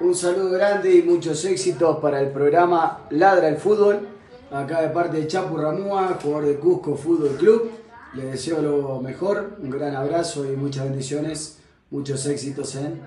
Un saludo grande y muchos éxitos para el programa Ladra el Fútbol. Acá de parte de Chapu Ramúa, jugador de Cusco Fútbol Club. Le deseo lo mejor, un gran abrazo y muchas bendiciones, muchos éxitos en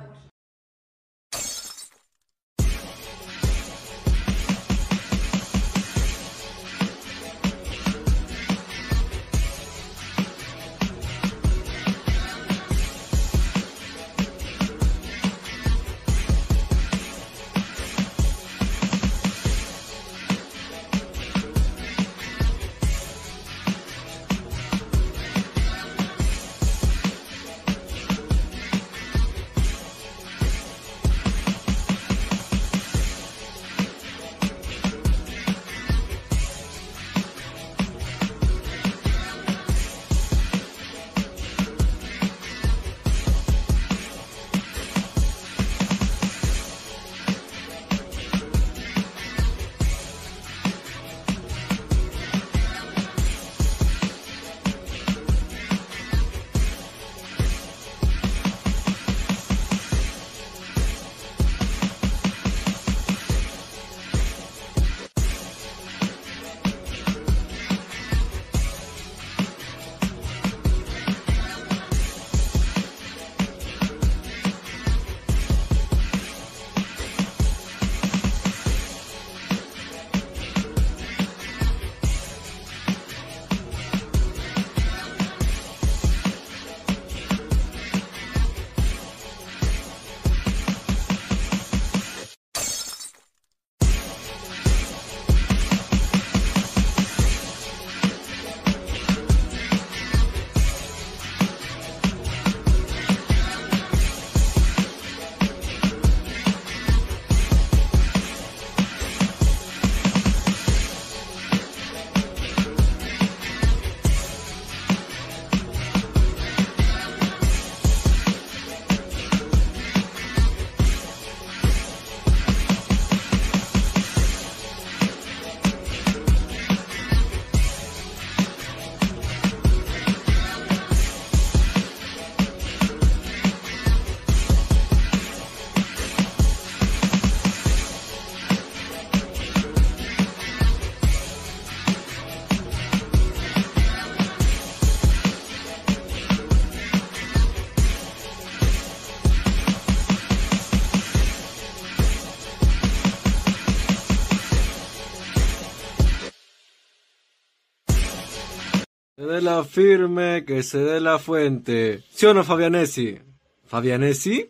Firme, que se dé la fuente. ¿Sí o no, Fabianesi? ¿Fabianesi?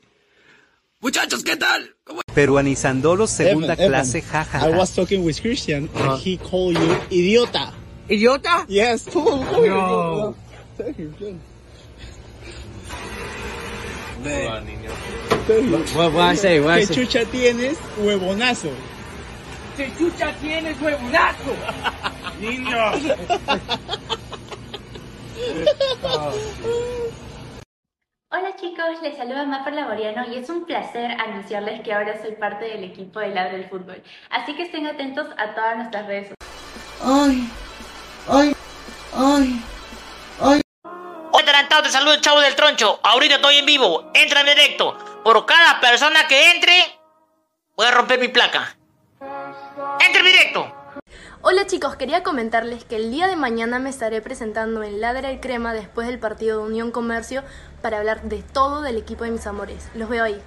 Muchachos, ¿qué tal? ¿Cómo- Peruanizandolo segunda Evan, clase, jaja. I was talking with Christian and Uh-huh. he called you idiota. ¿Idiota? Yes. No. What, Tell him. what I say? What I ¿Qué say? chucha tienes? Huevonazo. ¿Qué chucha tienes, huevonazo? Hola chicos, les saluda Mafer Laboriano y es un placer anunciarles que ahora soy parte del equipo de Ladra del Fútbol. Así que estén atentos a todas nuestras redes sociales. Ay, ay, ay. Hoy adelantado te saludo chavo del troncho. Ahorita estoy en vivo. Entra en directo. Por cada persona que entre, voy a romper mi placa. Entra en directo. Hola chicos, quería comentarles que el día de mañana me estaré presentando en Ladra el Crema después del partido de Unión Comercio para hablar de todo del equipo de mis amores. Los veo ahí.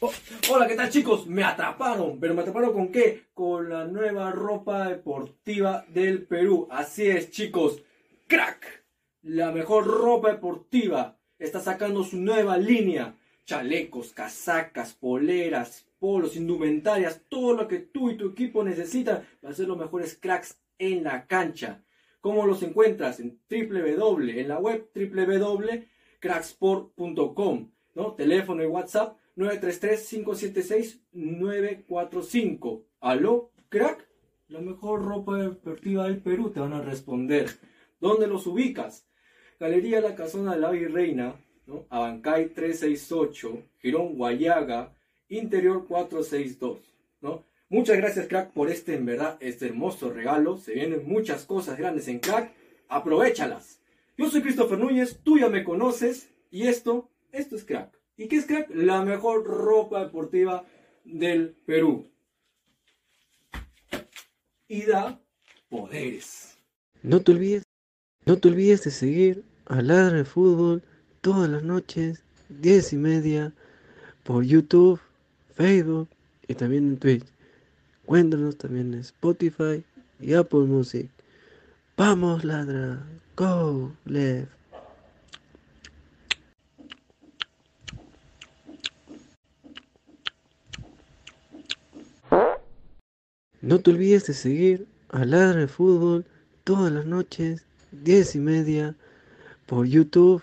Oh, hola, ¿qué tal chicos? Me atraparon, pero me atraparon con qué? Con la nueva ropa deportiva del Perú. Así es, chicos. Crack. La mejor ropa deportiva está sacando su nueva línea. Chalecos, casacas, poleras, polos, indumentarias, todo lo que tú y tu equipo necesitan para ser los mejores cracks en la cancha. ¿Cómo los encuentras? En www, en la web www.cracksport.com, ¿no? Teléfono y WhatsApp 933-576-945. ¿Aló, crack? La mejor ropa deportiva del Perú, te van a responder. ¿Dónde los ubicas? Galería La Casona de la Virreina, Abancay 368, Girón Guayaga, Interior 462, ¿no? Muchas gracias, crack, por este, en verdad, este hermoso regalo. Se vienen muchas cosas grandes en crack. Aprovechalas. Yo soy Christopher Núñez, tú ya me conoces. Y esto, esto es crack. ¿Y qué es crack? La mejor ropa deportiva del Perú. Y da poderes. No te olvides, no te olvides de seguir a Ladra de Fútbol todas las noches, 10 y media, por YouTube, Facebook y también en Twitch. Cuéntanos también en Spotify y Apple Music. Vamos, ladra. Go, left. No te olvides de seguir a Ladra de Fútbol todas las noches, 10 y media, por YouTube,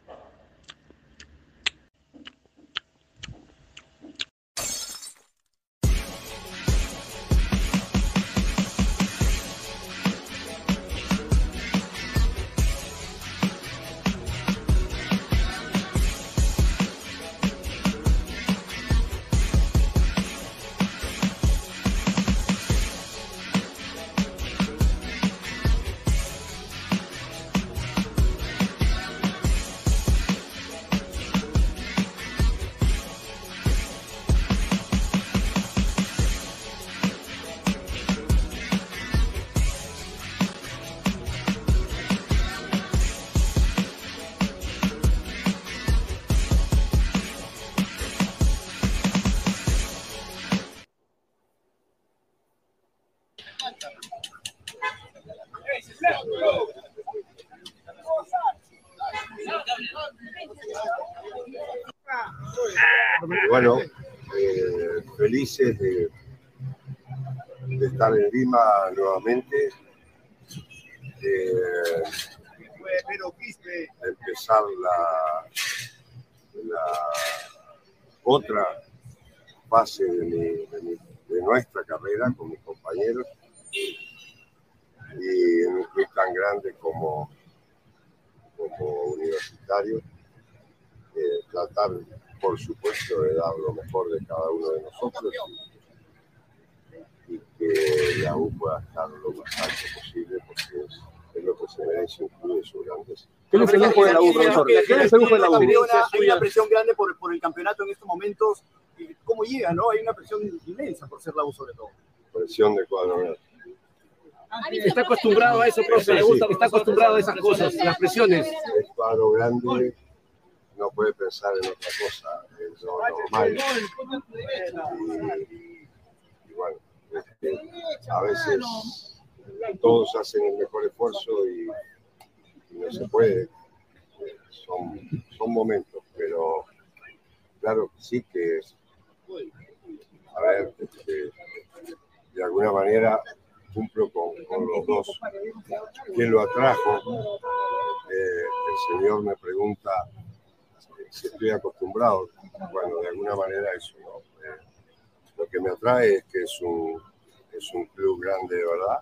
De, estar en Lima nuevamente, de, de empezar la, otra fase de nuestra carrera con mis compañeros. Y en un club tan grande como, como universitario, eh, tratar, por supuesto, de dar lo mejor de cada uno de nosotros y, y que la U pueda estar lo más alto posible porque es, es lo que se merece un club de sus grandes. ¿Qué le sedujo de la U, profesor? ¿Qué le sedujo de la U? Hay una, presión grande por, por el campeonato en estos momentos. ¿Y ¿Cómo llega, no? Hay una presión inmensa por ser la U, sobre todo. Presión de cuadro. Está acostumbrado a eso, profe. Le gusta, está acostumbrado a esas cosas, las presiones. El cuadro grande no puede pensar en otra cosa, lo normal. Y, y bueno, este, a veces todos hacen el mejor esfuerzo y, y no se puede. Son, son momentos, pero claro sí que es. A ver, este, de alguna manera cumplo con, con los dos. ¿Quién lo atrajo? Eh, el Señor me pregunta si estoy acostumbrado. Bueno, de alguna manera eso, ¿no? Eh, lo que me atrae es que es un, es un club grande de verdad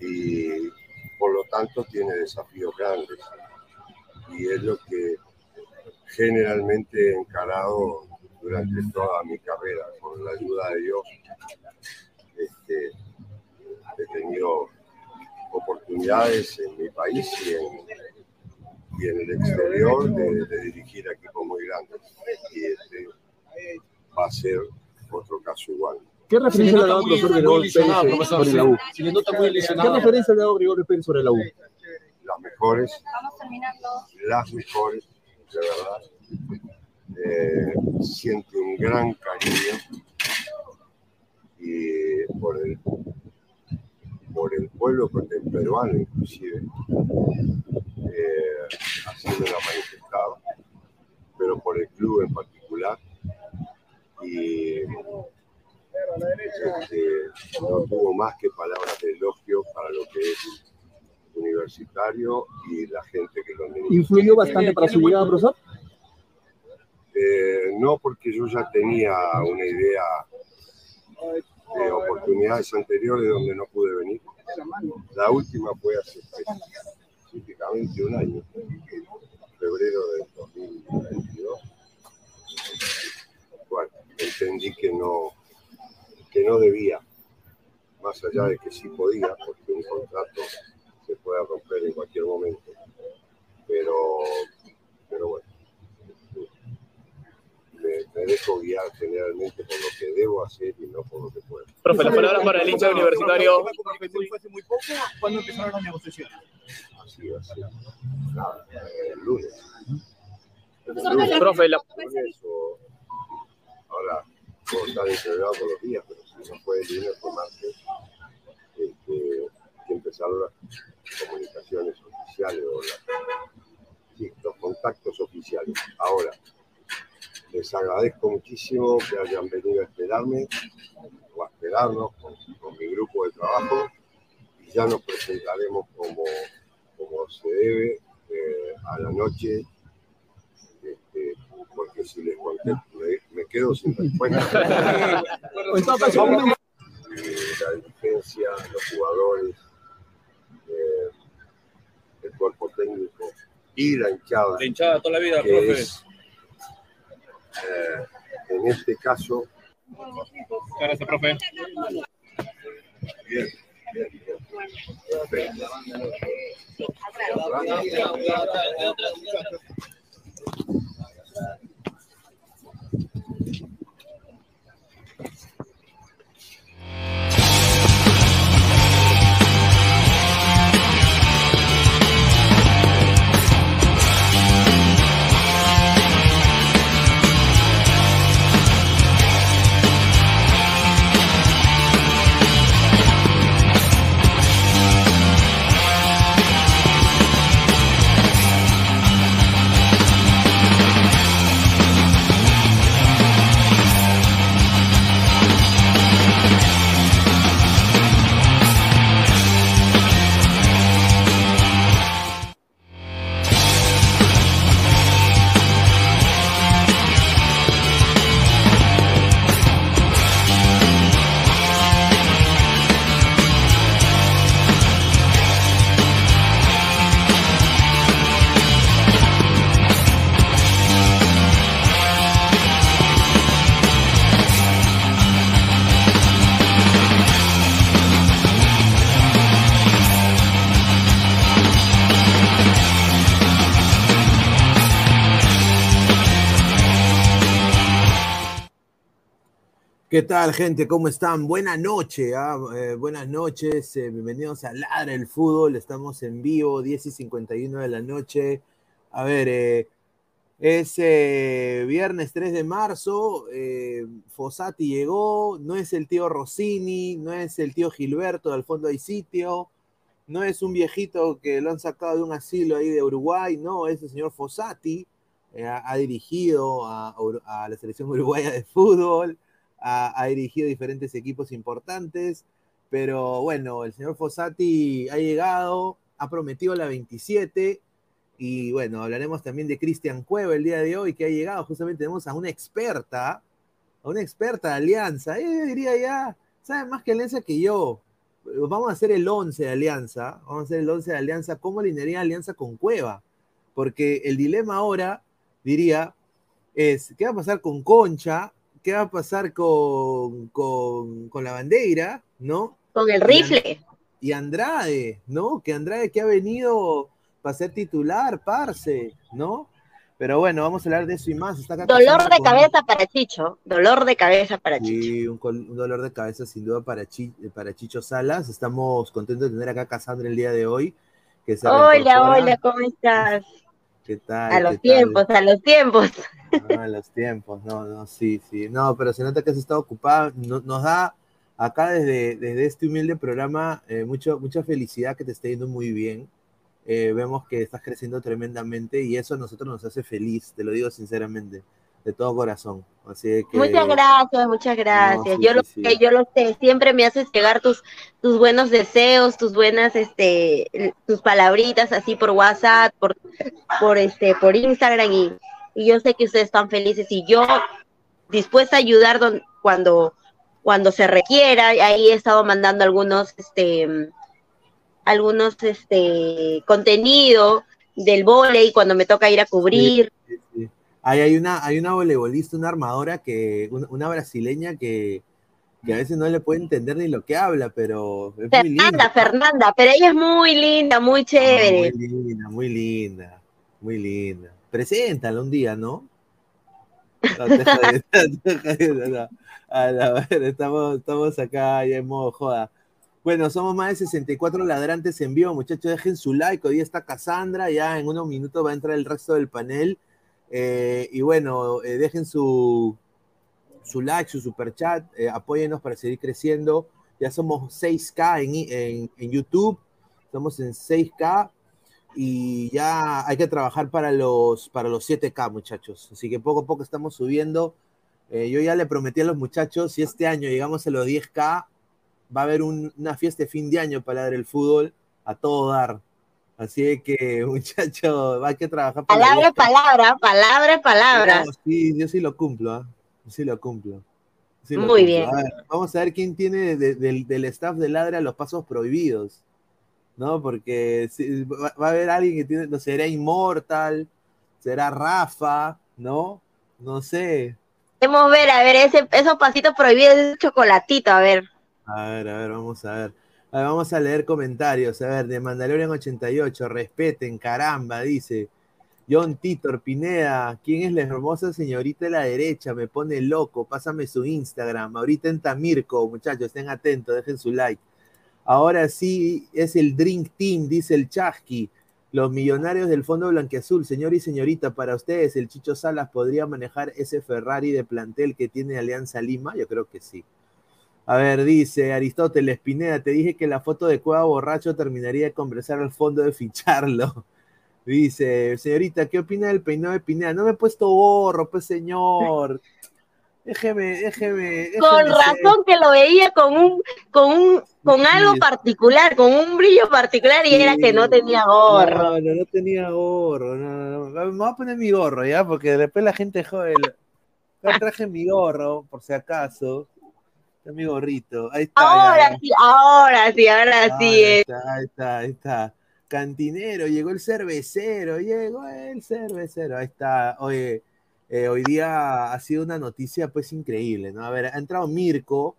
y por lo tanto tiene desafíos grandes. Y es lo que generalmente he encarado durante toda mi carrera, con la ayuda de Dios. Este, he tenido oportunidades en mi país y en, y en el exterior de, de dirigir equipos muy grandes. Y este va a ser otro caso igual. ¿Qué referencia le ha dado el profesor Gregorio Pérez sobre la U? ¿Qué referencia le ha dado Gregorio Pérez sobre la U? Las mejores, las mejores, de verdad. Eh, siento un gran cariño y por el, por el pueblo peruano inclusive, eh, así me lo ha manifestado, pero por el club en particular. Y este, no tuvo más que palabras de elogio para lo que es universitario y la gente que lo administra. ¿Influyó bastante para su llegada, profesor? Eh, no, porque yo ya tenía una idea de oportunidades anteriores donde no pude venir. La última fue hace específicamente un año, febrero del 2022. Bueno, entendí que no, que no debía, más allá de que sí podía, porque un contrato se puede romper en cualquier momento. Pero, pero bueno, me, me dejo guiar generalmente por lo que debo hacer y no por lo que puedo. Profe, las palabras para el hincha universitario. Fue hace muy poco. ¿Cuándo empezaron las negociaciones? Así va a ser. Nada, el lunes. Profesor, Profe, la- Lunes Ahora, puedo estar entrenado todos los días, pero si no fue el lunes o martes, este, que empezaron las comunicaciones oficiales o la- sí, los contactos oficiales. Ahora, les agradezco muchísimo que hayan venido a esperarme o a esperarnos con, con mi grupo de trabajo y ya nos presentaremos como, como se debe eh, a la noche este, porque si les contesto me, me quedo sin respuesta. Eh, la dirigencia, los jugadores, eh, el cuerpo técnico y la hinchada. La hinchada toda la vida, que profe. es, eh, en este caso, Gracias, profe. bien, bien, bien. Perfecto. ¿Qué tal, gente? ¿Cómo están? Buena noche, ¿ah? Eh, buenas noches, eh, bienvenidos a Ladra el Fútbol, estamos en vivo, 10 y 51 de la noche. A ver, eh, es eh, viernes 3 de marzo, eh, Fossati llegó, no es el tío Rossini, no es el tío Gilberto, al fondo hay sitio, no es un viejito que lo han sacado de un asilo ahí de Uruguay, no, es el señor Fossati, ha, dirigido a la selección uruguaya de fútbol ha, dirigido diferentes equipos importantes, pero bueno, el señor Fossati ha llegado, ha prometido la 27 y bueno, hablaremos también de Cristian Cueva el día de hoy que ha llegado, justamente tenemos a una experta, a una experta de Alianza, eh, diría ya, sabe más que Alianza que yo. Vamos a hacer el 11 de Alianza, vamos a hacer el 11 de Alianza, ¿cómo alinearía Alianza con Cueva? Porque el dilema ahora, diría, es, ¿qué va a pasar con Concha? ¿Qué va a pasar con, con, con la bandera, no? Con el rifle. Y, Andrade, ¿no? Que Andrade que ha venido para ser titular, parce, ¿no? Pero bueno, vamos a hablar de eso y más. Está acá dolor de con... cabeza para Chicho, dolor de cabeza para Chicho. Sí, un, un, dolor de cabeza sin duda para, Chi, para Chicho Salas. Estamos contentos de tener acá a Cassandra el día de hoy. Que se hola, hola, ¿cómo estás? ¿Qué tal? A los tiempos, a los tiempos. Ah, a los tiempos, no, no, sí, sí. No, pero se nota que has estado ocupada. No, nos da acá desde, desde este humilde programa eh, mucho, mucha felicidad que te esté yendo muy bien. Eh, vemos que estás creciendo tremendamente y eso a nosotros nos hace feliz, te lo digo sinceramente, de todo corazón. Así que, muchas gracias, muchas gracias. No, sí, yo lo sí, sé, yo lo sé. Siempre me haces llegar tus, tus buenos deseos, tus buenas, este, tus palabritas así por WhatsApp, por, por este, por Instagram y, y yo sé que ustedes están felices y yo dispuesta a ayudar don, cuando, cuando se requiera. Ahí he estado mandando algunos, este, algunos, este, contenido del volei cuando me toca ir a cubrir. Sí, sí, hay, hay, una, hay una voleibolista, una armadora que, una, una brasileña que, que a veces no le puede entender ni lo que habla, pero es muy Fernanda, linda. Fernanda, pero ella es muy linda, muy chévere. Muy linda, muy linda, muy linda. Preséntala un día, ¿no? Estamos, estamos acá ya en modo joda. Bueno, somos más de 64 ladrantes en vivo, muchachos. Dejen su like. Hoy está Cassandra. Ya en unos minutos va a entrar el resto del panel. Eh, y bueno, eh, dejen su, su like, su super chat. eh, apóyennos para seguir creciendo. Ya somos 6K en, en- YouTube. Estamos en 6K. Y ya hay que trabajar para los, para los 7K, muchachos. Así que poco a poco estamos subiendo. Eh, yo ya le prometí a los muchachos, si este año llegamos a los 10K, va a haber un- una fiesta de fin de año para el fútbol a todo dar. Así que, muchachos, hay que trabajar para los Palabra es 10K. palabra, palabra palabra. No, sí, yo sí lo cumplo, ¿ah? Yo Sí lo cumplo. Sí Muy cumplo. bien. A ver, vamos a ver quién tiene de- del, del staff de Ladra los pasos prohibidos. ¿No? Porque sí, va, va a haber alguien que tiene, no será Inmortal, será Rafa, ¿no? No sé. Queremos ver, a ver, ese, esos pasitos prohibidos, ese chocolatito, a ver. A ver, a ver, vamos a ver. Vamos a leer comentarios. A ver, de Mandalorian 88, respeten, caramba, dice. John Titor Pineda, ¿quién es la hermosa señorita de la derecha? Me pone loco, pásame su Instagram. Ahorita en Tamirco, muchachos, estén atentos, dejen su like. Ahora sí es el Drink Team, dice el Chasqui. Los millonarios del Fondo Blanqueazul, señor y señorita, para ustedes, ¿el Chicho Salas podría manejar ese Ferrari de plantel que tiene Alianza Lima? Yo creo que sí. A ver, dice Aristóteles Pineda, te dije que la foto de Cueva borracho terminaría de conversar al fondo de ficharlo. Dice, señorita, ¿qué opina del peinado de Pineda? No me he puesto gorro, pues señor. Déjeme, déjeme. Con ser. razón que lo veía con un, con un, con algo particular, con un brillo particular y era que no tenía gorro. No, no, no tenía gorro. No, no. Me voy a poner mi gorro ya, porque después la gente jode. Ya traje mi gorro, por si acaso. Está mi gorrito. Ahí está. Ahora ya. sí, ahora sí, ahora Ah, sí. ahí eh. está, ahí está, ahí está. Cantinero, llegó el cervecero, llegó el cervecero. Ahí está. Oye, eh, hoy día ha sido una noticia pues increíble, ¿no? A ver, ha entrado Mirko,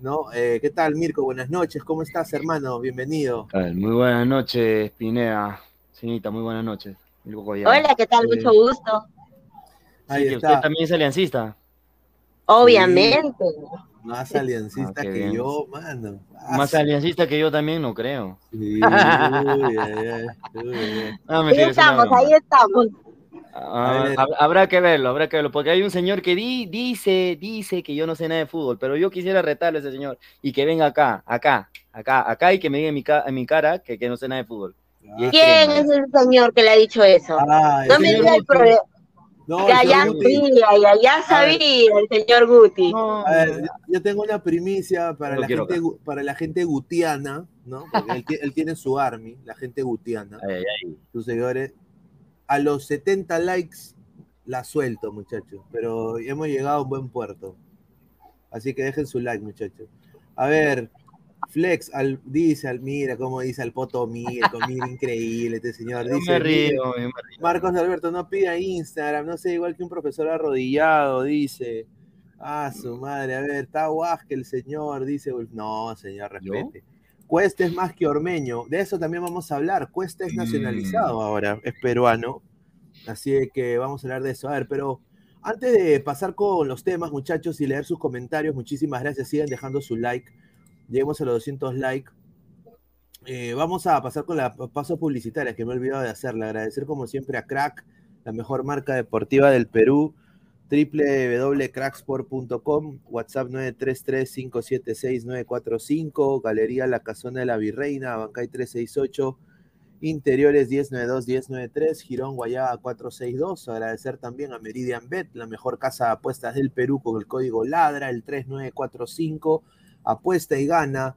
¿no? Eh, ¿Qué tal, Mirko? Buenas noches, ¿cómo estás, hermano? Bienvenido. Muy buenas noches, Pineda. Señorita, muy buenas noches. Hola, ¿qué tal? Mucho gusto. Ahí Sí, está. usted también es aliancista. Obviamente. Más aliancista Ah, qué que bien. yo, mano. Más aliancista que yo también, no creo. Sí, uy, ay, ay, uy, ay. Ah, Ahí estamos, broma. ahí estamos. Ah, habrá que verlo, habrá que verlo, porque hay un señor que di- dice, dice que yo no sé nada de fútbol, pero yo quisiera retarle a ese señor y que venga acá, acá, acá, acá y que me diga en mi, ca- en mi cara que, que no sé nada de fútbol. Y es ¿Quién crema. es el señor que le ha dicho eso? Ah, no me diga el problema. No, Que allá sabía, y allá sabía el señor Guti. A ver, yo tengo una primicia para, No la gente, acá. para la gente gutiana, ¿no? Porque él, él tiene su army, la gente gutiana, Ay, ay, ay. sus seguidores. A los 70 likes la suelto, muchachos, pero hemos llegado a un buen puerto. Así que dejen su like, muchachos. A ver, Flex al, dice, al, mira cómo dice al poto Mirko, mira, increíble este señor. Dice, me río, me río. Marcos Alberto, no pida Instagram, no sé, igual que un profesor arrodillado, dice. Ah, su madre, a ver, está que el señor, dice. No, señor, respete. Cuesta es más que ormeño, de eso también vamos a hablar. Cuesta es nacionalizado ahora, es peruano. Así que vamos a hablar de eso. A ver, pero antes de pasar con los temas, muchachos, y leer sus comentarios, muchísimas gracias. Sigan dejando su like. Lleguemos a los 200 likes. Eh, vamos a pasar con la paso publicitaria que me he olvidado de hacerla. Agradecer como siempre a Crack, la mejor marca deportiva del Perú. www.cracksport.com, WhatsApp 933-576-945, Galería La Casona de la Virreina, Bancay 368, Interiores 1092-1093, Girón Guayaba 462. Agradecer también a Meridian Bet, la mejor casa de apuestas del Perú con el código LADRA, el 3945. Apuesta y gana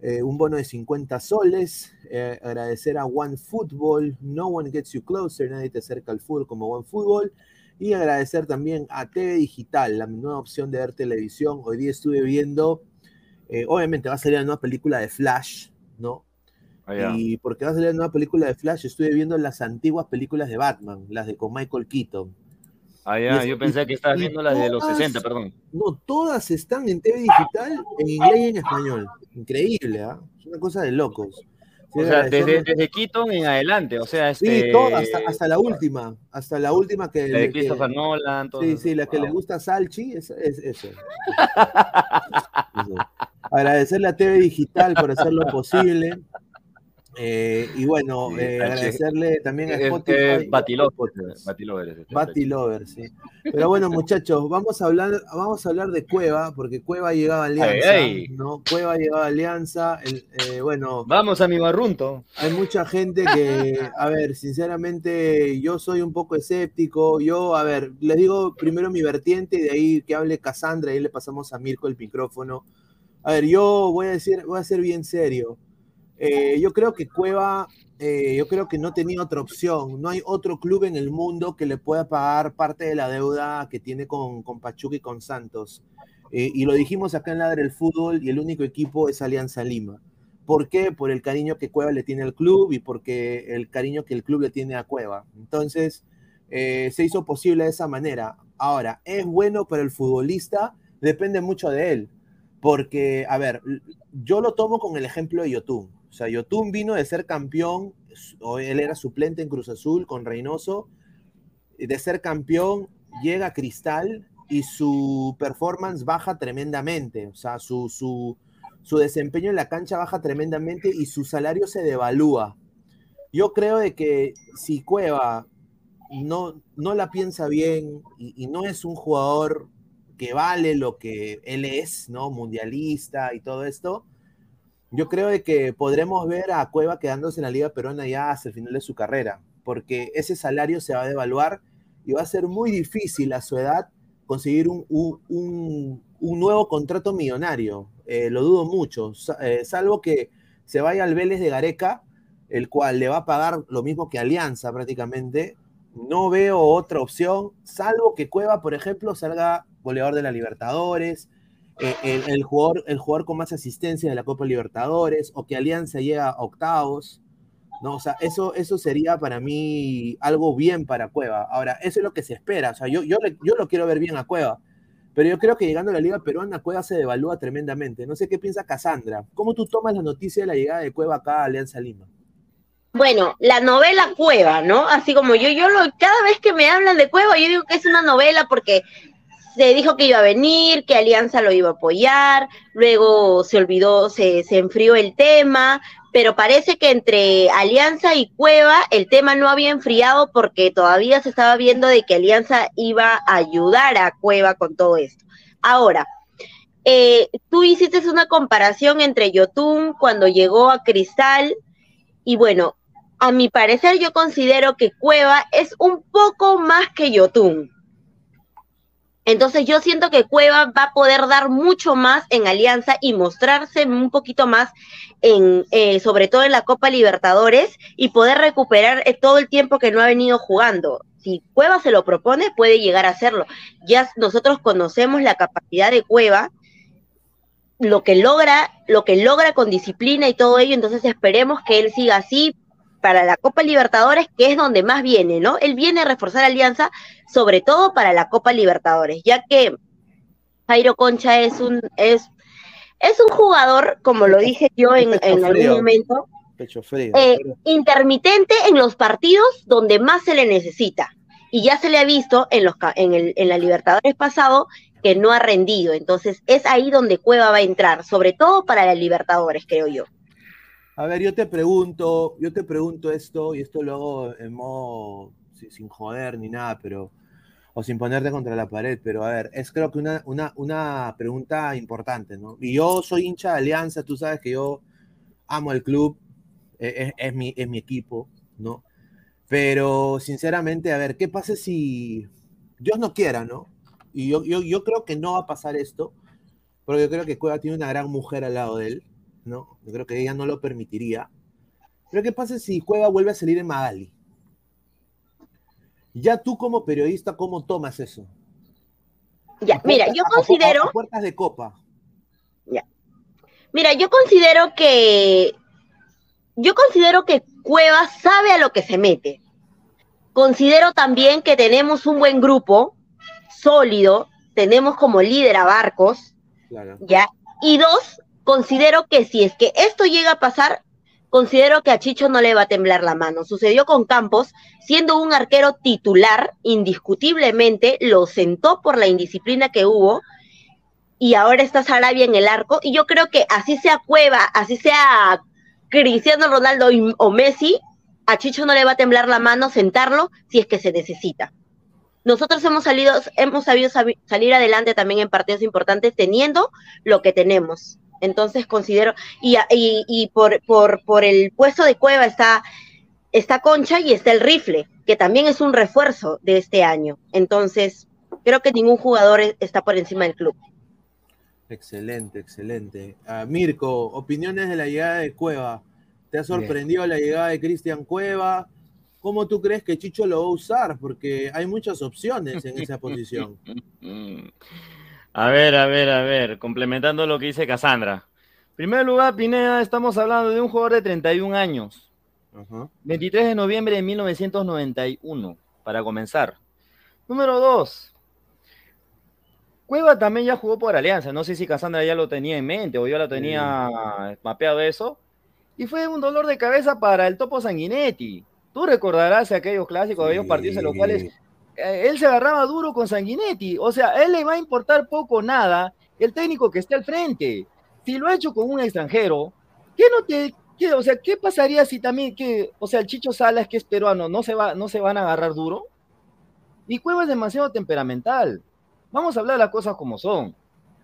eh, un bono de 50 soles. Eh, agradecer a One Football, No One Gets You Closer, nadie te acerca al fútbol como One Football. Y agradecer también a TV Digital, la nueva opción de ver televisión. Hoy día estuve viendo, eh, obviamente va a salir la nueva película de Flash, ¿no? Ah. Y porque va a salir la nueva película de Flash, estuve viendo las antiguas películas de Batman, las de con Michael Keaton. Ah, ya, yo pensé que estabas viendo las de los todas- 60, perdón. No, todas están en TV digital, en inglés y en español. Increíble, ¿ah? Es una cosa de locos. Sí, O sea, desde, desde Keaton en adelante, o sea, Sí, este, todas, hasta, hasta la última, hasta la última que... la de que- Christopher Nolan, todo Sí, sí, la que le gusta a Salchi, es, es eso. Eso. Agradecerle a TV Digital por hacer lo posible. Eh, y bueno, Sí, eh, agradecerle también a Spotify. y Batilover, sí. Pero bueno, muchachos, vamos a hablar, vamos a hablar de Cueva, porque Cueva ha llegado a Alianza, Ay, ay. ¿no? Cueva ha llegado a Alianza, el- eh, bueno, Vamos a mi barrunto. hay mucha gente que, a ver, sinceramente, yo soy un poco escéptico. Yo, a ver, les digo primero mi vertiente y de ahí que hable Cassandra y ahí le pasamos a Mirko el micrófono. A ver, yo voy a decir, voy a ser bien serio. Eh, yo creo que Cueva, eh, yo creo que no tenía otra opción. No hay otro club en el mundo que le pueda pagar parte de la deuda que tiene con, con Pachuca y con Santos. Eh, y lo dijimos acá en Ladre el Fútbol y el único equipo es Alianza Lima. ¿Por qué? Por el cariño que Cueva le tiene al club y porque el cariño que el club le tiene a Cueva. Entonces, se hizo posible de esa manera. Ahora, ¿es bueno para el futbolista? Depende mucho de él. Porque, a ver, yo lo tomo con el ejemplo de Yotun. O sea, Yotun vino de ser campeón, él era suplente en Cruz Azul con Reynoso, de ser campeón, llega a Cristal y su performance baja tremendamente. O sea, su, su, su desempeño en la cancha baja tremendamente y su salario se devalúa. Yo creo de que si Cueva no, no la piensa bien y, y no es un jugador que vale lo que él es, ¿no? Mundialista y todo esto, yo creo de que podremos ver a Cueva quedándose en la Liga Peruana ya hasta el final de su carrera, porque ese salario se va a devaluar y va a ser muy difícil a su edad conseguir un, un- un- nuevo contrato millonario. Eh, lo dudo mucho, eh, salvo que se vaya al Vélez de Gareca, el cual le va a pagar lo mismo que Alianza prácticamente. No veo otra opción, salvo que Cueva, por ejemplo, salga goleador de la Libertadores, eh, el, jugador, el jugador con más asistencia de la Copa Libertadores, o que Alianza llega a octavos. ¿no? O sea, eso, eso sería para mí algo bien para Cueva. Ahora, eso es lo que se espera. O sea, yo, yo, yo lo quiero ver bien a Cueva. Pero yo creo que llegando a la Liga Peruana, Cueva se devalúa tremendamente. No sé qué piensa Cassandra. ¿Cómo tú tomas la noticia de la llegada de Cueva acá a Alianza Lima? Bueno, la novela Cueva, ¿no? Así como yo, yo lo, cada vez que me hablan de Cueva, yo digo que es una novela porque se dijo que iba a venir, que Alianza lo iba a apoyar, luego se olvidó, se, se enfrió el tema, pero parece que entre Alianza y Cueva el tema no había enfriado porque todavía se estaba viendo de que Alianza iba a ayudar a Cueva con todo esto. Ahora, eh, tú hiciste una comparación entre Yotun cuando llegó a Cristal y bueno, a mi parecer yo considero que Cueva es un poco más que Yotun. Entonces yo siento que Cueva va a poder dar mucho más en Alianza y mostrarse un poquito más en, eh, sobre todo en la Copa Libertadores y poder recuperar eh, todo el tiempo que no ha venido jugando. Si Cueva se lo propone, puede llegar a hacerlo. Ya nosotros conocemos la capacidad de Cueva, lo que logra, lo que logra con disciplina y todo ello, entonces esperemos que él siga así para la Copa Libertadores, que es donde más viene, ¿no? Él viene a reforzar Alianza, sobre todo para la Copa Libertadores, ya que Jairo Concha es un, es, es un jugador, como lo dije yo en, en algún momento, Pecho frío. eh, intermitente en los partidos donde más se le necesita. Y ya se le ha visto en, los, en, el, en la Libertadores pasado que no ha rendido. Entonces es ahí donde Cueva va a entrar, sobre todo para la Libertadores, creo yo. A ver, yo te pregunto, yo te pregunto esto, y esto lo hago en modo si- sin joder ni nada, pero, o sin ponerte contra la pared, pero a ver, es creo que una, una, una pregunta importante, ¿no? Y yo soy hincha de Alianza, tú sabes que yo amo el club, e- es, es mi, es mi equipo, ¿no? Pero sinceramente, a ver, ¿qué pasa si Dios no quiera, ¿no? Y yo, yo, yo creo que no va a pasar esto, porque yo creo que Cueva tiene una gran mujer al lado de él, ¿no? Yo creo que ella no lo permitiría. Pero ¿qué pasa si Cueva vuelve a salir en Magali? Ya tú como periodista, ¿cómo tomas eso? Ya, mira, yo considero, puertas de copa. mira, yo considero que, yo considero que Cueva sabe a lo que se mete. Considero también que tenemos un buen grupo, sólido, tenemos como líder a Barcos, Claro. ¿ya? Y dos, considero que si es que esto llega a pasar, considero que a Chicho no le va a temblar la mano. Sucedió con Campos, siendo un arquero titular, indiscutiblemente, lo sentó por la indisciplina que hubo, y ahora está Sarabia en el arco, y yo creo que así sea Cueva, así sea Cristiano Ronaldo y- o Messi, a Chicho no le va a temblar la mano sentarlo si es que se necesita. Nosotros hemos salido, hemos sabido sabi- salir adelante también en partidos importantes teniendo lo que tenemos. Entonces considero, y, a- y, y por, por, por el puesto de Cueva está, está Concha y está el rifle, que también es un refuerzo de este año. Entonces, creo que ningún jugador e- está por encima del club. Excelente, excelente. Ah, Mirko, opiniones de la llegada de Cueva. ¿Te ha sorprendido la llegada de Cristian Cueva? ¿Cómo tú crees que Chicho lo va a usar? Porque hay muchas opciones en esa posición. A ver, a ver, a ver, complementando lo que dice Cassandra. En primer lugar, Pineda, estamos hablando de un jugador de 31 años. 23 de noviembre de 1991, para comenzar. Número 2. Cueva también ya jugó por Alianza. No sé si Cassandra ya lo tenía en mente o yo lo tenía mapeado eso. Y fue un dolor de cabeza para el Topo Sanguinetti. Tú recordarás aquellos clásicos, aquellos partidos en los cuales él se agarraba duro con Sanguinetti. O sea, a él le va a importar poco o nada el técnico que esté al frente. Si lo ha hecho con un extranjero, ¿qué no te, qué- o sea, qué pasaría si también que, o sea, el Chicho Salas que es peruano no se va, no se van a agarrar duro? Y Cueva es demasiado temperamental. Vamos a hablar las cosas como son.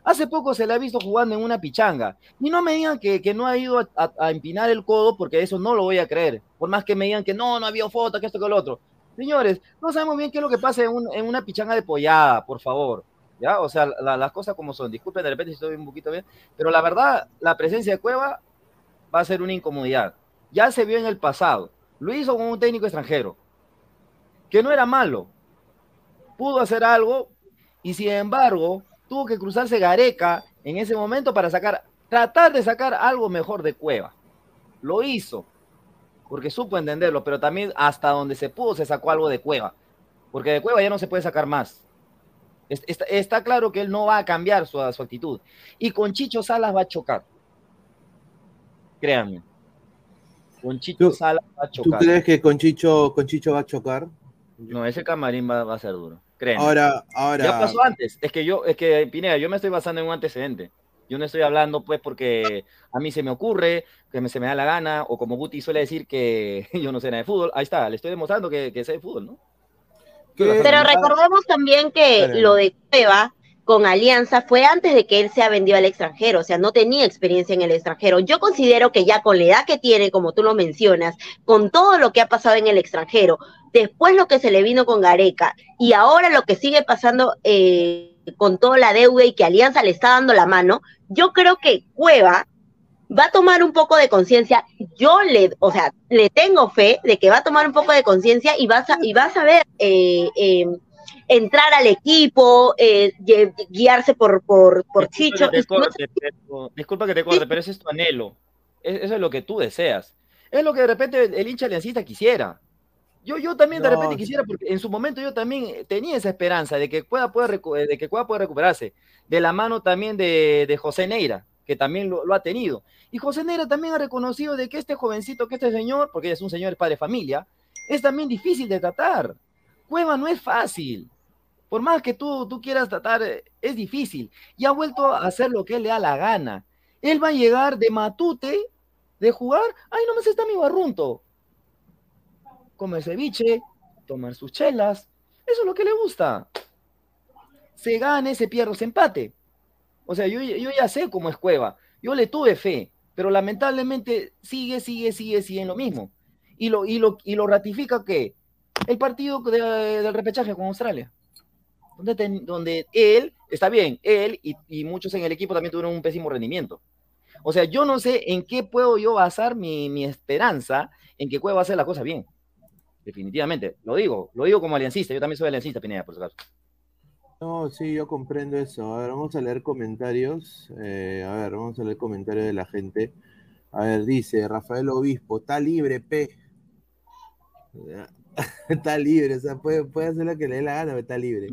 Hace poco se le ha visto jugando en una pichanga. Y no me digan que, que no ha ido a, a- a empinar el codo, porque eso no lo voy a creer. Por más que me digan que no, no había foto, que esto, que lo otro. Señores, no sabemos bien qué es lo que pasa en, un- en una pichanga de pollada, por favor. ¿Ya? O sea, la- las cosas como son. Disculpen de repente estoy un poquito bien. Pero la verdad, la presencia de Cueva va a ser una incomodidad. Ya se vio en el pasado. Lo hizo con un técnico extranjero. Que no era malo. Pudo hacer algo, y sin embargo, tuvo que cruzarse Gareca en ese momento para tratar de sacar algo mejor de Cueva. Lo hizo, porque supo entenderlo, pero también hasta donde se pudo se sacó algo de Cueva, porque de Cueva ya no se puede sacar más. Es- Está, está claro que él no va a cambiar su, su actitud. Y con Chicho Salas va a chocar. Créanme. Con Chicho Salas va a ¿Tú chocar. crees que con Chicho, con Chicho va a chocar? No, ese camarín va, va a ser duro. Créeme. Ahora, ahora. Ya pasó antes. Es que yo, es que, Pineda, yo me estoy basando en un antecedente. Yo no estoy hablando, pues, porque a mí se me ocurre, que me, se me da la gana, o como Guti suele decir que yo no sé nada de fútbol. Ahí está, le estoy demostrando que, que sé de fútbol, ¿no? Pero recordemos también que lo de Cueva con Alianza fue antes de que él sea vendido al extranjero, o sea, no tenía experiencia en el extranjero. Yo considero que ya con la edad que tiene, como tú lo mencionas, con todo lo que ha pasado en el extranjero, después lo que se le vino con Gareca y ahora lo que sigue pasando eh, con toda la deuda y que Alianza le está dando la mano, yo creo que Cueva va a tomar un poco de conciencia. Yo le, o sea, le tengo fe de que va a tomar un poco de conciencia y vas a, y va a saber eh, eh, entrar al equipo, eh, guiarse por, por, por Chicho. Disculpa que corte, pero- disculpa que te corte, pero ese es tu anhelo. Es- eso es lo que tú deseas. Es lo que de repente el hincha aliancista quisiera. Yo, yo también de No, repente quisiera, porque en su momento yo también tenía esa esperanza de que pueda poder, recu- de que pueda poder recuperarse. De la mano también de, de José Neira, que también lo, lo ha tenido. Y José Neira también ha reconocido de que este jovencito, que este señor, porque es un señor padre de familia, es también difícil de tratar. Cueva no es fácil. Por más que tú, tú quieras tratar, eh, es difícil. Y ha vuelto a hacer lo que él le da la gana. Él va a llegar de matute, de jugar. Ay, nomás está mi barrunto. Comer ceviche, tomar sus chelas. Eso es lo que le gusta. Se gane, se pierde, se empate. O sea, yo, yo ya sé cómo es Cueva. Yo le tuve fe, pero lamentablemente sigue, sigue, sigue, sigue en lo mismo. Y lo, y lo, y lo ratifica que el partido de- del repechaje con Australia donde, donde él, está bien, él y, muchos en el equipo también tuvieron un pésimo rendimiento. O sea, yo no sé en qué puedo yo basar mi, mi esperanza en que Cueva va a hacer la cosa bien. Definitivamente, lo digo, lo digo como aliancista, yo también soy aliancista, Pineda, por si acaso. No, sí, yo comprendo eso. A ver, vamos a leer comentarios. Eh, a ver, vamos a leer comentarios de la gente. A ver, dice Rafael Obispo, está libre, P. está libre, o sea, puede, puede hacer lo que le dé la gana, pero está libre.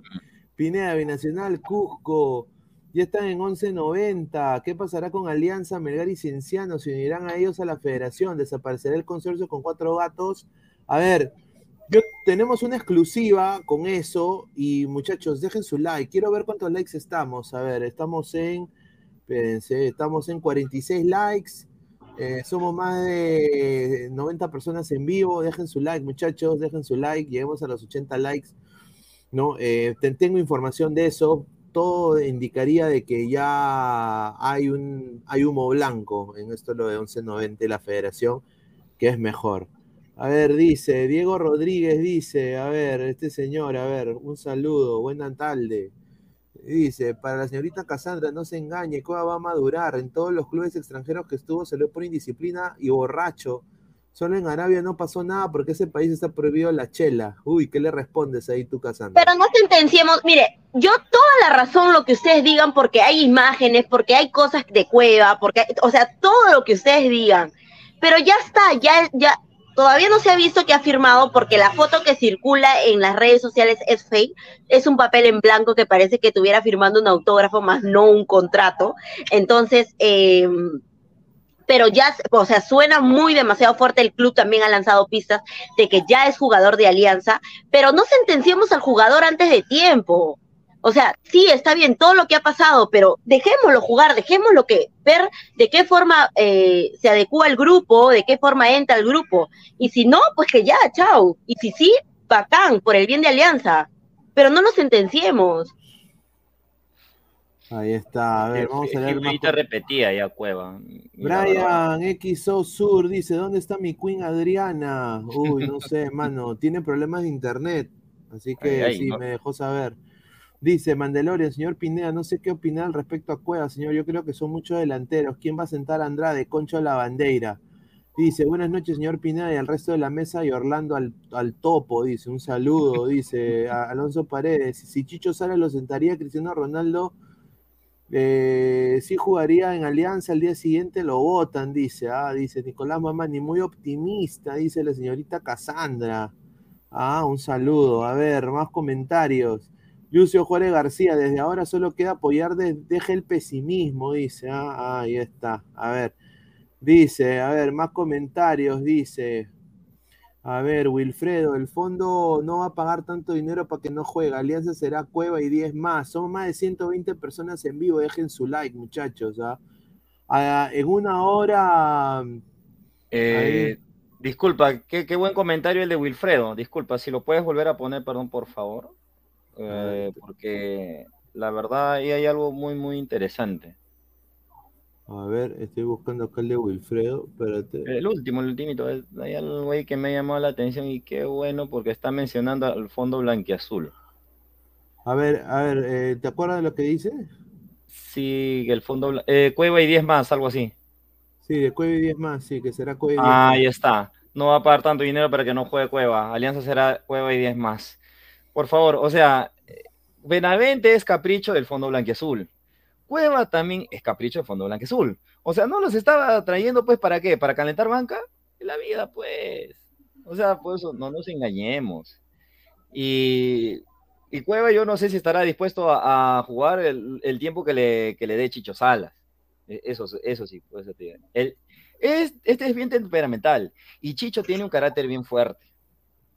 Pineda, Binacional, Cusco. Ya están en 11.90. ¿Qué pasará con Alianza, Melgar y Cienciano? ¿Se unirán a ellos a la federación? ¿Desaparecerá el consorcio con cuatro gatos? A ver, yo, tenemos una exclusiva con eso. Y muchachos, dejen su like. Quiero ver cuántos likes estamos. A ver, estamos en. Espérense, estamos en 46 likes. Eh, somos más de 90 personas en vivo. Dejen su like, muchachos. Dejen su like. Lleguemos a los 80 likes. ¿no? Eh, te- tengo información de eso. Todo indicaría de que ya hay un hay humo blanco en esto lo de 1190 y la federación, que es mejor. A ver, dice, Diego Rodríguez dice, a ver, este señor, a ver, un saludo, buena tarde. Dice, para la señorita Cassandra, no se engañe, Cueva va a madurar. En todos los clubes extranjeros que estuvo se le por indisciplina y borracho. Solo en Arabia no pasó nada porque ese país está prohibido la chela. Uy, ¿qué le respondes ahí tú, Cassandra? Pero no sentenciemos, mire, yo toda la razón lo que ustedes digan, porque hay imágenes, porque hay cosas de cueva, porque, o sea, todo lo que ustedes digan. Pero ya está, ya, ya, todavía no se ha visto que ha firmado, porque la foto que circula en las redes sociales es fake, es un papel en blanco que parece que estuviera firmando un autógrafo más no un contrato. Entonces, eh, pero ya, o sea, suena muy demasiado fuerte. El club también ha lanzado pistas de que ya es jugador de Alianza, pero no sentenciemos al jugador antes de tiempo. O sea, sí, está bien todo lo que ha pasado, pero dejémoslo jugar, dejémoslo que ver de qué forma eh, se adecua el grupo, de qué forma entra el grupo. Y si no, pues que ya, chao. Y si sí, bacán, por el bien de Alianza. Pero no nos sentenciemos. Ahí está, a ver, vamos a leer más. Repetía ya Cueva. Brian XO Sur dice, ¿dónde está mi Queen Adriana? Uy, no sé, mano, tiene problemas de internet, así que Ay, ay, sí, no. me dejó saber. Dice Mandalorian, señor Pineda, no sé qué opinar al respecto a Cueva, señor, yo creo que son muchos delanteros. ¿Quién va a sentar a Andrade? Concho a la bandera. Dice, buenas noches, señor Pineda, y al resto de la mesa, y Orlando al, al topo, dice, un saludo, dice a- Alonso Paredes. Si Chicho sale, lo sentaría Cristiano Ronaldo. Eh, sí jugaría en Alianza al día siguiente, lo votan, dice. Ah, dice Nicolás Mamani, muy optimista, dice la señorita Cassandra. Ah, un saludo. A ver, más comentarios. Lucio Juárez García, desde ahora solo queda apoyar, de- deje el pesimismo, dice. Ah, ah, ahí está. A ver, dice, a ver, más comentarios, dice. A ver, Wilfredo, el fondo no va a pagar tanto dinero para que no juegue. Alianza será Cueva y 10 más. Son más de 120 personas en vivo. Dejen su like, muchachos. ¿ah? En una hora. Eh, disculpa, qué buen comentario el de Wilfredo. Disculpa, si lo puedes volver a poner, perdón, por favor. Eh, porque la verdad ahí hay algo muy, muy interesante. A ver, estoy buscando acá el de Wilfredo. Espérate. El último, el ultimito, hay algo ahí que me ha llamado la atención y qué bueno porque está mencionando al fondo blanquiazul. A ver, a ver, eh, ¿te acuerdas de lo que dice? Sí, el fondo eh, Cueva y 10 más, algo así. Sí, de Cueva y 10 más, sí, que será Cueva y 10 Ah, más. ahí está. No va a pagar tanto dinero para que no juegue Cueva. Alianza será Cueva y 10 más. Por favor, o sea, Benavente es capricho del fondo blanquiazul. Cueva también es capricho del fondo blanquiazul. O sea, no los estaba trayendo pues para qué? ¿Para calentar banca? La vida, pues. O sea, pues no nos engañemos. Y, y Cueva yo no sé si estará dispuesto a, jugar el, tiempo que le, que le dé Chicho Salas. E- Eso, eso sí, pues, eso te digo. Es, este es bien temperamental y Chicho tiene un carácter bien fuerte.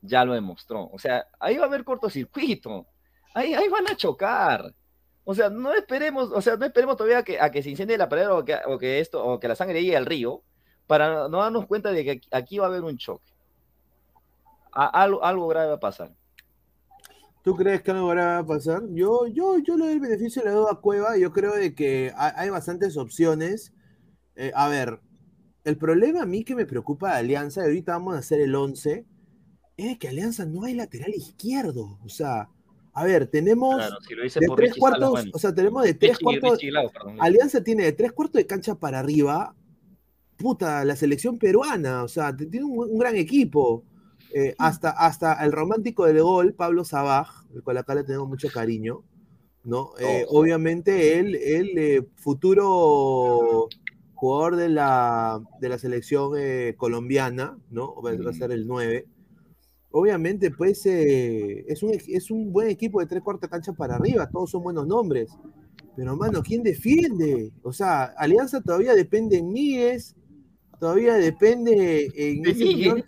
Ya lo demostró. O sea, ahí va a haber cortocircuito. Ahí, ahí van a chocar. O sea, no esperemos, o sea, no esperemos todavía que, a que se incendie la pared o que, o que esto, o que la sangre llegue al río, para no darnos cuenta de que aquí, va a haber un choque. A- algo, algo grave va a pasar. ¿Tú crees que algo grave va a pasar? Yo, yo, yo le doy el beneficio de la duda a Cueva. Yo creo de que hay bastantes opciones. Eh, a ver, el problema a mí que me preocupa de Alianza, y ahorita vamos a hacer el 11, es que Alianza no hay lateral izquierdo. O sea, a ver, tenemos Claro, si lo hice de por tres Richie cuartos, bueno. o sea, tenemos de tres Richie- cuartos. Richie Lau, perdón. Alianza tiene de tres cuartos de cancha para arriba. Puta, la selección peruana, o sea, tiene un, un gran equipo. Eh, hasta, hasta el romántico del gol, Pablo Sabaj, el cual acá le tenemos mucho cariño, ¿no? Eh, Oh. obviamente él, él eh, futuro jugador de la, de la selección colombiana, ¿no? Va, va a ser el 9. Obviamente, pues eh, es, un, es un buen equipo de tres cuartas canchas para arriba, todos son buenos nombres. Pero, mano, ¿quién defiende? O sea, Alianza todavía depende en Míguez, todavía depende en. De ese señor-.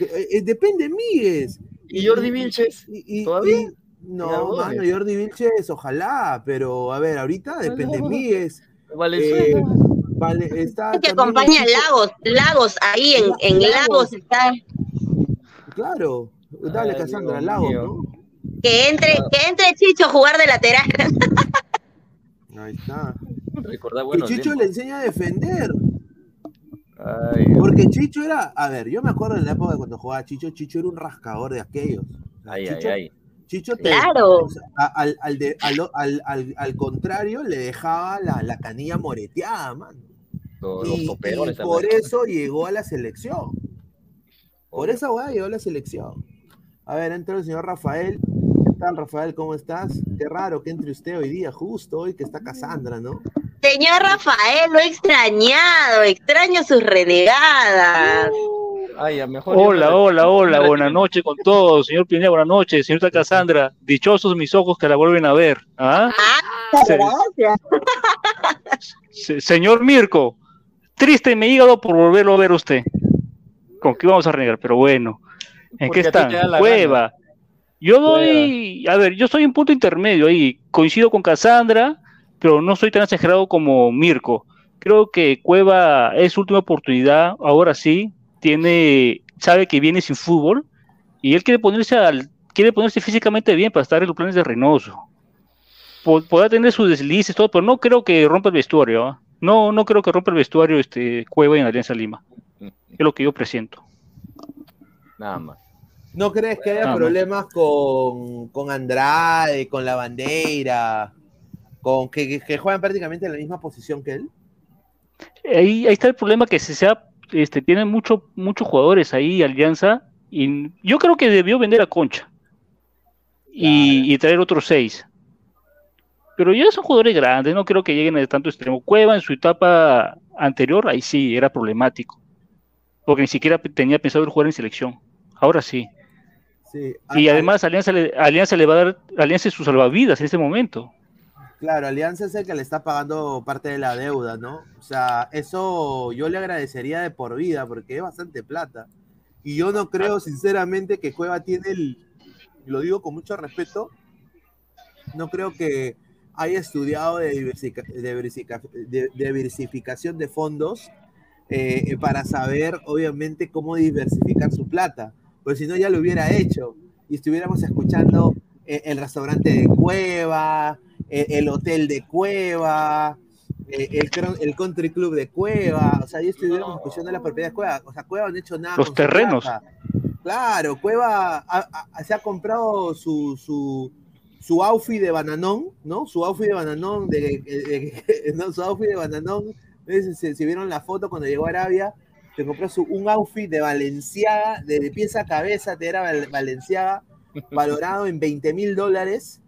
Eh, eh, depende en Míguez. ¿Y Jordi Vilches? y- y- ¿Todavía? y- no, mano. Jordi Vilches, ojalá, pero a ver, ahorita depende de Míguez. Valenzuela. Eh, vale, está que acompaña Lagos, Lagos, ahí en, en Lagos. Lagos está. Claro, dale, Ay, Cassandra, Lagos, mío. ¿no? Que entre, que entre Chicho a jugar de lateral. Ahí está. Buenos Chicho le enseña a defender. Ay, Porque Chicho era, a ver, yo me acuerdo en la época cuando jugaba Chicho, Chicho era un rascador de aquellos. Ay, ay, Chicho. Chicho te- Claro. al, al, de- al, al- al- al contrario, le dejaba la, la canilla moreteada, mano. Y, los toperones y por eso llegó a la selección. Por esa weá llegó a la selección. A ver, entra el señor Rafael. ¿Qué tal, Rafael? ¿Cómo estás? Qué raro que entre usted hoy día, justo hoy que está Cassandra, ¿no? Señor Rafael, lo he extrañado, extraño sus renegadas. Ay, a mejor yo Hola, hola, hola, buenas noches con todos, señor Pineda, buenas noches, señorita Cassandra, dichosos mis ojos que la vuelven a ver, ¿ah? Se- Gracias. se- señor Mirko, triste mi hígado por volverlo a ver a usted, con qué vamos a renegar, pero bueno, ¿en Porque qué están? Cueva, yo doy, a ver, yo soy un punto intermedio ahí, coincido con Cassandra, pero no soy tan exagerado como Mirko, creo que Cueva es su última oportunidad, ahora sí, tiene, sabe que viene sin fútbol y él quiere ponerse al, quiere ponerse físicamente bien para estar en los planes de Reynoso. Po- Podrá tener sus deslices, todo, pero no creo que rompa el vestuario. ¿ah? No, no creo que rompa el vestuario este Cueva en Alianza Lima. Es lo que yo presiento. Nada más. ¿No crees que haya Nada más. problemas con, con Andrade, con la bandera, con que, que- que juegan prácticamente en la misma posición que él? Ahí, ahí está el problema que se sea, este, tienen mucho, muchos jugadores ahí, Alianza, y yo creo que debió vender a Concha y, y traer otros seis. Pero ya son jugadores grandes, no creo que lleguen a tanto extremo. Cueva en su etapa anterior, ahí sí, era problemático. Porque ni siquiera tenía pensado en jugar en selección. Ahora sí. Sí. Y además Alianza le, Alianza le va a dar, Alianza es su salvavidas en este momento. Claro, Alianza es el que le está pagando parte de la deuda, ¿no? O sea, eso yo le agradecería de por vida porque es bastante plata. Y yo no creo sinceramente que Cueva tiene el, lo digo con mucho respeto, no creo que haya estudiado de, de- de diversificación de fondos eh, para saber, obviamente, cómo diversificar su plata. Pues si no, ya lo hubiera hecho. Y estuviéramos escuchando eh, el restaurante de Cueva, eh, el hotel de Cueva, eh, el, country club de Cueva. O sea, ya estuviéramos escuchando la propiedad de Cueva. O sea, Cueva no ha hecho nada. Los terrenos. Claro, Cueva ha- ha- se ha comprado su, su, su outfit de bananón, ¿no? Su outfit de bananón, de, de- de- no, su outfit de bananón. Si, si vieron la foto cuando llegó a Arabia, se compró su, un outfit de Valenciaga, de, de pieza a cabeza, te era Val- Valenciaga, valorado en 20 mil dólares.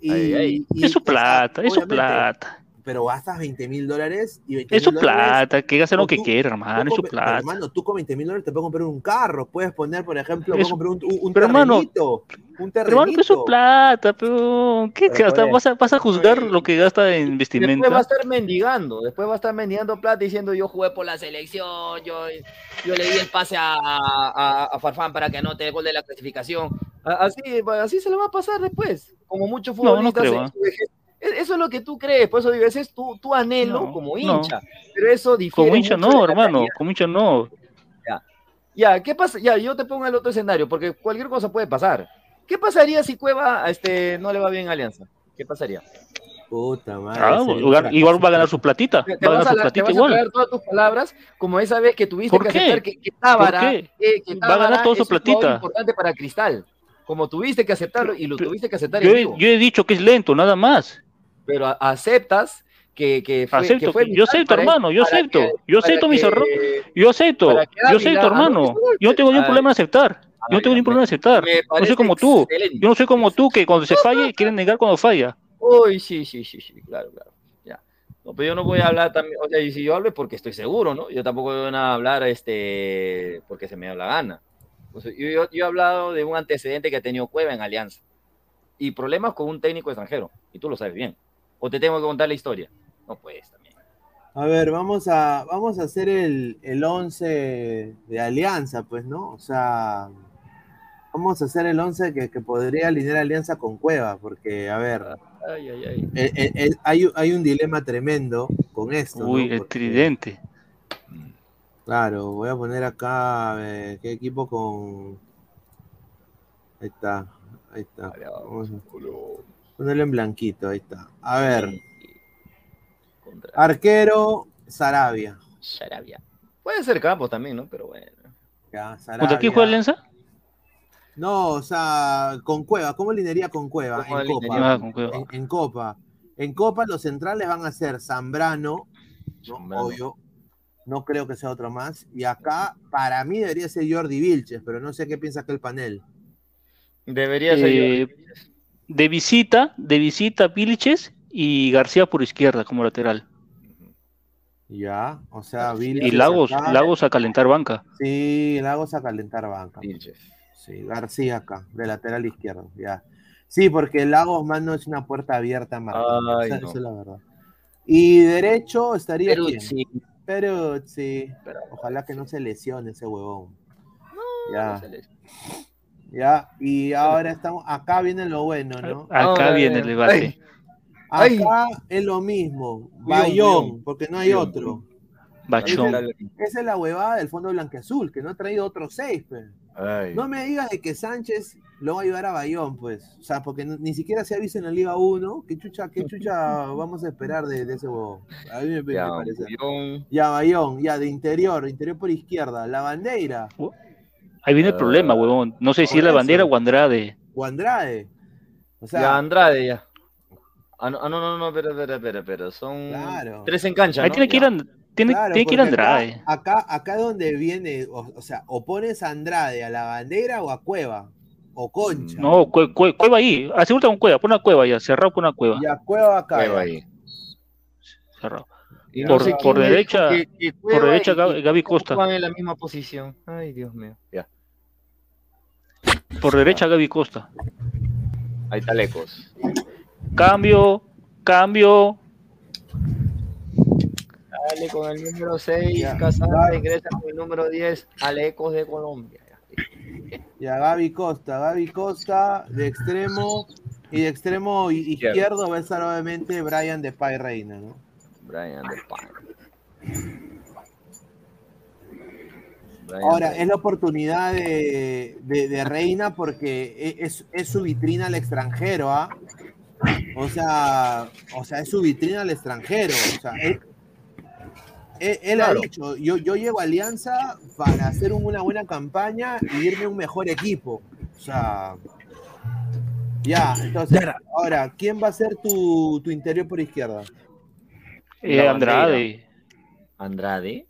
Y, Ay, ay. y, Es su plata, es su plata. Pero gastas 20 mil dólares y 20 Es su plata, que gaste lo que tú- quiera, tú hermano, es su plata. hermano, tú con 20 mil dólares te puedes comprar un carro, puedes poner, por ejemplo, puedes comprar un, un, un pero, hermano, terrenito, un Pero hermano, terrenito. que es su plata, pero ¿qué Pero, gasta? pues, ¿Vas a, vas a juzgar lo que gasta en Después va a vestimenta? estar mendigando, después va a estar mendigando plata diciendo yo jugué por la selección, yo, yo le di el pase a, a, a Farfán para que anote el gol de la clasificación. Así, así se le va a pasar después, como muchos No, no futbolistas. creo, en su vejez. E- Eso es lo que tú crees, por eso digo, ese es tu, tu anhelo No, como no. hincha. Pero eso difiere Como hincha mucho no, hermano, calidad. como hincha no. Ya. Ya, ¿qué pasa? Ya, yo te pongo el otro escenario, porque cualquier cosa puede pasar. ¿Qué pasaría si Cueva este, no le va bien a Alianza? ¿Qué pasaría? Puta madre. Ah, igual, va a ganar su platita, Te, va a ganar a, su la- te platita vas a igual. traer todas tus palabras, como esa vez que tuviste ¿Por que aceptar que, que Tábara, ¿Por qué? eh, que Va a ganar toda su platita. importante para Cristal. Como tuviste que aceptarlo y lo tuviste que aceptar Yo en vivo. yo he dicho que es lento, nada más. Pero aceptas que, que fue, Acepto, que fue yo acepto, hermano, yo acepto, que- yo acepto mis errores, yo acepto, yo acepto, hermano, yo no tengo ningún pues. problema en aceptar, yo no tengo ningún problema en aceptar, no soy como tú, yo no soy como tú que cuando se falle quieren negar cuando falla. Uy, sí, sí, sí, sí, claro, claro. Ya. No, pero yo no voy a hablar también, o sea, y si yo hablo es porque estoy seguro, ¿no? Yo tampoco voy a hablar este porque se me da la gana. O sea, yo, yo- yo he hablado de un antecedente que ha tenido Cueva en Alianza. Y problemas con un técnico extranjero. Y tú lo sabes bien. O te tengo que contar la historia. No puedes también. A ver, vamos a, vamos a hacer el, el 11 de Alianza, pues, ¿no? O sea, vamos a hacer el 11 que, que podría alinear Alianza con Cueva, porque, a ver, Ay, ay, ay. eh, eh, eh, hay, hay un dilema tremendo con esto. Uy, ¿no? el Porque, tridente. Claro, voy a poner acá, ¿qué equipo con...? Ahí está, ahí está. Vamos a ponerlo en blanquito, ahí está. A ver, arquero, Sarabia. Sarabia. Puede ser Campos también, ¿no? Pero bueno. Ya, ¿Contra quién juega Alianza? No, o sea, con Cueva, ¿cómo alinearía con Cueva? ¿Cómo En Copa. alinearía? Ah, con Cueva. En, en Copa. En Copa los centrales van a ser Zambrano, ¿no? Zambrano. obvio. No creo que sea otro más. Y acá, para mí, debería ser Jordi Vilches, pero no sé qué piensa acá el panel. Debería ser Eh, de visita, de visita Piliches y García por izquierda como lateral. Ya, o sea, Vilches. Y Lagos, acá. Lagos a calentar banca. Sí, Lagos a calentar banca. Sí, García acá, de lateral izquierdo, ya. Sí, porque Lagos, mano, es una puerta abierta, Martín. Ay, esa, no. esa es la verdad. Y derecho estaría Peruzzi. quién? Peruzzi. Ojalá que no se lesione ese huevón. ya. Ya, y ahora estamos, acá viene lo bueno, ¿no? Acá Ay, viene el debate. ay. Acá es lo mismo, Bayón, porque no hay otro. Bachón. Esa es la huevada del fondo blanqueazul, que no ha traído otro seis, pues. No me digas de que Sánchez lo va a ayudar a Bayón, pues. O sea, porque ni siquiera se avisa en la Liga 1. ¿Qué chucha, qué chucha vamos a esperar de, de ese huevón? A mí me, me Ya, parece. Bayón. Ya, Bayón, ya, de interior, interior por izquierda. La bandera, Ahí viene el problema, huevón. No sé si es la bandera o Andrade. o Andrade. O sea, ya, Andrade, ya. Ah, no, ah, no, no, no, espera, espera, espera, espera. Son Claro. tres en cancha, Ahí ¿no? tiene que ir. And- tiene, Claro, tiene que ir porque Andrade. Acá, acá, acá donde viene, o, o sea, o pones a Andrade a la bandera o a Cueva. O Concha. No, Cue- Cue- Cueva ahí. Asegúrate con Cueva. Pon una Cueva ya. Cerrado con una Cueva. Ya, Cueva acá. Cueva ya. ahí. Cerrado. Y no Por, sé derecha, dijo que- que por derecha y- Gaby, Costa. Van en la misma posición. Ay, Dios mío. Ya. Por derecha Gaby Costa. Ahí está lejos. Cambio, cambio. Dale con el número 6, Casandra ingresa con el número 10, Alecos de Colombia. Ya, Gaby Costa, Gaby Costa de extremo y de extremo izquierdo va a estar obviamente Brian de Pai Reina, ¿no? Brian de. Ahora, es la oportunidad de, de- de Reina porque e- es, es su vitrina al extranjero, ¿ah? O sea, o sea, es su vitrina al extranjero. O sea, él, él- él Claro. ha dicho, yo, yo llego a Alianza para hacer una buena campaña y irme a un mejor equipo. O sea, ya, entonces, ahora, ¿quién va a ser tu, tu interior por izquierda? Eh, Andrade. Andrade.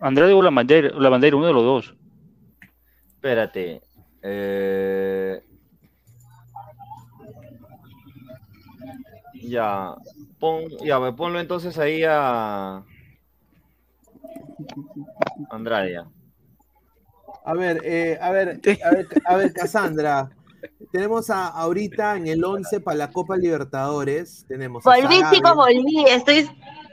Andrade o la bandera, la bandera, uno de los dos. Espérate. Eh... Ya. Pon, ya, ponlo entonces ahí a. Andrade ya. A ver, eh, a ver, a ver, a ver, Cassandra. Tenemos a, ahorita en el 11 para la Copa Libertadores. Tenemos a Volví, Sarabia. chico, volví. Estoy,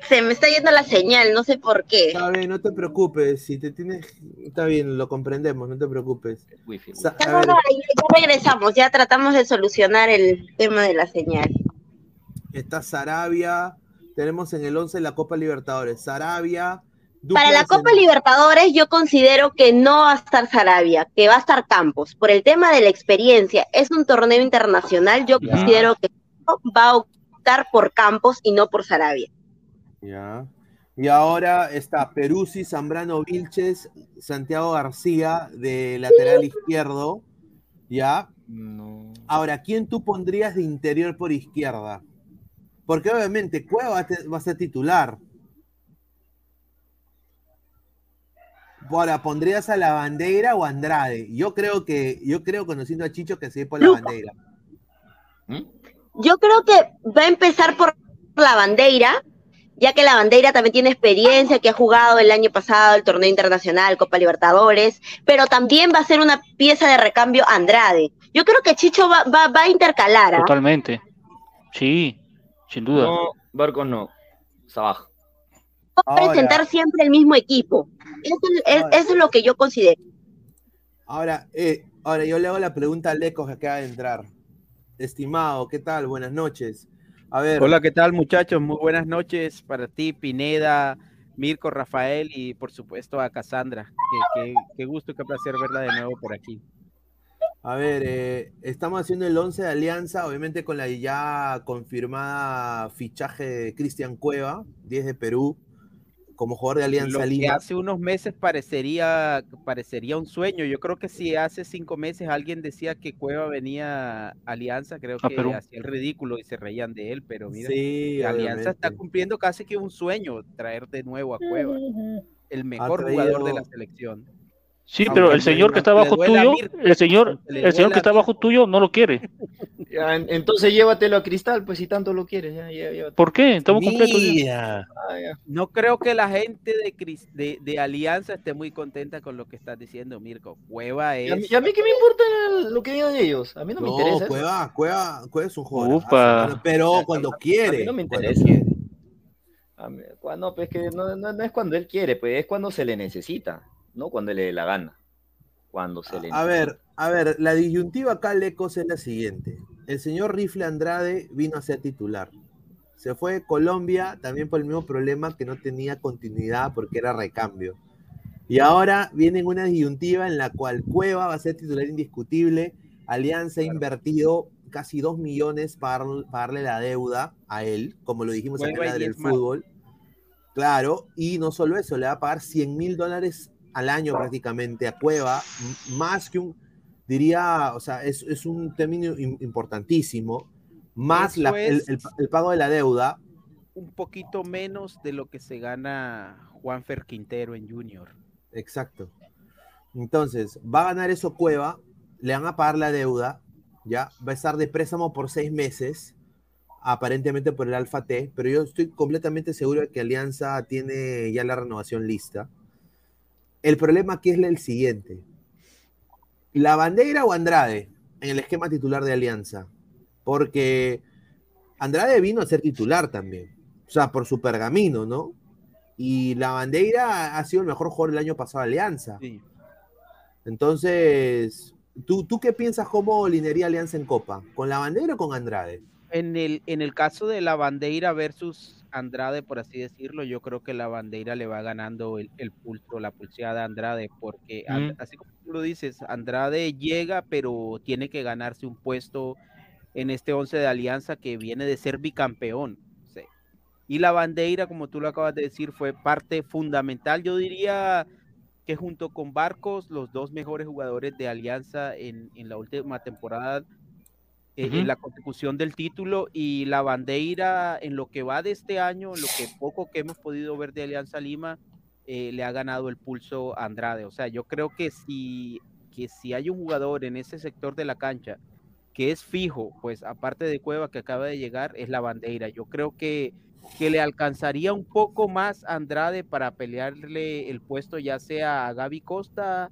se me está yendo la señal, no sé por qué. Está bien, no te preocupes. Si te tienes, está bien, lo comprendemos, no te preocupes. No, no, ya, regresamos, ya tratamos de solucionar el tema de la señal. está Sarabia. Tenemos en el 11 la Copa Libertadores. Sarabia. Para la Copa Libertadores yo considero que no va a estar Sarabia, que va a estar Campos. Por el tema de la experiencia, es un torneo internacional, yo Ya. considero que va a optar por Campos y no por Sarabia. Ya. Y ahora está Peruzzi, Zambrano Vilches, Santiago García de lateral izquierdo. Ya. Ahora, ¿quién tú pondrías de interior por izquierda? Porque obviamente Cueva va a ser titular. Ahora, ¿pondrías a la bandera o a Andrade? Yo creo que, yo creo, conociendo a Chicho, que se por la bandera. Yo creo que va a empezar por la bandera, ya que la bandera también tiene experiencia, que ha jugado el año pasado el torneo internacional, Copa Libertadores, pero también va a ser una pieza de recambio Andrade. Yo creo que Chicho va, va, va a intercalar. ¿ah? Totalmente. Sí, sin duda. No, Barcos no. Sabaj. Va a presentar siempre el mismo equipo. Eso, es, eso es lo que yo considero. Ahora, eh, ahora yo le hago la pregunta a Lecos que acaba de entrar. Estimado, ¿qué tal? Buenas noches. A ver. Hola, ¿qué tal muchachos? Muy buenas noches para ti, Pineda, Mirko, Rafael y por supuesto a Cassandra. Qué, qué, qué gusto y qué placer verla de nuevo por aquí. A ver, eh, estamos haciendo el 11 de Alianza, obviamente con la ya confirmada fichaje de Cristian Cueva, 10 de Perú, como jugador de Alianza Lo que Lima. hace unos meses parecería, parecería un sueño. Yo creo que si hace cinco meses alguien decía que Cueva venía a Alianza, creo que hacía el ridículo y se reían de él, pero mira, Sí, Alianza está cumpliendo casi que un sueño traer de nuevo a Cueva, el mejor traído- jugador de la selección. Sí, Aunque pero el señor que está aunque le bajo duela a tuyo, el señor, el señor que está a bajo tuyo no lo quiere. Entonces llévatelo a Cristal, pues si tanto lo quieres. Ya, ya. ¿Por qué? Estamos completos. ya. Ah. No creo que la gente de, de, de Alianza esté muy contenta con lo que estás diciendo, Mirko. Cueva ¿Y a, mí, es... y a mí qué me importa lo que digan ellos? A mí no, me No, interesa. eso. Cueva, Cueva, Cueva es un jugador. Upa. Pero cuando quiere. A mí no me cuando interesa. quiere. A mí- cuando, pues que no, no- no es cuando él quiere, pues es cuando se le necesita, no cuando le dé la gana. Cuando se le A ver, a ver, la disyuntiva acá, Lecos, es la siguiente. El señor Rifle Andrade vino a ser titular. Se fue de Colombia también por el mismo problema que no tenía continuidad porque era recambio. Y ahora viene en una disyuntiva en la cual Cueva va a ser titular indiscutible. Alianza ha invertido casi 2 millones para darle la deuda a él, como lo dijimos acá en la del 10 más. fútbol. Claro, y no solo eso, le va a pagar 100 mil dólares al año prácticamente a Cueva, más que un, diría, o sea, es, es un término im- importantísimo, más la- el, el- el pago de la deuda. un poquito menos de lo que se gana Juanfer Quintero en Junior. Exacto. Entonces, va a ganar eso Cueva, le van a pagar la deuda, ya, va a estar de préstamo por seis meses, aparentemente por el Alfa T, pero yo estoy completamente seguro de que Alianza tiene ya la renovación lista. El problema aquí es el siguiente. ¿La bandera o Andrade en el esquema titular de Alianza? Porque Andrade vino a ser titular también, o sea, por su pergamino, ¿no? Y la bandera ha sido el mejor jugador del año pasado de Alianza. Entonces, ¿tú, ¿tú qué piensas cómo linearía Alianza en Copa? ¿Con la bandera o con Andrade? En el, en el caso de la bandera versus Andrade, por así decirlo, yo creo que la bandera le va ganando el, el pulso, la pulseada a Andrade, porque Mm. así como tú lo dices, Andrade llega, pero tiene que ganarse un puesto en este 11 de Alianza que viene de ser bicampeón. sí. Y la bandera, como tú lo acabas de decir, fue parte fundamental, yo diría que junto con Barcos, los dos mejores jugadores de Alianza en, en la última temporada eh, Ujú. en la consecución del título y la bandera en lo que va de este año, en lo que poco que hemos podido ver de Alianza Lima, eh, le ha ganado el pulso a Andrade. O sea, yo creo que si, que si hay un jugador en ese sector de la cancha que es fijo, pues aparte de Cueva que acaba de llegar, es la bandera. Yo creo que, que le alcanzaría un poco más a Andrade para pelearle el puesto ya sea a Gaby Costa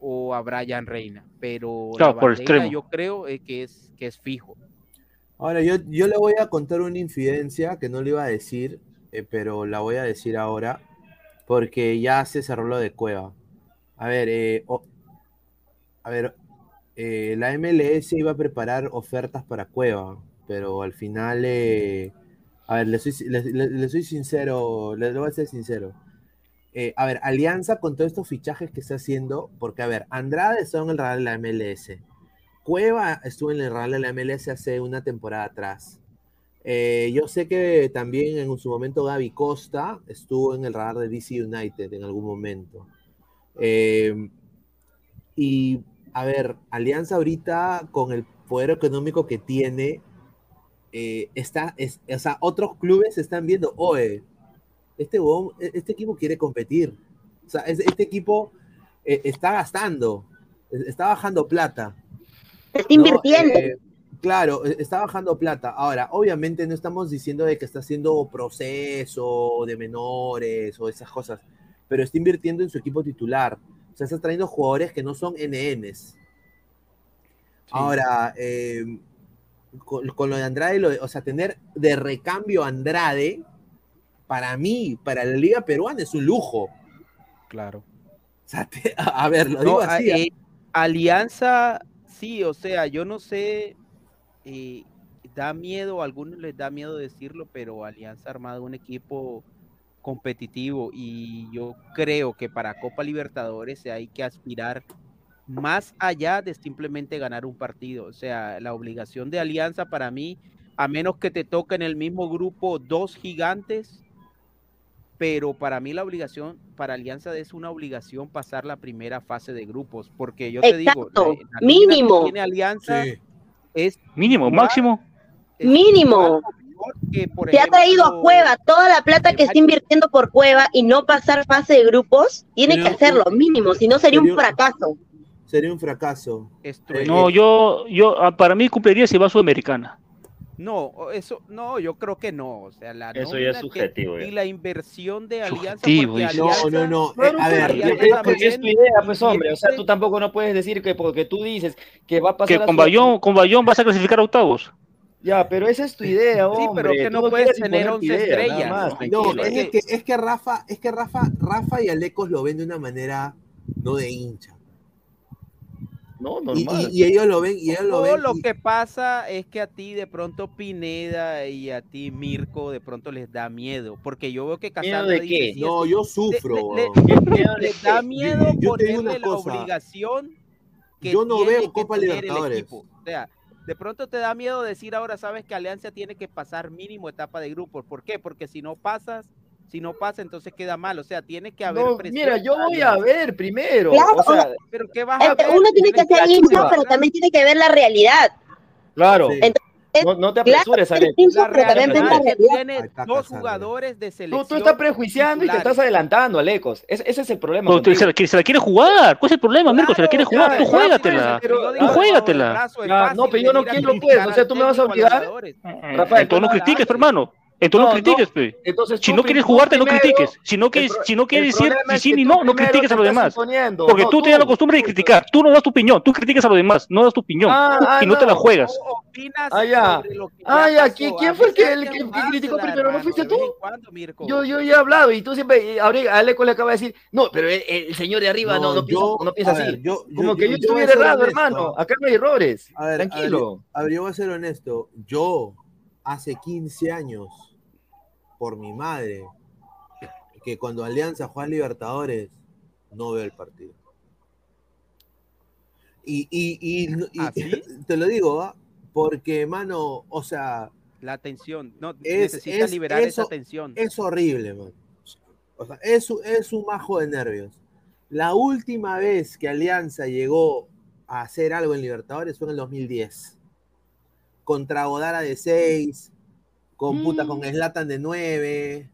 o a Brian Reina, pero Claro, la por bandera yo creo eh, que es que es fijo. Ahora, yo, yo le voy a contar una infidencia que no le iba a decir, eh, pero la voy a decir ahora, porque ya se cerró lo de Cueva. A ver, eh, a ver, eh, la MLS iba a preparar ofertas para Cueva, pero al final, eh, a ver, le soy, le, le- le soy sincero, le, le voy a ser sincero. Eh, a ver, Alianza con todos estos fichajes que está haciendo, porque a ver, Andrade está en el radar de la MLS. Cueva estuvo en el radar de la MLS hace una temporada atrás. Eh, yo sé que también en su momento Gaby Costa estuvo en el radar de DC United en algún momento. Eh, y a ver, Alianza ahorita con el poder económico que tiene, eh, está, es, o sea, otros clubes están viendo, este, e- este equipo quiere competir. O sea, es- este equipo eh, está gastando, e- está bajando plata. Está ¿no? invirtiendo. Eh, Claro, e- está bajando plata. Ahora, obviamente no estamos diciendo de que está haciendo proceso de menores o esas cosas, pero está invirtiendo en su equipo titular. O sea, está trayendo jugadores que no son NNs. Ahora, eh, con, con lo de Andrade, lo de- o sea, tener de recambio a Andrade, para mí, para la Liga Peruana es un lujo. Claro. O sea, te- a, a ver, lo No, digo así. ¿ah? eh, Alianza, sí, o sea, yo no sé, eh, da miedo, a algunos les da miedo decirlo, pero Alianza ha armado un equipo competitivo y yo creo que para Copa Libertadores hay que aspirar más allá de simplemente ganar un partido. O sea, la obligación de Alianza para mí, a menos que te toque en el mismo grupo dos gigantes, pero para mí la obligación, para Alianza es una obligación pasar la primera fase de grupos, porque yo te digo, Exacto, la- la nómina que mínimo. tiene Alianza es Mínimo, más- máximo. Mínimo. que, por Se ha traído a Cueva toda la plata que está invirtiendo por Cueva y no pasar fase de grupos, tiene que Sería un- hacerlo, mínimo, si no sería un sería un- fracaso. Sería un fracaso. Eh, No, yo, yo, ah, para mí cumpliría si va a Sudamericana. No, eso, no, yo creo que no. O sea, la Eso ya es que- subjetivo, ya. y la inversión de Alianza. No, Alianza- no, no. Pero, eh, a ver, pero, también porque es tu idea, pues hombre, o sea, tú tampoco no puedes decir que porque tú dices que va a pasar Que con Bayón, con Bayón vas a clasificar a octavos. Ya, pero esa es tu idea, hombre. Sí, pero que tú no puedes tener imponer tu 11 idea, estrellas, más, ¿no? No, es que, es que Rafa, es que Rafa, Rafa y Alecos lo ven de una manera no de hincha. No, Y, normal. y- y ellos lo ven, y ellos lo ven. lo y- que pasa es que a ti de pronto Pineda y a ti Mirko de pronto les da miedo, porque yo veo que ¿Miedo Casandra de dice, qué? "Sí, No, yo sufro. le- weón. le- les da miedo yo- yo ponerle una la cosa. obligación que Yo no tiene veo Copa Libertadores. equipo. O sea, de pronto te da miedo decir ahora sabes que Alianza tiene que pasar mínimo etapa de grupos. ¿Por qué? Porque si no pasas, si no pasa, entonces queda mal. O sea, tiene que haber No, presión mira, yo voy a ver primero. Claro, o sea, Pero ¿qué vas a ver? Uno tiene que ser chuva. pero también tiene que ver la realidad. claro. Sí. Entonces, No, no te claro, apresures, hincha, La pero también ves la realidad es que tiene dos jugadores de Tú, selección. tú estás prejuiciando y te estás adelantando, Alecos. Ese, ese es el problema. Se, la, quiere- se la quiere jugar. ¿Cuál es el problema, Mirko? Se la quiere Claro, jugar. Tú yo Tú fácil no, pero yo no quiero, pues, o sea, tú me vas a obligar. jugadores. Rafael, Entonces no tú- critiques, hermano. Entonces no, No, no. critiques, pe. Entonces, Si tú no quieres tú jugarte, no critiques. Si no quieres, si no quieres decir sí ni tú no, no critiques a los demás. Porque No, tú te das la tú. costumbre de criticar. Tú no das tu opinión. Tú criticas a los demás. No das tu opinión. Ah, ah, y no, te la juegas. ¿Tú Ah, ya. Ah, ya. ¿Quién, fue el que, el criticó primero? ¿No fuiste tú? Yo, yo ya he hablado y tú siempre, ahora Aleco le acaba de decir, no, pero el, el señor de arriba no, no, piensa, así. Como que yo, estuviera errado, hermano. Acá no hay errores. Tranquilo. a ver, yo voy a ser honesto. Yo, hace 15 años, por mi madre, que cuando Alianza juega Libertadores, no veo el partido. Y, y, y, y- ¿Ah, sí? te lo digo, ¿ah? porque, mano, o sea, La tensión. No, es, necesitas es- liberar esa tensión. es horrible, man. O sea, es, es un majo de nervios. La última vez que Alianza llegó a hacer algo en Libertadores fue en el 2010. Contra Godara de 6, con puta, con Slatan de 9.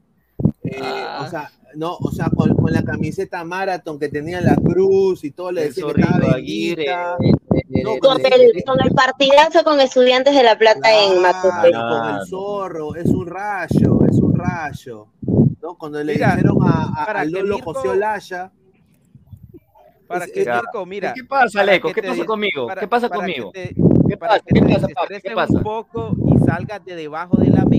O sea, no, o sea, con, con la camiseta Marathon que tenía la cruz y todo le decía que estaba zorrito Aguirre. bendita. eh, No, Con el, con el partidazo con Estudiantes de La Plata en Matute. Claro, con el zorro, es un rayo, es un rayo. ¿no? Cuando le Mira, dijeron a, a- para que Lolo Mirko- José Olaya, Para es- que es- Mirko, mira. ¿Qué pasa, para que ¿Qué te pasa conmigo? para- ¿Qué pasa para que conmigo? te- ¿Qué para pasa? que ¿Qué te pasa? ¿Qué pasa? un poco y salgas de debajo de la mesa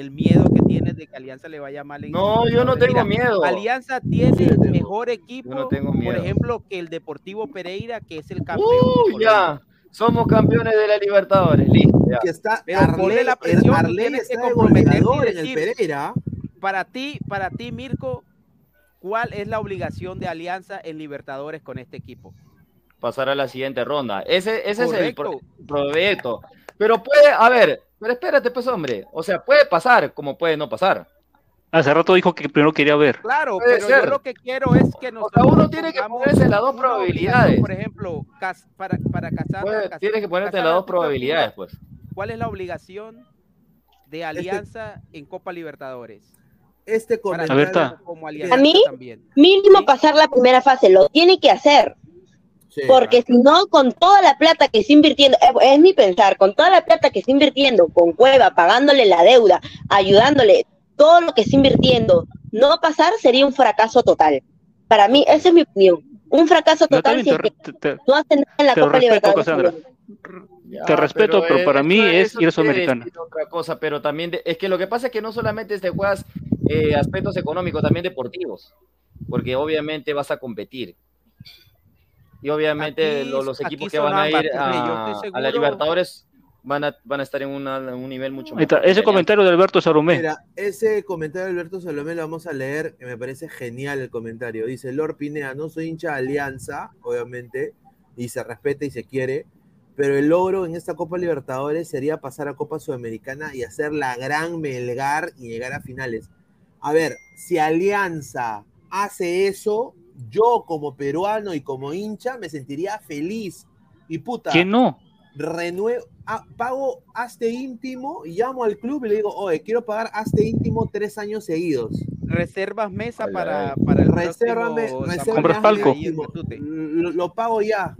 el miedo que tienes de que Alianza le vaya mal en No, yo no tengo Mira, miedo. Alianza tiene mejor equipo, Yo no tengo por miedo. ejemplo, que el Deportivo Pereira, que es el campeón. Uh, de ya. Somos campeones de la Libertadores. Listo, ya. que está Pero ponle la presión, tú Arley que está de comprometerte en el Pereira. Para ti, para ti, Mirko, ¿cuál es la obligación de Alianza en Libertadores con este equipo? Pasar a la siguiente ronda. Ese, ese es el pro- proyecto. Pero puede, a ver, pero espérate, pues, hombre. O sea, puede pasar como puede no pasar. Hace rato dijo que primero quería ver. Claro, Puede pero ser. yo lo que quiero es que O sea, uno tiene que ponerse las dos probabilidades. Por ejemplo, cas- para, para Puede- Casandra- tienes que ponerte las dos probabilidades, pues. ¿Cuál es la obligación de Alianza en Copa Libertadores? Este Para A ver, como Alianza A mí, también. mínimo pasar la primera fase, lo tiene que hacer. Porque si no, con toda la plata que está invirtiendo, eh, es mi pensar, con toda la plata que está invirtiendo con Cueva, pagándole la deuda, ayudándole, todo lo que está invirtiendo, no pasar sería un fracaso total. Para mí, esa es mi opinión. Un fracaso total también si es que te- te- no hacen nada en la te Copa respeto, Libertadores. Cassandra. Te respeto, pero eh, para mí eso- es ir Sudamericana. otra cosa, pero también de- es que lo que pasa es que no solamente te juegas eh, aspectos económicos, también deportivos, porque obviamente vas a competir. Y obviamente Aquí- los equipos que van a ir yo a, la Libertadores van a, van a estar en, una- en un nivel mucho Ahí está, ese comentario de Alberto Salomé. Mira, ese comentario de Alberto Salomé lo vamos a leer, que me parece genial el comentario. Dice, Lord Pinea, no soy hincha de Alianza, obviamente, y se respeta y se quiere, pero el logro en esta Copa Libertadores sería pasar a Copa Sudamericana y hacer la gran Melgar y llegar a finales. A ver, si Alianza hace eso, yo como peruano y como hincha me sentiría feliz. Y puta, ¿Quién no? renuevo, ah, pago hazte íntimo, llamo al club y le digo, oye, quiero pagar hazte íntimo tres años seguidos. Reservas mesa Ay, para, para el Resérvame, Martín palco. Lo, lo pago ya,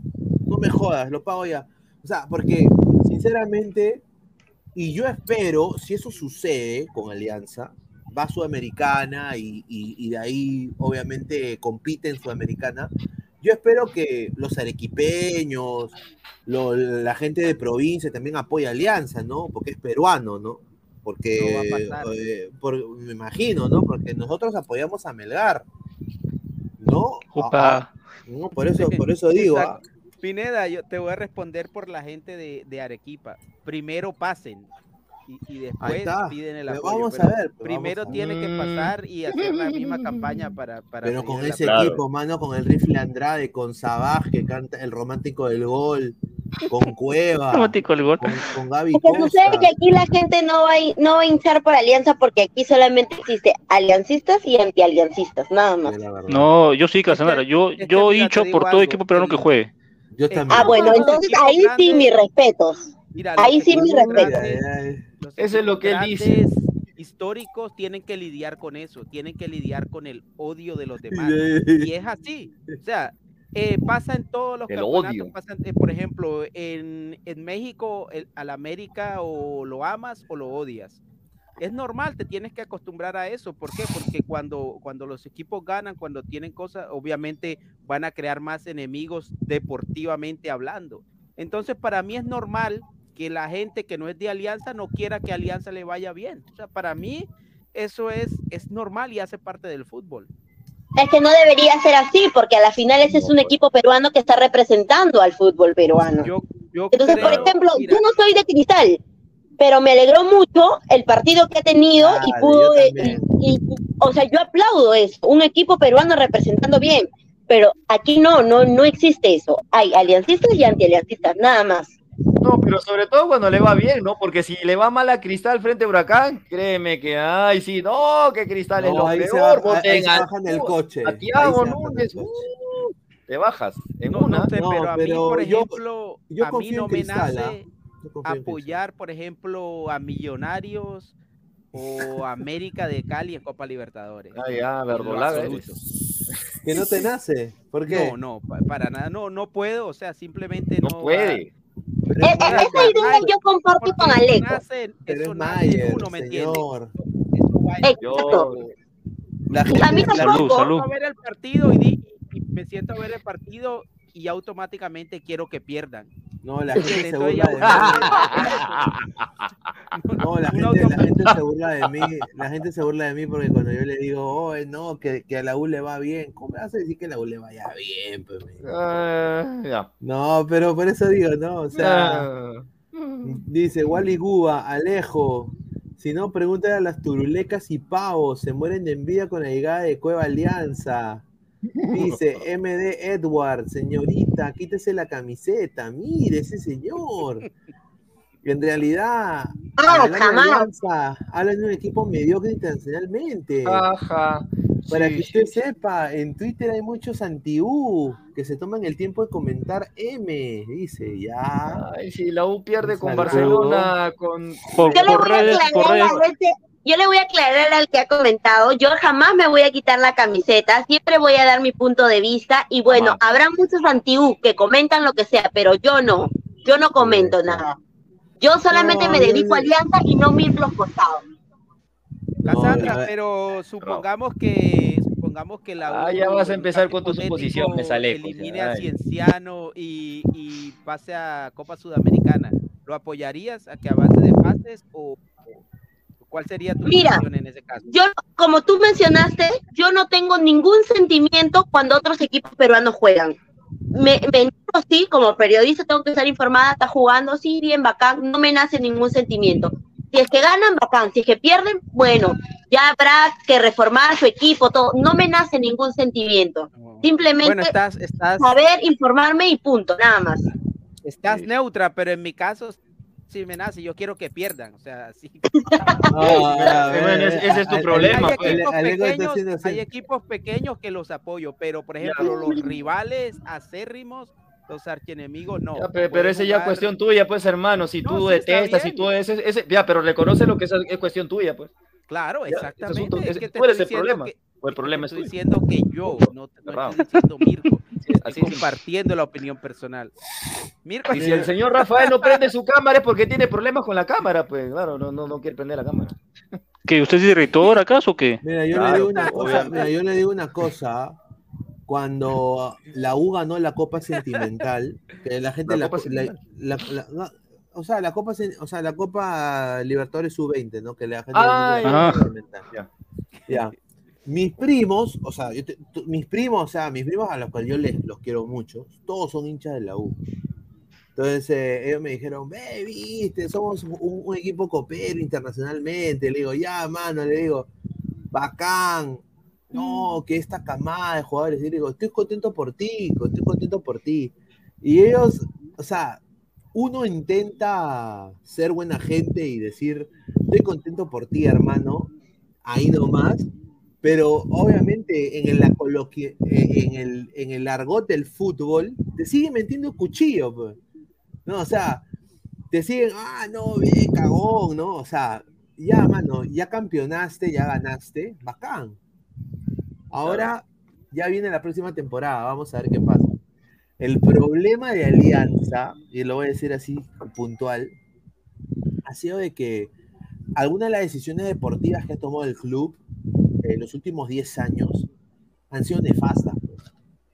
no me jodas, lo pago ya. O sea, porque sinceramente, y yo espero, si eso sucede con Alianza, va a Sudamericana y, y- y de ahí obviamente compite en Sudamericana, yo espero que los arequipeños, lo- la gente de provincia también apoye a Alianza, ¿no? Porque es peruano, ¿no? Porque, No eh, por- me imagino, ¿no? Porque nosotros apoyamos a Melgar, ¿no? Opa. No, por eso, por eso digo, ah. Pineda, yo te voy a responder por la gente de, de Arequipa. Primero pasen y, y después piden el Pero apoyo. vamos a pero ver, pero primero a tiene que ver. pasar y hacer la misma campaña para, para pero con ese apoyo. equipo, mano, con el rifle Andrade, con Sabaj, que canta el romántico del gol, con Cueva, Romántico el gol. con, con Gaby que sucede que aquí la gente no va, a, no va a hinchar por alianza porque aquí solamente existe aliancistas y antialiancistas, nada más. No, yo sí, Casanara. Yo, yo hincho por todo algo, equipo peruano que juegue. Yo también. Ah, bueno, entonces ahí sí mis respetos. Mira, Ahí sí grandes- los Eso es lo que él dice. grandes Históricos tienen que lidiar con eso, tienen que lidiar con el odio de los demás. Y es así. O sea, eh, pasa en todos los El campeonatos. odio. pasa en- eh, por ejemplo, en, en México, el, al América o lo amas o lo odias. Es normal, te tienes que acostumbrar a eso. ¿Por qué? Porque cuando, cuando los equipos ganan, cuando tienen cosas, obviamente van a crear más enemigos deportivamente hablando. Entonces, para mí es normal que la gente que no es de Alianza no quiera que Alianza le vaya bien. O sea, para mí eso es, es normal y hace parte del fútbol. Es que no debería ser así porque a la final ese es un equipo peruano que está representando al fútbol peruano. Yo, yo Entonces, por ejemplo, mira, yo no soy de cristal, pero me alegró mucho el partido que ha tenido y pudo, eh, también. y, y- o sea, yo aplaudo eso, un equipo peruano representando bien, pero aquí no, no, no existe eso. Hay aliancistas y antialiancistas, nada más. No, pero sobre todo cuando le va bien, ¿no? Porque si le va mal a Cristal frente a Huracán, créeme que, ay, sí, no, que Cristal es No, lo ahí se peor. ahí se al- bajan del coche. A Ahí del Núñez, uh, te bajas en no, una. no sé, No, pero a mí, pero por yo- ejemplo, yo a mí no me Cristal, ¿ah? nace Yo en apoyar, por ejemplo, a Millonarios o América de Cali en Copa Libertadores. Ah, ya, verdolaga. Que no te nace. ¿Por qué? No, no, pa- para nada, no, no puedo, o sea, simplemente No no. puede. Pero E- es e- idea yo comparto con. Yo, La A mí gente, siento a ver el partido y, di- y me siento a ver el partido y automáticamente quiero que pierdan. No, la gente se burla de mí. No, la gente, la gente se burla de mí. La gente se burla de mí porque cuando yo le digo, oh, no, que, que a la U le va bien, ¿cómo me vas a decir que a la U le vaya bien? pues, ah. No, pero por eso digo, no, o sea. Ah. Dice Wally Guba, Alejo. Si no, pregúntale a las turulecas y pavos. Se mueren de envidia con la llegada de Cueva Alianza. Dice MD Edward, señorita, quítese la camiseta. Mire ese señor. En realidad, Ah, hablar de jamás. Un equipo mediocre internacionalmente. Ajá. Para Sí, que usted sí, sepa, en Twitter hay muchos anti-U que se toman el tiempo de comentar M. Dice, ya. Ay, si la U pierde con. Barcelona, con. Por, por redes, por redes. Yo le voy a aclarar al que ha comentado, yo jamás me voy a quitar la camiseta, siempre voy a dar mi punto de vista y bueno, habrá muchos anti que comentan lo que sea, pero yo no, yo no comento nada. Yo solamente No, me yo- dedico a Alianza y no miro los costados. Cassandra, No, pero supongamos que supongamos que la Ah, ya vas a empezar con tus suposiciones, Alejo, Elimine a. Cienciano y, y pase a Copa Sudamericana. ¿Lo apoyarías a que avance de fases o o cuál sería tu Mira, en ese caso? Yo, como tú mencionaste, yo no tengo ningún sentimiento cuando otros equipos peruanos juegan. Me, me sí, como periodista tengo que estar informada, está jugando, sí, bien, bacán, no me nace ningún sentimiento. Si es que ganan, bacán, si es que pierden, bueno, ya habrá que reformar su equipo, todo, no me nace ningún sentimiento. Simplemente Bueno, estás, estás, saber, informarme y punto, nada más. estás neutra, pero en mi caso sí me nace, yo quiero que pierdan, o sea, sí. Bueno, ese- ese es tu Hay- problema, Hay pues. equipos, pequeños, hay equipos pequeños que los apoyo, pero por ejemplo, los rivales acérrimos, los archienemigos, no. Ya, pe- pero, Pueden ese ya es cuestión tuya, pues, hermano. Si No, tú sí, detestas, si tú ese, ese- ya, pero reconoce lo que es, es cuestión tuya, pues. Claro, Ya, ese exactamente. asunto- es ese- que te tú eres estoy el problema. que- O el problema es estoy tuyo. diciendo que yo, no, no estoy diciendo Mirko, estoy así es. compartiendo la opinión personal. Mirko, Y si el señor Rafael no prende su cámara es porque tiene problemas con la cámara, pues, claro, no, no, no quiere prender la cámara. ¿Que usted es director acaso o qué? Mira, yo le Claro, digo una cosa, obviamente. mira, yo le digo una cosa. Cuando la U ganó la Copa Sentimental, que la gente La la, Copa la- Sentimental. la- la- no, o sea, la Copa o sea, la Copa Libertadores sub-20, ¿no? Que la gente Ah, la ya. Sentimental. Ya. Ya. Mis primos, o sea, yo te- tu- mis primos, o sea, mis primos a los cuales yo les, los quiero mucho, todos son hinchas de la U. Entonces eh, ellos me dijeron, ve, viste, somos un, un equipo copero internacionalmente. Le digo, ya, mano, le digo, bacán. No, que esta camada de jugadores. Y le digo, estoy contento por ti, estoy contento por ti. Y ellos, o sea, uno intenta ser buena gente y decir, estoy contento por ti, hermano, ahí nomás, pero obviamente en el, la eh, en el, en el argot del fútbol te siguen metiendo cuchillo, pues. No, o sea, te siguen, ah, no, bien, cagón, ¿no? O sea, ya, mano, ya campeonaste, ya ganaste, bacán. Ahora ya viene la próxima temporada, vamos a ver qué pasa. El problema de Alianza, y lo voy a decir así puntual, ha sido de que algunas de las decisiones deportivas que ha tomado el club en los últimos 10 años han sido nefastas. pues.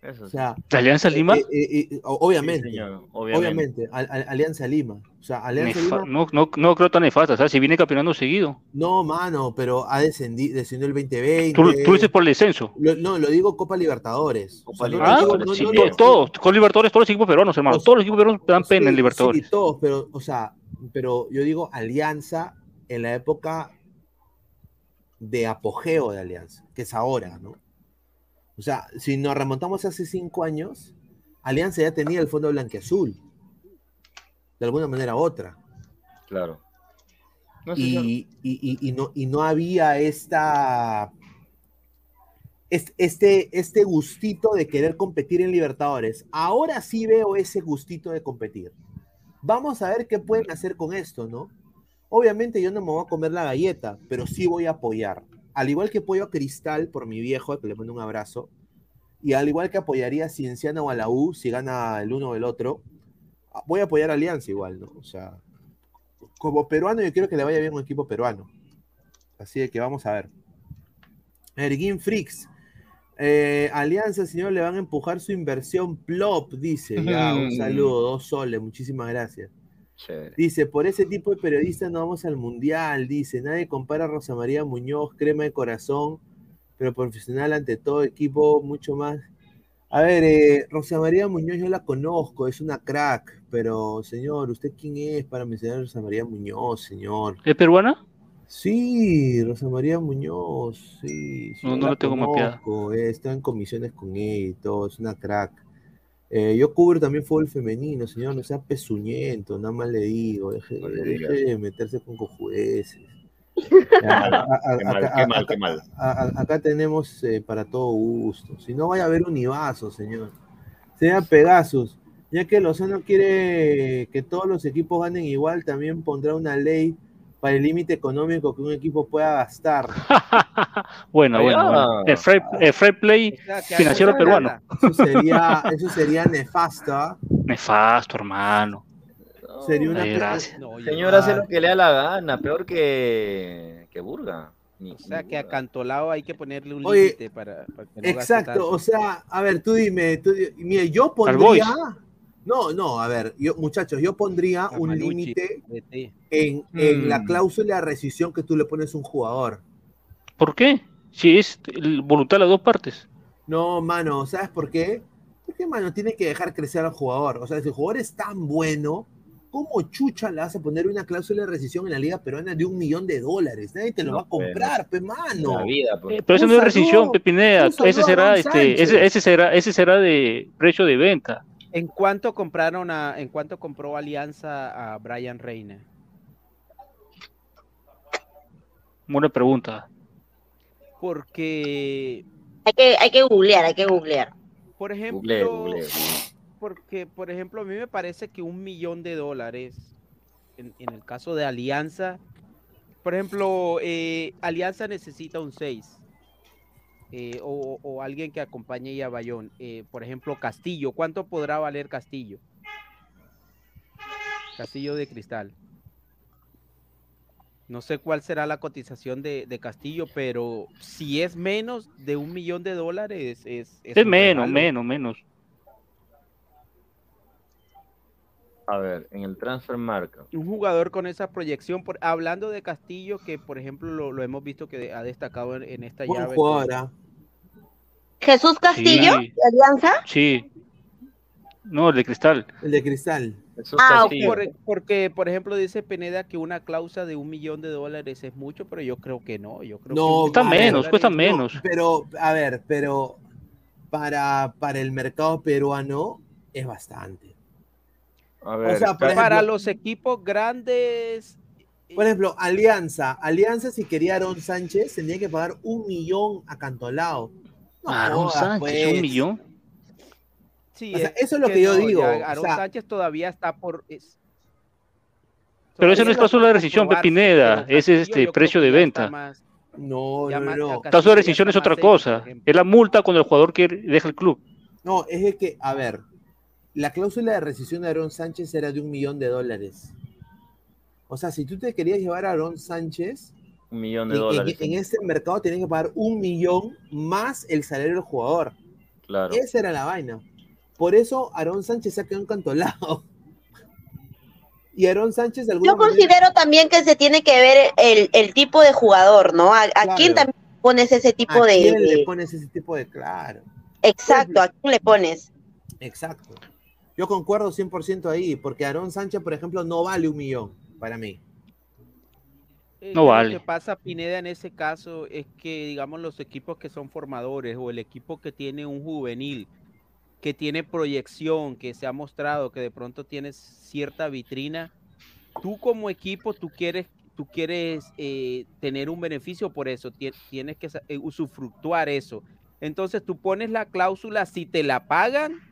Eso O sí. sea, ¿De Alianza eh, Lima? eh, eh, eh, obviamente, Sí, señor, obviamente, obviamente. Al- Al- Alianza Lima. O sea, Alianza Nefa- Lima, no, no, no creo tan nefasta, o sea, si viene campeonando seguido. no, mano, pero ha descendido, descendió el 2020. Tú, tú dices por el descenso. Lo- no, lo digo Copa Libertadores. O sea, Ah, sí, no- todos, con Libertadores, todos los equipos peruanos, hermano. Todos los equipos peruanos dan pena en Sí, Libertadores. Sí, todos, pero, o sea, pero yo digo Alianza en la época de apogeo de Alianza, que es ahora, ¿no? O sea, si nos remontamos hace cinco años, Alianza ya tenía el fondo blanqueazul, de alguna manera u otra. Claro. No, y, y- y- y no, y no había esta es- este, este gustito de querer competir en Libertadores. Ahora sí veo ese gustito de competir. Vamos a ver qué pueden hacer con esto, ¿no? Obviamente yo no me voy a comer la galleta, pero sí voy a apoyar. Al igual que apoyo a Cristal por mi viejo, que le mando un abrazo, y al igual que apoyaría a Cienciano o a la U si gana el uno o el otro, voy a apoyar a Alianza igual, ¿no? O sea, como peruano yo quiero que le vaya bien a un equipo peruano. Así de que vamos a ver. Erguín Frix. Eh, Alianza, señor, le van a empujar su inversión plop, dice. Ya, un saludo, dos soles, muchísimas gracias. Chévere. Dice, por ese tipo de periodistas no vamos al mundial, dice, nadie compara a Rosa María Muñoz, crema de corazón, pero profesional ante todo equipo, mucho más. A ver, eh, Rosa María Muñoz yo la conozco, es una crack, pero señor, ¿usted quién es para mencionar a Rosa María Muñoz, señor? ¿Es peruana? Sí, Rosa María Muñoz, sí. sí, No, no la tengo mapeada. eh, está en comisiones con ella y todo, es una crack. Eh, yo cubro también fútbol femenino, señor, no sea pezuñento, nada más le digo, deje, No le deje de meterse con cojudeces. Acá- tenemos eh, para todo gusto. Si no, vaya a haber univaso, señor. Señor Pegasus, ya que Lozano quiere que todos los equipos ganen igual, también pondrá una ley para el límite económico que un equipo pueda gastar. Bueno, bueno. El fair, el fair play financiero peruano. Eso sería, eso sería nefasto. ¿ah? Nefasto, hermano. Sería una Ay, gracias. Señor hace lo que le da la gana, peor que, que Burga. O sea, que a Cantolao hay que ponerle un límite para, para que no gaste Exacto, tanto. o sea, a ver, tú dime, tú di- mire, yo pondría, no, no, a ver, yo, muchachos, yo pondría un límite en, en Mm. la cláusula de rescisión que tú le pones a un jugador. ¿Por qué? Si es voluntad de las dos partes. No, mano, ¿sabes por qué? Porque, mano, tiene que dejar crecer al jugador. O sea, si el jugador es tan bueno, ¿cómo chucha le vas a poner una cláusula de rescisión en la Liga Peruana de un millón de dólares? Nadie te lo No, va a comprar, pe, mano. La vida, pues. Eh, pero eso no es rescisión, saludo Ese será, este, ese, ese será, ese será de precio de venta. ¿En cuánto compraron a, en cuánto compró Alianza a Brian Reina? Buena pregunta. Porque, Hay que, hay que googlear, hay que googlear. por ejemplo, Google, Google. porque, por ejemplo, a mí me parece que un millón de dólares, en, en el caso de Alianza, por ejemplo, eh, Alianza necesita un 6. O, o alguien que acompañe a Bayón. Eh, por ejemplo, Castillo. ¿Cuánto podrá valer Castillo? Castillo de cristal. No sé cuál será la cotización de, de Castillo, pero si es menos de un millón de dólares, es, menos, menos, menos. A ver, en el transfer marca. un jugador con esa proyección, por, hablando de Castillo, que por ejemplo lo, lo hemos visto que ha destacado en, en esta Buen llave. jugador, que- ¿ah? Jesús Castillo, Sí. de Alianza. Sí. No, el de cristal. El de cristal. Ah. Por- porque, por ejemplo, dice Peneda que una cláusula de un millón de dólares es mucho, pero yo creo que no. Yo creo No, que Cuesta menos, cuesta No, menos. pero, a ver, pero para, para el mercado peruano es bastante. A ver, sea, Para ejemplo- los equipos grandes, Por ejemplo, Alianza. Alianza, si quería Aaron Sánchez, tendría que pagar un millón a Cantolao. No Aaron jodas, Sánchez, pues. un millón. sí, O sea, es eso es lo que yo digo, ya o Aaron sea- Sánchez todavía está por. es- Pero eso no es todavía cláusula de rescisión, pero Ese es este precio de venta. más- No, ya no, más- no. Cláusula de rescisión es otra cosa. Es la multa cuando el jugador quiere, deja el club. No, es que, a ver, la cláusula de rescisión de Aaron Sánchez era de un millón de dólares. O sea, si tú te querías llevar a Aaron Sánchez, un millón de en, en- dólares. en este mercado tenías que pagar un millón más el salario del jugador. Claro. Esa era la vaina. Por eso Aaron Sánchez se ha quedado encantolado. Y Aaron Sánchez de alguna Yo manera- considero también que se tiene que ver el, el tipo de jugador, ¿no? ¿A, a quién Claro. también pones ese tipo ¿A de, quién le pones ese tipo de claro? Exacto, ¿a quién le pones? Exacto. Yo concuerdo 100% ahí, porque Aaron Sánchez, por ejemplo, no vale un millón para mí. Eh, No vale. Lo que pasa, Pineda, en ese caso es que, digamos, los equipos que son formadores o el equipo que tiene un juvenil, que tiene proyección, que se ha mostrado que de pronto tienes cierta vitrina, tú como equipo, tú quieres, tú quieres eh, tener un beneficio por eso, tie- tienes que eh, usufructuar eso. Entonces tú pones la cláusula, si te la pagan,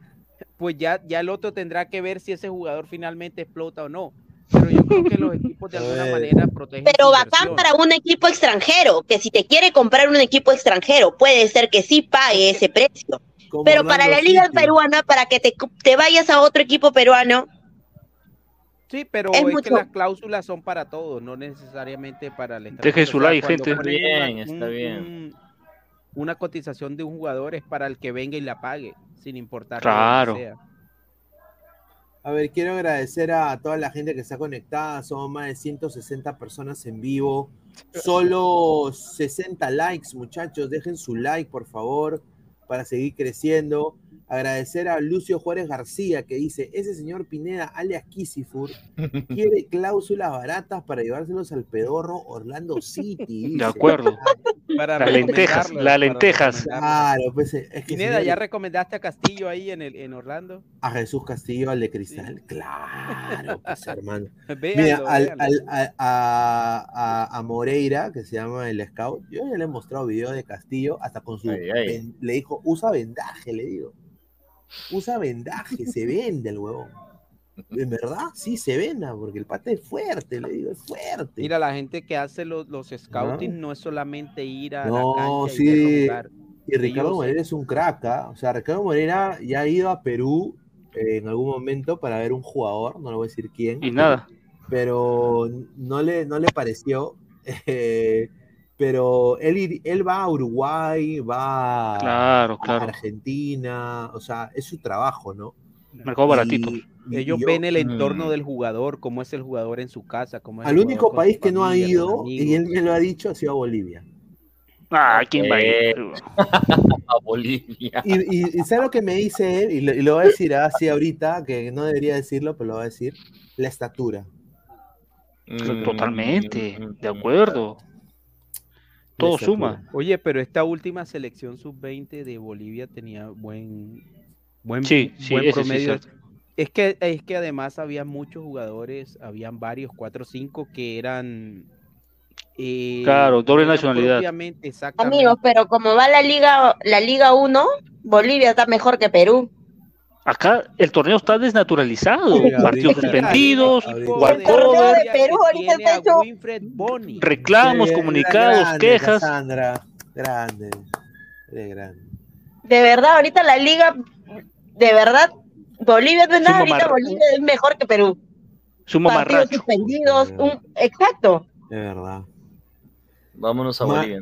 pues ya, ya el otro tendrá que ver si ese jugador finalmente explota o no. Pero yo creo que los equipos de alguna manera protegen. Pero bacán para un equipo extranjero, que si te quiere comprar un equipo extranjero, puede ser que sí pague ese precio. Como Pero para la liga peruana, para que te, te vayas a otro equipo peruano, Sí, pero Es es, que mucho. las cláusulas son para todos, no necesariamente para el Dejen su like, gente. Está una- bien, está bien. una cotización de un jugador es para el que venga y la pague, sin importar. Claro. dónde sea. A ver, quiero agradecer a toda la gente que está conectada. Somos más de 160 personas en vivo. Solo 60 likes, muchachos. Dejen su like, por favor, para seguir creciendo. Agradecer a Lucio Juárez García que dice, ese señor Pineda, alias Kisifur, quiere cláusulas baratas para llevárselos al pedorro Orlando City. dice. De acuerdo. Para Las lentejas, las lentejas. Claro, pues es que Pineda, señor- ¿ya recomendaste a Castillo ahí en, el, en Orlando? a Jesús Castillo, al de Cristal. Claro, pues hermano. Mira, al- al- a, a- a- a Moreira, que se llama el scout, yo ya le he mostrado videos de Castillo, hasta con su... Ay, ay. ven- le dijo, usa vendaje, le digo. Usa vendaje, se vende el huevón. En verdad, sí se venda, porque el pate es fuerte, le digo, es fuerte. Mira, la gente que hace los, los scouting no es solamente ir a No, la cancha y sí. jugar. Y Ricardo Ellos- Morera es un crack, ¿ah? O sea, Ricardo Morera ya ha ido a Perú eh, en algún momento para ver un jugador, no le voy a decir quién. Y nada. Pero no le, no le pareció. eh, pero él, ir- él va a Uruguay, va Claro, a. Argentina, o sea, es su trabajo, ¿no? Mercado baratito. Y- Ellos yo- ven el entorno Mm. del jugador, cómo es el jugador en su casa, cómo es Al el único país que no ha ido, amigos. y él me lo ha dicho, ha sido a Bolivia. Ah, ¿quién va a ir? A Bolivia. Y, y, y ¿sabe lo que me dice él? Y lo, y lo voy a decir así ahorita, que no debería decirlo, pero lo voy a decir. La estatura. Mm, Totalmente, de acuerdo. Todo suma. Oye, pero esta última selección sub-20 de Bolivia tenía buen, buen, Sí, sí, buen eso sí es promedio. es que, es que además había muchos jugadores, habían varios, cuatro o cinco que eran... eh, Claro, doble nacionalidad. Amigos, pero como va la Liga, la Liga 1, Bolivia está mejor que Perú. Acá el torneo está desnaturalizado. Sí, Partidos ahorita- suspendidos, ahorita- walkover, de Perú ahorita tiene a está hecho- Winfred Boni. reclamos, Sí, comunicados, grande, quejas. Cassandra, grande. De verdad, ahorita la Liga, de verdad, Bolivia no es nada, ahorita Bolivia es mejor que Perú. Su Partidos mamarracho. suspendidos, un, exacto. De verdad. Vámonos a Ma- Bolivia.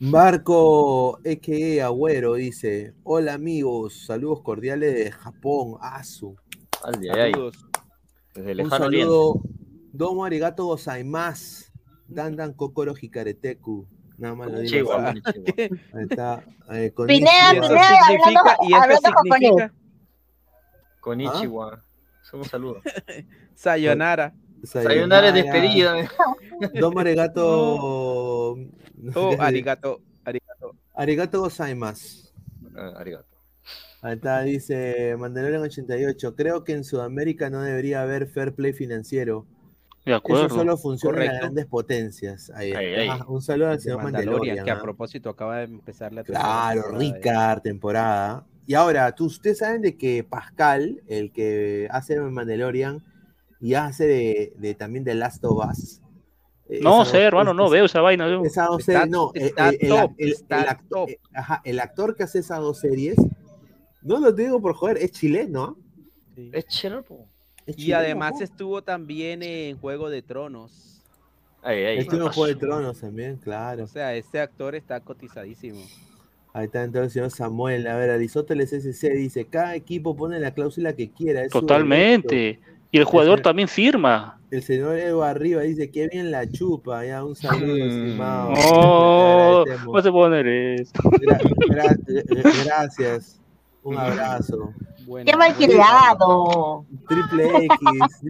Marco Eke Agüero dice: Hola amigos, saludos cordiales de Japón, Asu. Ay, ay, ay. Saludos. Desde Un lejano oriente. saludo, Domo arigato gozaimasu. Dandan kokoro hikareteku. Nada más lo digo. Ahí está. eh, con Pineda, ¿Y eso Pineda, significa- hablando, y hablando japonés. significa Konnichiwa. Es un saludo. Sayonara. Sayonara es despedida. Domo arigato. Oh, arigato, arigato. Arigato gozaimasu. Ah, arigato. Ahí está, dice Mandalorian 88. Creo que en Sudamérica no debería haber fair play financiero. De Eso solo funciona en las grandes potencias. Ahí Ay, está. ay. Ah, un saludo al señor Mandalorian, Mandalorian. que a ¿ah? propósito acaba de empezar la Claro, temporada de- Ricard, temporada. Y ahora, ¿tú, ustedes saben de que Pascal, el que hace Mandalorian, y hace de, de- también de Last of Us. Eh, No sé, hermano, no veo esa vaina. yo. Esa dos series, no, eh, eh, el, actor que hace esas dos series, no lo digo por joder, es chileno, ¿ah? Sí. Es. Es Y chileno, además po. estuvo también en Juego de Tronos. Ay, ay. Estuvo en Juego de Tronos también, claro. O sea, este actor está cotizadísimo. Ahí está entonces el señor Samuel. A ver, Aristóteles SC dice, cada equipo pone la cláusula que quiera. es su derecho". Totalmente. Y el jugador también firma. El señor Evo arriba dice, qué bien la chupa. Ya, un saludo, Mm. estimado. Oh, Te agradecemos. vas a poner eso. Gra- gra- gra- gracias. Un abrazo. Bueno, ¡Qué bueno, malcriado! Triple X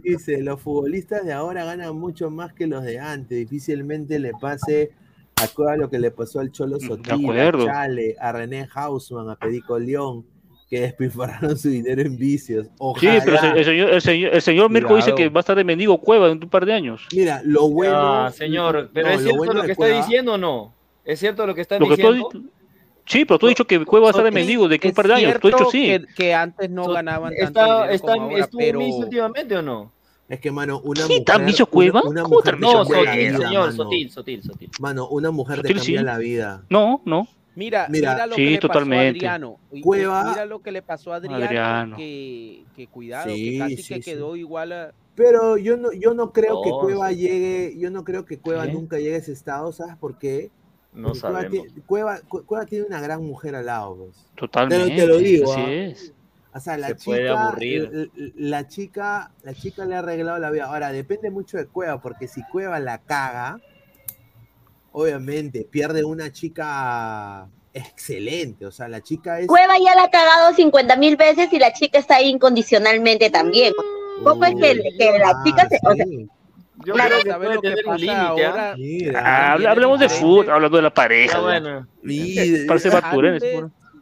dice, los futbolistas de ahora ganan mucho más que los de antes. Difícilmente le pase a Cueva lo que le pasó al Cholo Sotil, a acuerdo. Chale, a René Hausman, a Perico León, que despilfarraron su dinero en vicios. Sí, pero el, el señor, el señor, el señor Mirko dice que va a estar de mendigo cueva en un par de años. Mira, lo bueno... Ah, señor, pero no, ¿es cierto bueno lo que está Cueva- diciendo o no? ¿Es cierto lo que está que diciendo? sí, pero tú has dicho que Cueva va a estar de mendigo de aquí a un par de años. Tú has dicho sí. Que, que antes no So- ganaban tanto ¿Está, está, como ahora, ¿Estuvo pero Miss últimamente o no? Es que, mano, una ¿Qué, mujer... tan vicio una- Cueva? Una, ¿Cómo mujer te No, cambia? Sotil, señor. Sotil, Sotil, Sotil. Mano, una mujer te Sotil, cambia sí. la vida. No, no. Mira, Mira, mira, lo sí, que le totalmente. pasó a Adriano. Cueva- Mira lo que le pasó a Adriano, Adriano. Que, que cuidado, Sí, que casi sí, que sí. quedó igual a... Pero yo no, yo no creo que No, Cueva llegue, yo no creo que Cueva ¿Qué? nunca llegue a ese estado, ¿sabes por qué? No Porque Cueva, sabemos. tiene, Cueva, Cu- Cueva tiene una gran mujer al lado, pues. Totalmente. te lo digo, Así ah. es. O sea, la Se chica, aburrir. l- l- la chica, la chica le ha arreglado la vida. Ahora, depende mucho de Cueva, porque si Cueva la caga, obviamente pierde una chica excelente. O sea, la chica es. Cueva ya la ha cagado 50 mil veces y la chica está ahí incondicionalmente también. ¿Cómo es que, que la Ah, chica se... O sea, sí. Yo Claro, creo que ¿sabes puede lo que un pasa ¿ah? ahora? Mira, Ah, hablamos de es fútbol, hablando de la pareja. ¿no? bueno. mira, Parece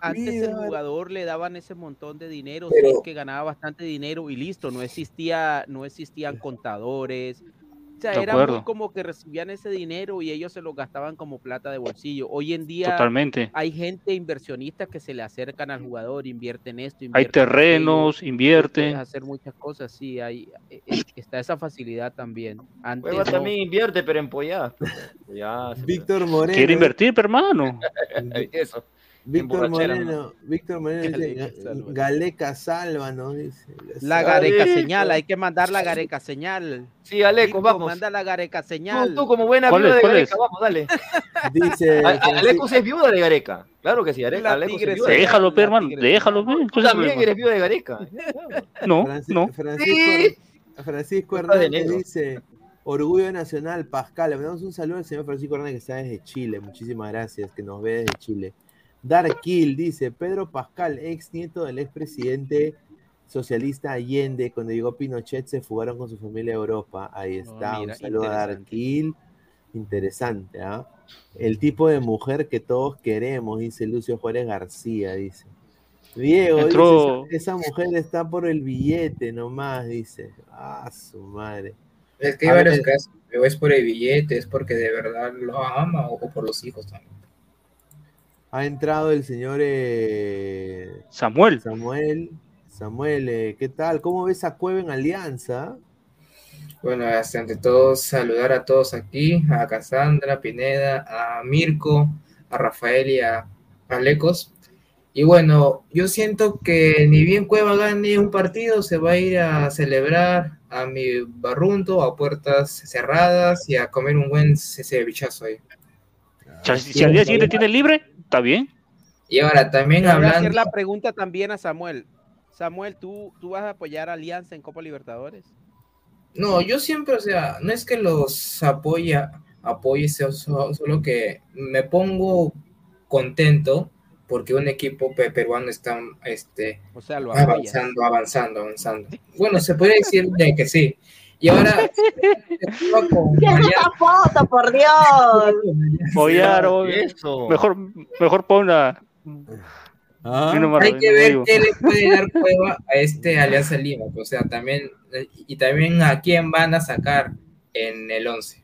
Antes, antes el jugador le daban ese montón de dinero, Pero- sí, que ganaba bastante dinero y listo, no existía, no existían contadores, O sea, De era muy como que recibían ese dinero y ellos se lo gastaban como plata de bolsillo. Hoy en día Totalmente. hay gente inversionista que se le acercan al jugador, invierten esto, Hay invierten aquello, terrenos, puedes invierte. hacer muchas cosas, sí, hay, eh, eh, está esa facilidad también. Antes Cueva no. también invierte, pero en pollada. Víctor Moreno. Quiere invertir, pero hermano. Eso. Víctor Moreno, Víctor Moreno dice, Galeca ¿no? Dice. La gareca señal, hay que mandar la gareca señal. Sí, Aleco, Mirko, vamos. Manda la gareca señal. tú como buena ¿Cuál viuda de ¿Cuál Gareca, es? vamos, dale. Dice. A- a- Aleco sí es viuda de Gareca. Claro que sí, Ale- La Aleco sí es viuda. Déjalo, pe, hermano. Déjalo, pe. Tú eres viuda de Gareca. No, no. Francisco, Sí. Francisco Hernández dice, Orgullo Nacional, Pascal. Le mandamos un saludo al señor Francisco Hernández que está desde Chile. Muchísimas gracias, que nos ve desde Chile. Dark Kill dice, Pedro Pascal, ex nieto del expresidente socialista Allende, cuando llegó Pinochet se fugaron con su familia a Europa. Ahí está, mira, un saludo a Dark interesante. Kill. Interesante, ¿ah? El tipo de mujer que todos queremos, dice Lucio Juárez García, dice. Diego, Entró- dice, esa, esa mujer está por el billete nomás, dice. Ah, su madre. Es que hay varios casos. Es por el billete, es porque de verdad lo ama o, o por los hijos también. Ha entrado el señor eh, Samuel. Samuel. Samuel, eh, ¿qué tal? ¿Cómo ves a Cueva en Alianza? Bueno, ante todo saludar a todos aquí, a Cassandra, Pineda, a Mirko, a Rafael y a Alecos. Y bueno, yo siento que ni bien Cueva gane un partido, se va a ir a celebrar a mi barrunto a puertas cerradas y a comer un buen ce- cevichazo ahí. Si, si al día siguiente tiene libre, está bien. Y ahora también voy a hacer hablando, la pregunta también a Samuel. Samuel, ¿tú, ¿tú vas a apoyar a Alianza en Copa Libertadores? no, yo siempre, o sea, no es que los apoya, apoye, so- so- solo que me pongo contento porque un equipo pe- peruano está este, O sea, avanzando, avanzando, avanzando. Bueno, se puede decir de que sí. Y ahora, ¿Qué esa foto, por Dios? Eso. Mejor, mejor pon la. Ah, hay que no ver digo. qué le puede dar cueva a este Alianza Lima. O sea, también, y también a quién van a sacar en el 11.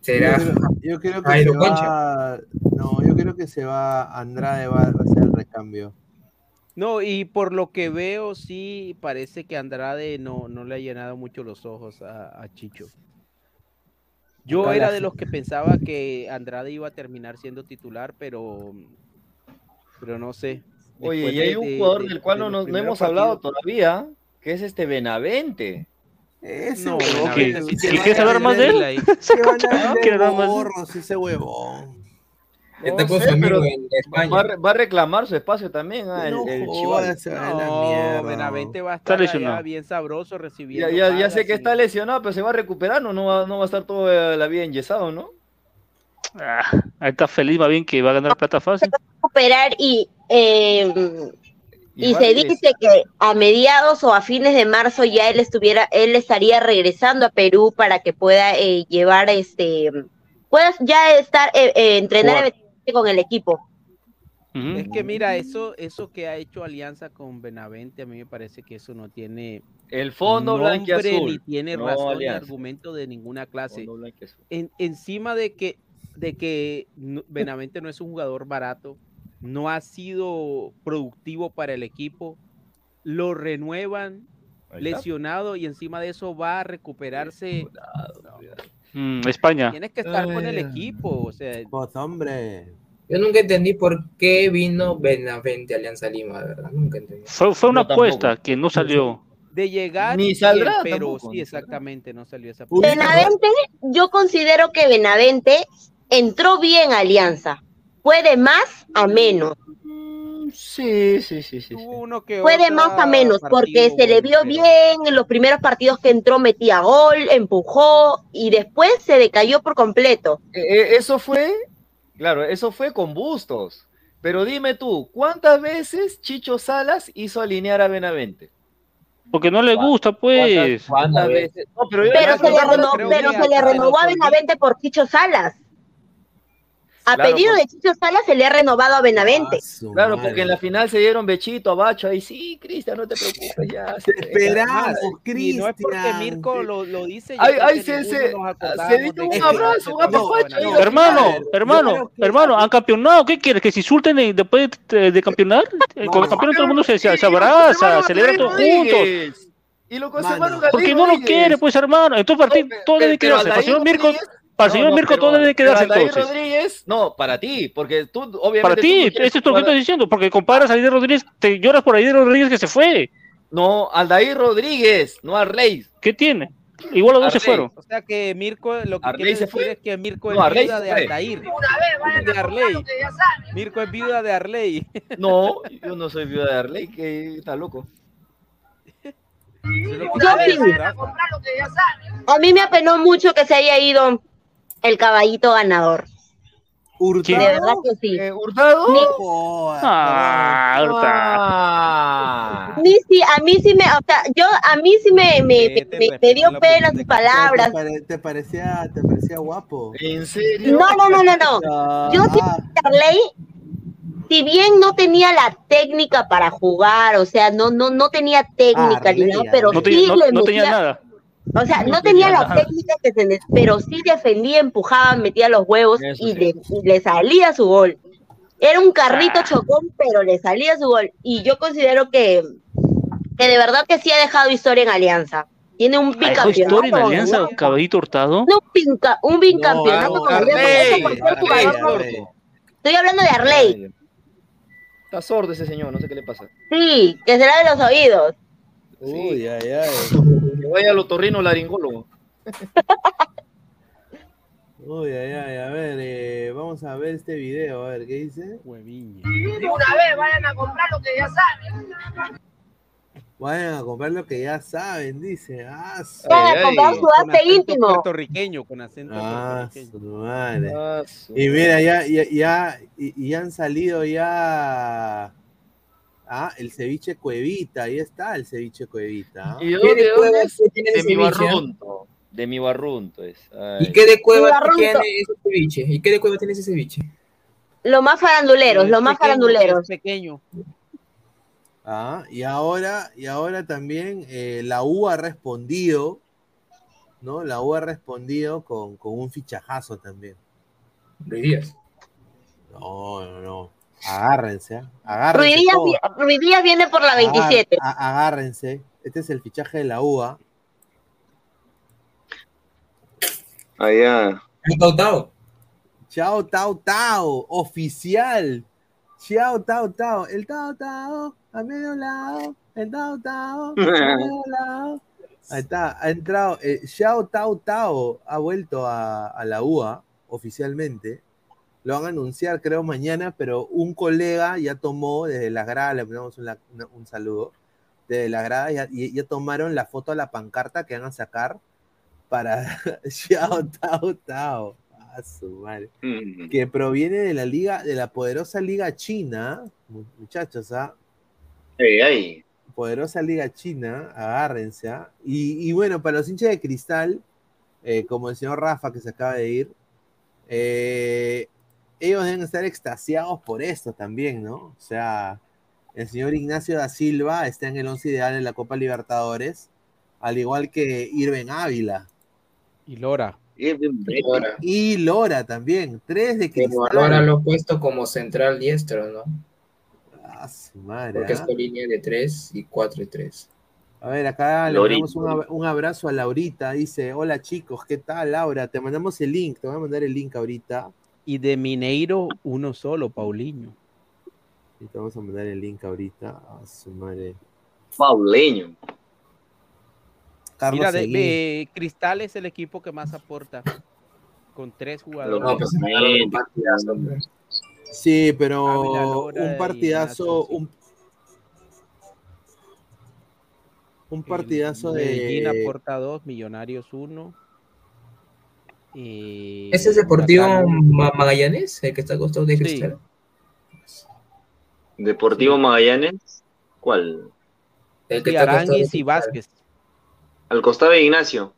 Será Yo creo, yo creo que Jairo se va. No, yo creo que se va. Andrade va, a ser el recambio. No, y por lo que veo, sí parece que Andrade no, no le ha llenado mucho los ojos a, a Chicho. Yo era de los que pensaba que Andrade iba a terminar siendo titular, pero, pero no sé. Oye, Después y hay un de- jugador de- del cual de no, no hemos hablado partidos- todavía, que es este Benavente. Ese No, huevón, ¿Quieres hablar más de él? ahí. que van a ¿Quiere vender hablar más de ese huevón. Está No con sé, su amigo pero en España. Va, a va a reclamar su espacio también, el, No el Chivas. jodas, se va a la No, mierda. Benavente va a Está estar allá bien sabroso recibiendo. Ya, ya, sé que y- está lesionado, pero se va a recuperar, ¿no? No va, no va a estar toda la vida enyesado, ¿no? Ah, ahí está feliz, más bien que va a ganar plata fácil. recuperar y, eh, y va se a dice que a mediados o a fines de marzo ya él estuviera, él estaría regresando a Perú para que pueda eh, llevar este, pueda ya estar eh, eh, entrenar. Con el equipo. Es que mira, eso, eso que ha hecho Alianza con Benavente, a mí me parece que eso no tiene El fondo ni tiene no razón ni Alianza. argumento de ninguna clase. En- encima de que, de que Benavente no es un jugador barato, no ha sido productivo para el equipo, lo renuevan lesionado y encima de eso va a recuperarse. Mm, España. Tienes que estar con el equipo, o sea, Pues, hombre. Yo nunca entendí por qué vino Benavente a Alianza Lima, de verdad. Nunca entendí. Fue, fue una apuesta que no salió. de llegar, Ni bien, saldrá pero tampoco, sí, exactamente, no salió esa Uy, Benavente, yo considero que Benavente entró bien a Alianza. Fue de más a menos. Sí, sí, sí, sí. uno que Fue de más a menos, porque se le vio bien en los primeros partidos que entró, metía gol, empujó y después se decayó por completo. Eh, eh, eso fue, claro, eso fue con Bustos. Pero dime tú, ¿cuántas veces Chicho Salas hizo alinear a Benavente? Porque no le gusta, pues. ¿Cuántas, cuántas veces? No, pero Pero se le, creo reno- que- creo pero se le renovó a Benavente por Chicho Salas. A Claro, pedido de Chicho Sala se le ha renovado a Benavente. Claro, porque en la final se dieron bechito a Bacho ahí, sí, Cristian, no te preocupes, ya. se- esperamos, Y no es porque Cristian. Mirko lo, lo dice. Ay, ay, que se- se- dio un abrazo, un apapacho ahí. Hermano, hermano, hermano, han campeonado. ¿Qué quieres? ¿Que se insulten después de, de campeonar? Eh, Cuando campeonan todo el mundo se, se, se abraza, celebra todos juntos. Y lo Mano, Porque no lo quiere, pues hermano. Entonces para ti todo debe quedarse. Señor Mirko, para el señor No, no, Mirko pero- todo debe quedarse pero Aldair entonces. Rodríguez, no, para ti, porque tú obviamente. Para ti, no eso quieres es lo que estás diciendo. Porque comparas a Aider Rodríguez, te lloras por Aider Rodríguez que se fue. No, Aldair Rodríguez, no Arley. ¿Qué tiene? Igual los dos se fueron. O sea que Mirko, lo que Arley quiere se decir fue. es que Mirko No, es Arley viuda se de fue. Aldair. Una vez De a comprar Arley. lo que ya saben. Mirko es viuda de Arley. No, yo no soy viuda de Arley, que está loco. Yo. A mí me apenó mucho que se haya ido el caballito ganador. ¿Hurtado? De verdad que sí. Eh, ¿Hurtado? Ni, Joder, Ah, Hurtado. Ah. ni si, a mí sí me, o sea, yo, a mí sí me, me, me- me dio pena sus palabras. ¿Te, pare- te parecía, ¿Te parecía guapo? ¿En serio? No, no, no, no, no. Ah, Yo sí, Arley, si bien no tenía la técnica para jugar, o sea, no, no, no tenía técnica ni nada, pero No, sí tenía- no- le no tenía nada. O sea, no tenía la técnica que se pero sí defendía, empujaba, metía los huevos Eso y, sí. le, y le salía su gol. Era un carrito Ah. chocón, pero le salía su gol. Y yo considero que, que de verdad que sí ha dejado historia en Alianza. Tiene un ¿Ha dejado bicampeonato. historia en Alianza. Caballito Hurtado? No, un, pinca- un bicampeonato No, con Alianza. Arley, Cualquier Arley, jugador no- Arley. Estoy hablando de Arley. Está sordo ese señor, no sé qué le pasa. Sí, que será de los oídos. Uy, ay, ay. Que vaya al otorrino laringólogo. Uy, ay, ay. A ver, eh, vamos a ver este video, a ver, ¿qué dice? Hueviño. De una vez vayan a comprar lo que ya saben. Vayan a comprar lo que ya saben, dice. Ah, Para ay, comprar su Con arte acento íntimo. puertorriqueño, con acento ah, puertorriqueño. su madre. Ah, su- Y mira, ya, ya, ya, y, y han salido ya. Ah, el ceviche cuevita, ahí está el ceviche cuevita. ¿Y de ¿Qué dónde, de de dónde es? que tiene De mi barrunto. De mi barrunto es. Ay. ¿Y qué de cueva tiene ese ceviche? ¿Y qué de cueva tiene ese ceviche? Los más faranduleros, los más pequeño, faranduleros. es pequeño. Ah, y ahora, y ahora también eh, la U ha respondido, ¿no? La U ha respondido con, con un fichajazo también. Luis Díaz. No, no, no. Agárrense, ¿ah? agárrense. Díaz viene por la Agar- 27. a- agárrense. Este es el fichaje de la UA. Allá. Tao Tao. Chao, Tao, Tao, oficial. Chao, Tao, Tao. El Tao, Tao, a medio lado. El Tao, Tao, a medio lado. Ahí está, ha entrado. Eh, Xiao Tao Tao ha vuelto a, a la UA oficialmente. Lo van a anunciar, creo, mañana, pero un colega ya tomó desde las gradas, le ponemos un, la- una- un saludo, desde las gradas ya, y- ya tomaron la foto a la pancarta que van a sacar para Xiao Tao Tao. A su madre. Mm. Que proviene de la liga, de la poderosa liga china, mu- muchachos, ¿ah? Ey, ay. poderosa liga china, agárrense. ¿ah? Y, y bueno, para los hinchas de cristal, eh, como el señor Rafa que se acaba de ir, eh, ellos deben estar extasiados por esto también, ¿no? O sea, el señor Ignacio da Silva está en el once ideal en la Copa Libertadores, al igual que Irven Ávila. Y Lora. Ahora, Y Lora también, tres de pero cristal. ahora lo he puesto como central diestro, ¿no? Ah, su madre, Porque es ¿ah? con línea de 3 y 4 y 3. A ver, acá le mandamos un, ab- un abrazo a Laurita. Dice, hola chicos, ¿qué tal Laura? Te mandamos el link, te voy a mandar el link ahorita. Y de Mineiro, uno solo, Paulinho. Y te vamos a mandar el link ahorita. A su madre. Pauleño. Carlos Mira, de, Cristal es el equipo que más aporta. Con tres jugadores. No, pues un partidazo, hombre. Sí, pero un partidazo, un, un partidazo Medellín de... aporta dos, Millonarios uno. Y ¿Ese es Deportivo Magallanes, el que está a costado de Sí. Cristal? Deportivo Magallanes. ¿Cuál? El que Sí, está Aranguis y. Vázquez. Al costado de Ignacio.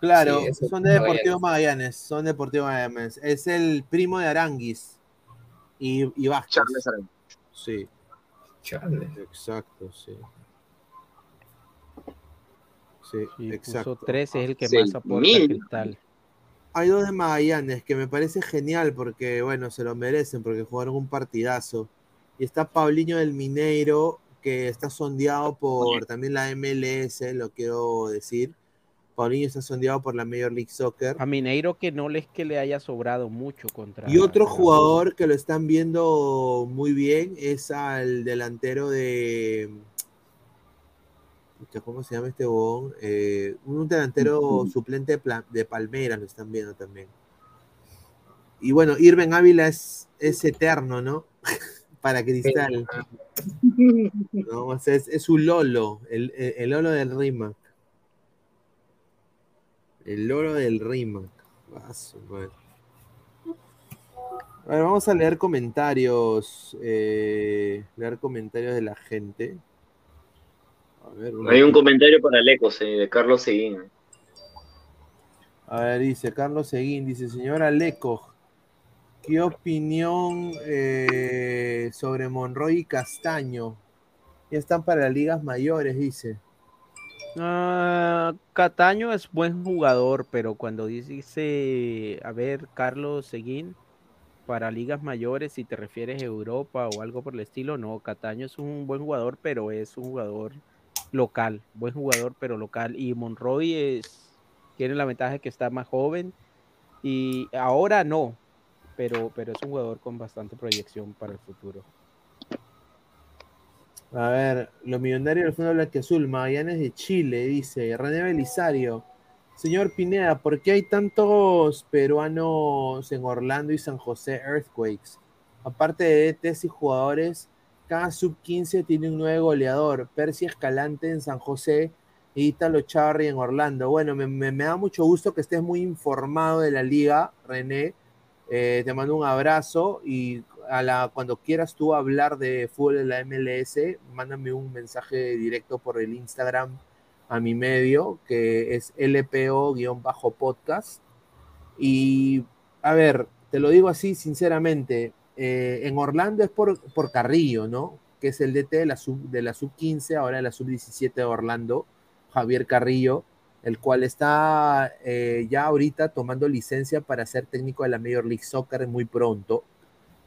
Claro, Sí, son de Deportivo Magallanes. Magallanes, son de Deportivo Magallanes. Es el primo de Aranguis y, y Vázquez. Charles Aranguis. Sí. Charles. Exacto, sí. Sí, Y exacto. puso 13, es el que Sí, más aporta mil. Cristal. Hay dos de Magallanes que me parece genial porque, bueno, se lo merecen porque jugaron un partidazo. Y está Paulinho del Mineiro, que está sondeado por también la MLS, lo quiero decir. Paulinho está sondeado por la Major League Soccer. A Mineiro que no les que le haya sobrado mucho contra. Y otro jugador que lo están viendo muy bien es al delantero de. ¿Cómo se llama este bobón? Eh, un delantero suplente de, Pla- de Palmeiras lo están viendo también. Y bueno, Irving Ávila es, es eterno, ¿no? Para Cristal. ¿no? O sea, es, es un Lolo, el, el- el Lolo del Rimac. El Lolo del Rimac. Su madre. A ver, vamos a leer comentarios. eh, leer comentarios de la gente. A ver, una- Hay un comentario para Lecos eh, de Carlos Seguín. A ver, dice Carlos Seguín, dice, señora Leco, ¿qué opinión eh, sobre Monroy y Castaño? Ya están para las ligas mayores, dice. Ah, Cataño es buen jugador, pero cuando dice, a ver, Carlos Seguín, para ligas mayores, si te refieres a Europa o algo por el estilo, no, Cataño es un buen jugador, pero es un jugador local, buen jugador, pero local. Y Monroy es, tiene la ventaja de que está más joven y ahora no, pero, pero es un jugador con bastante proyección para el futuro. A ver, los millonarios del Fondo Blanquiazul, Magallanes de Chile, dice René Belisario. Señor Pineda, ¿por qué hay tantos peruanos en Orlando y San José Earthquakes? Aparte de ETs y jugadores, cada sub-15 tiene un nuevo goleador. Percy Escalante en San José y Italo Charri en Orlando. Bueno, me, da mucho gusto que estés muy informado de la liga, René. Eh, te mando un abrazo y cuando quieras tú hablar de fútbol de la MLS, mándame un mensaje directo por el Instagram a mi medio, que es LPO-podcast. Y a ver, te lo digo así sinceramente, eh, en Orlando es por, Carrillo, ¿no? Que es el DT de la sub, de la sub 15, ahora de la sub 17 de Orlando, Javier Carrillo, el cual está eh, ya ahorita tomando licencia para ser técnico de la Major League Soccer muy pronto,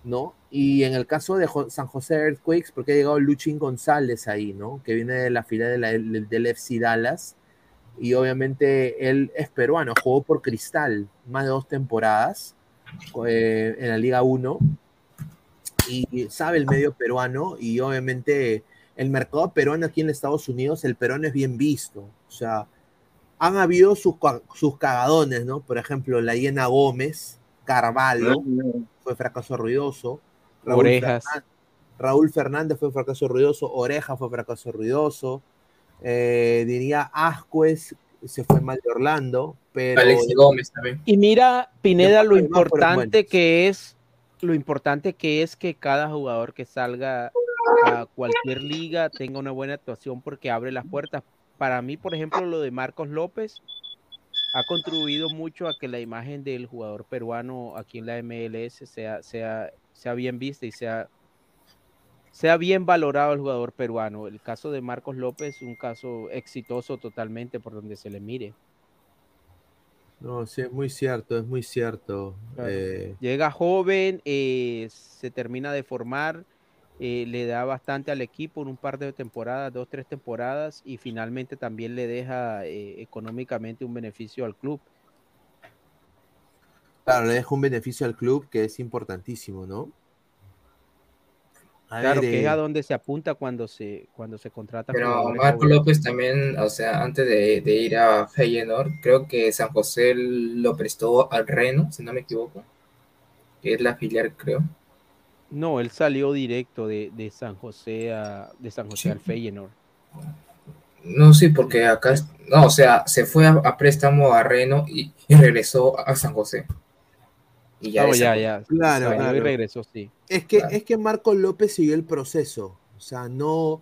¿no? Y en el caso de San José Earthquakes, porque ha llegado Luchín González ahí, ¿no? Que viene de la fila de la- del del FC Dallas. Y obviamente él es peruano, jugó por Cristal más de dos temporadas eh, en la Liga 1 y sabe el medio peruano y obviamente el mercado peruano aquí en Estados Unidos, el peruano es bien visto. O sea, han habido sus, sus cagadones, ¿no? Por ejemplo, la Hiena Gómez, Carvalho, fue fracaso ruidoso. Orejas. Fernández, Raúl Fernández fue fracaso ruidoso. Oreja fue fracaso ruidoso. Eh, diría Ascuez se fue mal de Orlando, pero Alexis Gómez también. Y mira, Pineda, lo importante que es, lo importante que es que cada jugador que salga a cualquier liga tenga una buena actuación porque abre las puertas. Para mí, por ejemplo, lo de Marcos López ha contribuido mucho a que la imagen del jugador peruano aquí en la MLS sea, sea, sea bien vista y sea, sea bien valorado el jugador peruano. El caso de Marcos López, un caso exitoso totalmente por donde se le mire. No, sí, es muy cierto, es muy cierto. Claro. Eh, Llega joven, eh, se termina de formar, eh, le da bastante al equipo en un par de temporadas, dos, tres temporadas, y finalmente también le deja económicamente un beneficio al club. claro, le deja un beneficio al club que es importantísimo, ¿no? A Claro, ver, que es a donde se apunta cuando se, cuando se contrata. Pero Marco. López también, o sea, antes de, de ir a Feyenoord, creo que San José lo prestó al Reno, si no me equivoco, que es la filial, creo. No, él salió directo de, de San José a, de San José Sí. al Feyenoord. No, sí, porque acá, no, o sea, se fue a, a préstamo a Reno y, y regresó a San José. Y ya, No, ya, ya. Claro, Salió y claro. regresó, sí. Es que, Claro. es que Marco López siguió el proceso, o sea, no,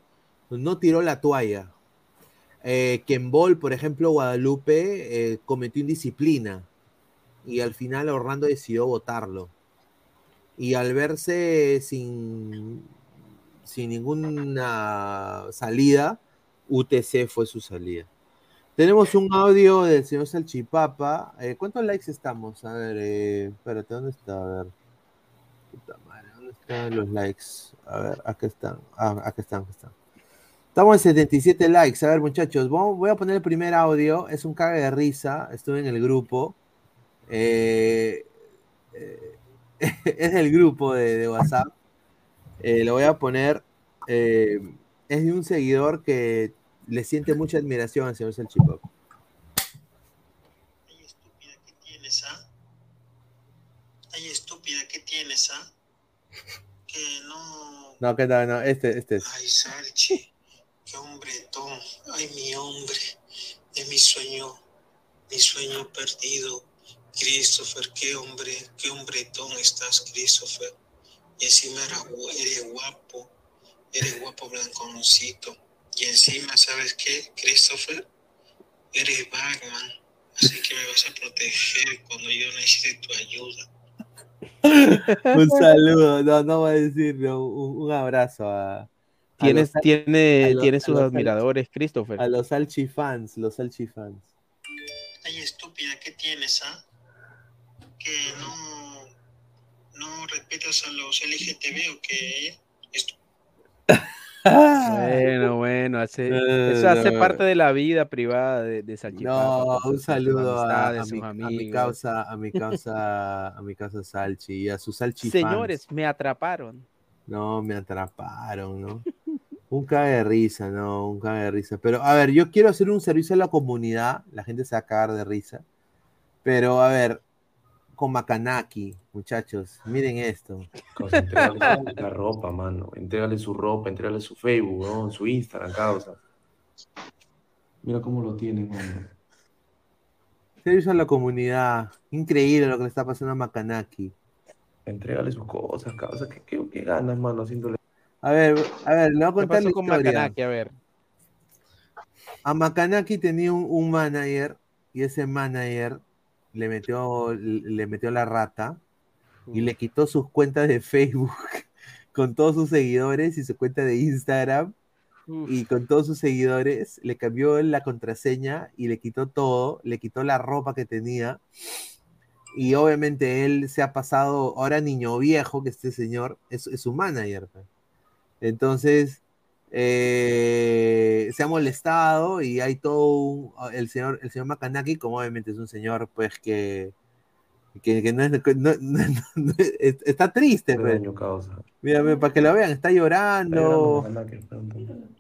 no tiró la toalla. eh, que en Ball, por ejemplo, Guadalupe eh, cometió indisciplina y al final Orlando decidió votarlo. Y al verse sin, sin ninguna salida, UTC fue su salida. Tenemos un audio del señor Salchipapa. Eh, ¿Cuántos likes estamos? A ver, eh, espérate, ¿dónde está? A ver. Puta madre, ¿dónde están los likes? A ver, acá están. Ah, acá están, están. Estamos en 77 likes. A ver, muchachos, voy a poner el primer audio. Es un cague de risa. Estuve en el grupo. Eh, eh, es del grupo de, de WhatsApp. Eh, lo voy a poner. es de un seguidor que le siente mucha admiración al señor Salchipapa. tienes, ah? Ay, estúpida, ¿qué tienes, ah? Que no... No, que no, no, este, este es. Ay, Salchi, qué hombretón. Ay, mi hombre, de mi sueño, mi sueño perdido. Christopher, qué hombre, qué hombretón estás, Christopher. Y encima eres guapo, eres guapo blanconcito. Y encima, ¿sabes qué, Christopher? Eres Batman. Así que me vas a proteger cuando yo necesite tu ayuda. Un saludo, no, no voy a decir, no, un, un abrazo a. a Tienes, los- tiene, a los- tiene sus admiradores, Christopher. A los Salchi fans, los Salchi fans. Ay, estúpida, ¿qué tienes, ah? Que no, no respetas a los LGTB o que Bueno, bueno, hace, eso hace no. parte de la vida privada de, de. No, un sus- saludo a, a mi, a mi causa, a mi causa, a mi causa Salchi y a sus Salchi fans. Señores, me atraparon. No, me atraparon, ¿no? Un cague de risa, no, un cague de risa. Pero, a ver, yo quiero hacer un servicio a la comunidad, la gente se va a cagar de risa. Pero, a ver, Makanaki, muchachos, miren esto. Causa, entrégale la ropa, mano. Entrégale su ropa, entrégale su Facebook, su Instagram, causa. Mira cómo lo tienen, mano. Servicio a la comunidad. Increíble lo que le está pasando a Makanaki. Entrégale sus cosas, causa. ¿Qué, qué, qué ganas, mano, haciéndole? A ver, a ver, le voy a ¿Qué contar pasó la con historia. Makanaki? A ver. A Makanaki tenía un, un manager y ese manager le metió, le metió la rata y le quitó sus cuentas de Facebook con todos sus seguidores y su cuenta de Instagram y con todos sus seguidores, le cambió la contraseña y le quitó todo, le quitó la ropa que tenía y obviamente él se ha pasado, ahora niño viejo, que este señor es, es su manager. pues. Entonces, eh, se ha molestado y hay todo un- el señor, el señor Makanaki, como obviamente es un señor, pues que, que, que no es, que no- no- no- es- está triste, Qué pues. causa. Mira, para que lo vean, está llorando,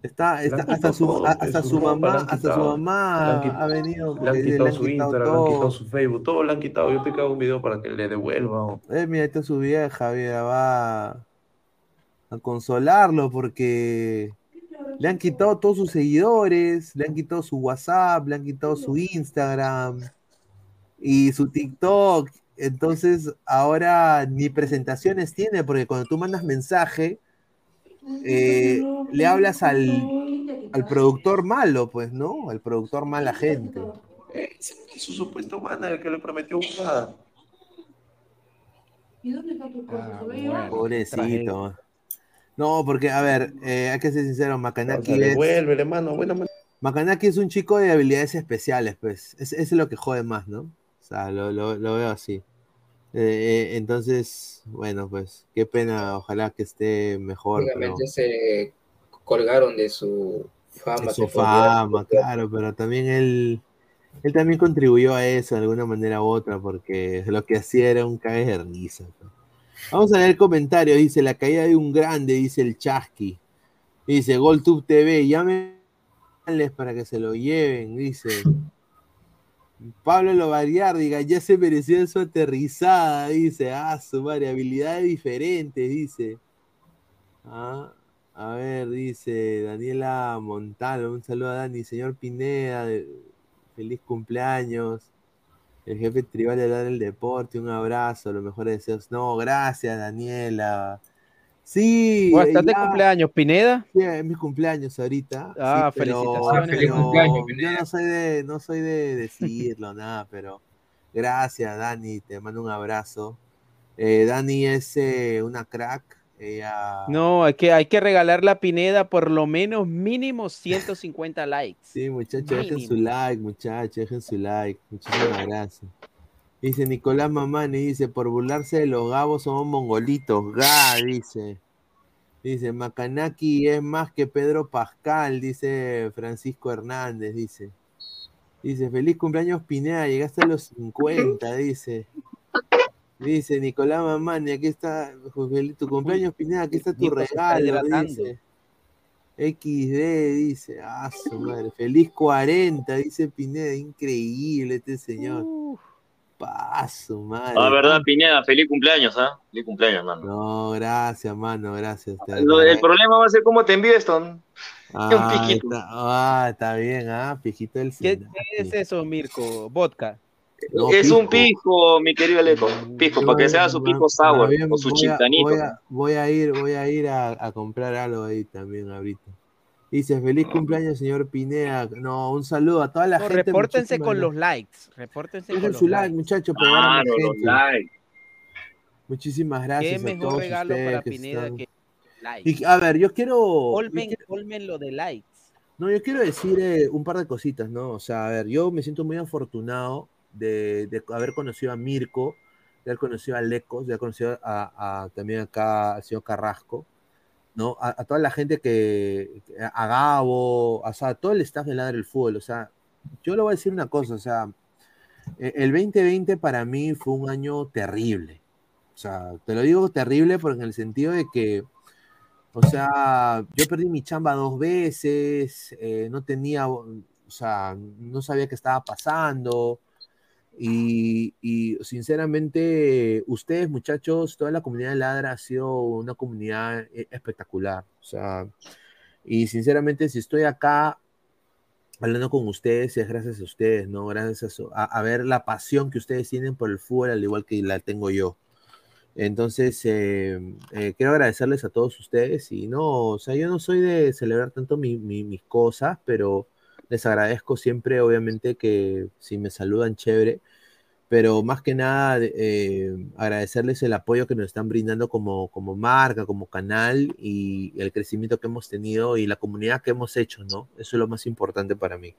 está, está hasta su, todo, hasta su mamá, hasta su mamá ha venido, Le han le quitado su Instagram, le han quitado su Facebook, todo le han quitado. Yo te cago un video para que le devuelva. o- Eh, mira, esta es su vieja, mira, va a consolarlo porque le han quitado todos sus seguidores, le han quitado su WhatsApp, le han quitado su Instagram y su TikTok. Entonces, ahora ni presentaciones tiene, porque cuando tú mandas mensaje, eh, le hablas al, al productor malo, pues, ¿no? Al productor mala gente. Eh, ese es su supuesto manager que le prometió nada. ¿Y dónde está tu cosa? Ah, ¿Se ve igual? Pobrecito. No, porque, a ver, eh, hay que ser sincero, Makanaki Causa, es... Buena man- Makanaki es un chico de habilidades especiales, pues. Es, eso es lo que jode más, ¿no? O sea, lo, lo- lo veo así. Eh, eh, entonces, bueno, pues, qué pena, ojalá que esté mejor, pero se colgaron de su fama. de su fama, claro, pero también él, él también contribuyó a eso de alguna manera u otra, porque lo que hacía era un cague de risa. pues. Vamos a leer el comentario, dice, la caída de un grande, dice el Chasqui. Dice, GolTube TV, llámenles para que se lo lleven, dice. Pablo Lobayar, diga, ya se mereció su aterrizada, dice. Ah, su madre, habilidades diferentes, dice. Ah, a ver, dice Daniela Montano, un saludo a Dani, señor Pineda, feliz cumpleaños. El jefe tribal de hablar del deporte, un abrazo, los mejores deseos. No, gracias, Daniela. Sí. ¿Estás de cumpleaños, Pineda? Sí, es mi cumpleaños ahorita. Ah, sí, pero- felicitaciones. pero Feliz cumpleaños, Yo no soy de, no soy de decirlo, nada, pero gracias, Dani, te mando un abrazo. Eh, Dani es eh, una crack. Ella, No, hay que, hay que regalarle a Pineda por lo menos mínimo 150 likes. Sí, muchachos, dejen su like, muchachos, dejen su like. Muchísimas gracias. Dice Nicolás Mamani, dice, por burlarse de los gabos somos mongolitos. Ga, dice. Dice, Macanaki es más que Pedro Pascal, dice Francisco Hernández, dice. Dice, feliz cumpleaños Pineda, llegaste a los 50, dice. Dice Nicolás Mamani, aquí está, feliz- tu cumpleaños Pineda, aquí está tu regalo, dice. XD, dice, ah, su madre, feliz 40, dice Pineda, increíble este señor. Paso, madre. Ah, verdad, Pineda, feliz cumpleaños, ¿ah? Feliz cumpleaños, mano. No, gracias, mano, gracias. Lo- el problema va a ser cómo te envío esto. Un Ah, piquito. está, ah, está bien, ah, pijito del ¿Qué, qué es eso, Mirko? ¿Vodka? No, es un pisco. mi querido Aleco. Pisco, para que sea su pisco sour o su voy a- chiltanito. Voy a, voy a ir, voy a ir a, a comprar algo ahí también ahorita. Dice, feliz cumpleaños, señor Pineda. No, un saludo a toda la No, gente. repórtense con los likes. Repórtense Dejen con los su like, likes. muchachos, a Claro, los gente. likes. Muchísimas Qué gracias a mejor todos regalo para que Pineda están- que likes. Y, a ver, yo quiero, yo Colmen, quiero- colmen lo de likes. no, yo quiero decir eh, un par de cositas, ¿no? O sea, a ver, yo me siento muy afortunado de, de haber conocido a Mirko, de haber conocido a Lecos, de haber conocido a, a- también acá al señor Carrasco, ¿no? A, toda la gente que, a Gabo, o sea, a todo el staff de Ladra el Fútbol, o sea, yo le voy a decir una cosa, o sea, e- el 2020 para mí fue un año terrible. O sea, te lo digo terrible porque en el sentido de que, o sea, yo perdí mi chamba dos veces, eh, no tenía, o sea, no sabía qué estaba pasando. Y, y sinceramente, ustedes, muchachos, toda la comunidad de Ladra ha sido una comunidad eh, espectacular. O sea, y sinceramente, si estoy acá hablando con ustedes, es gracias a ustedes, ¿no? Gracias a, su- a- a ver la pasión que ustedes tienen por el fútbol, al igual que la tengo yo. Entonces, eh, eh, quiero agradecerles a todos ustedes y no, o sea, yo no soy de celebrar tanto mi- mi- mis cosas, pero les agradezco siempre, obviamente, que si me saludan, chévere, pero más que nada, eh, agradecerles el apoyo que nos están brindando como, como marca, como canal y el crecimiento que hemos tenido y la comunidad que hemos hecho, ¿no? Eso es lo más importante para mí.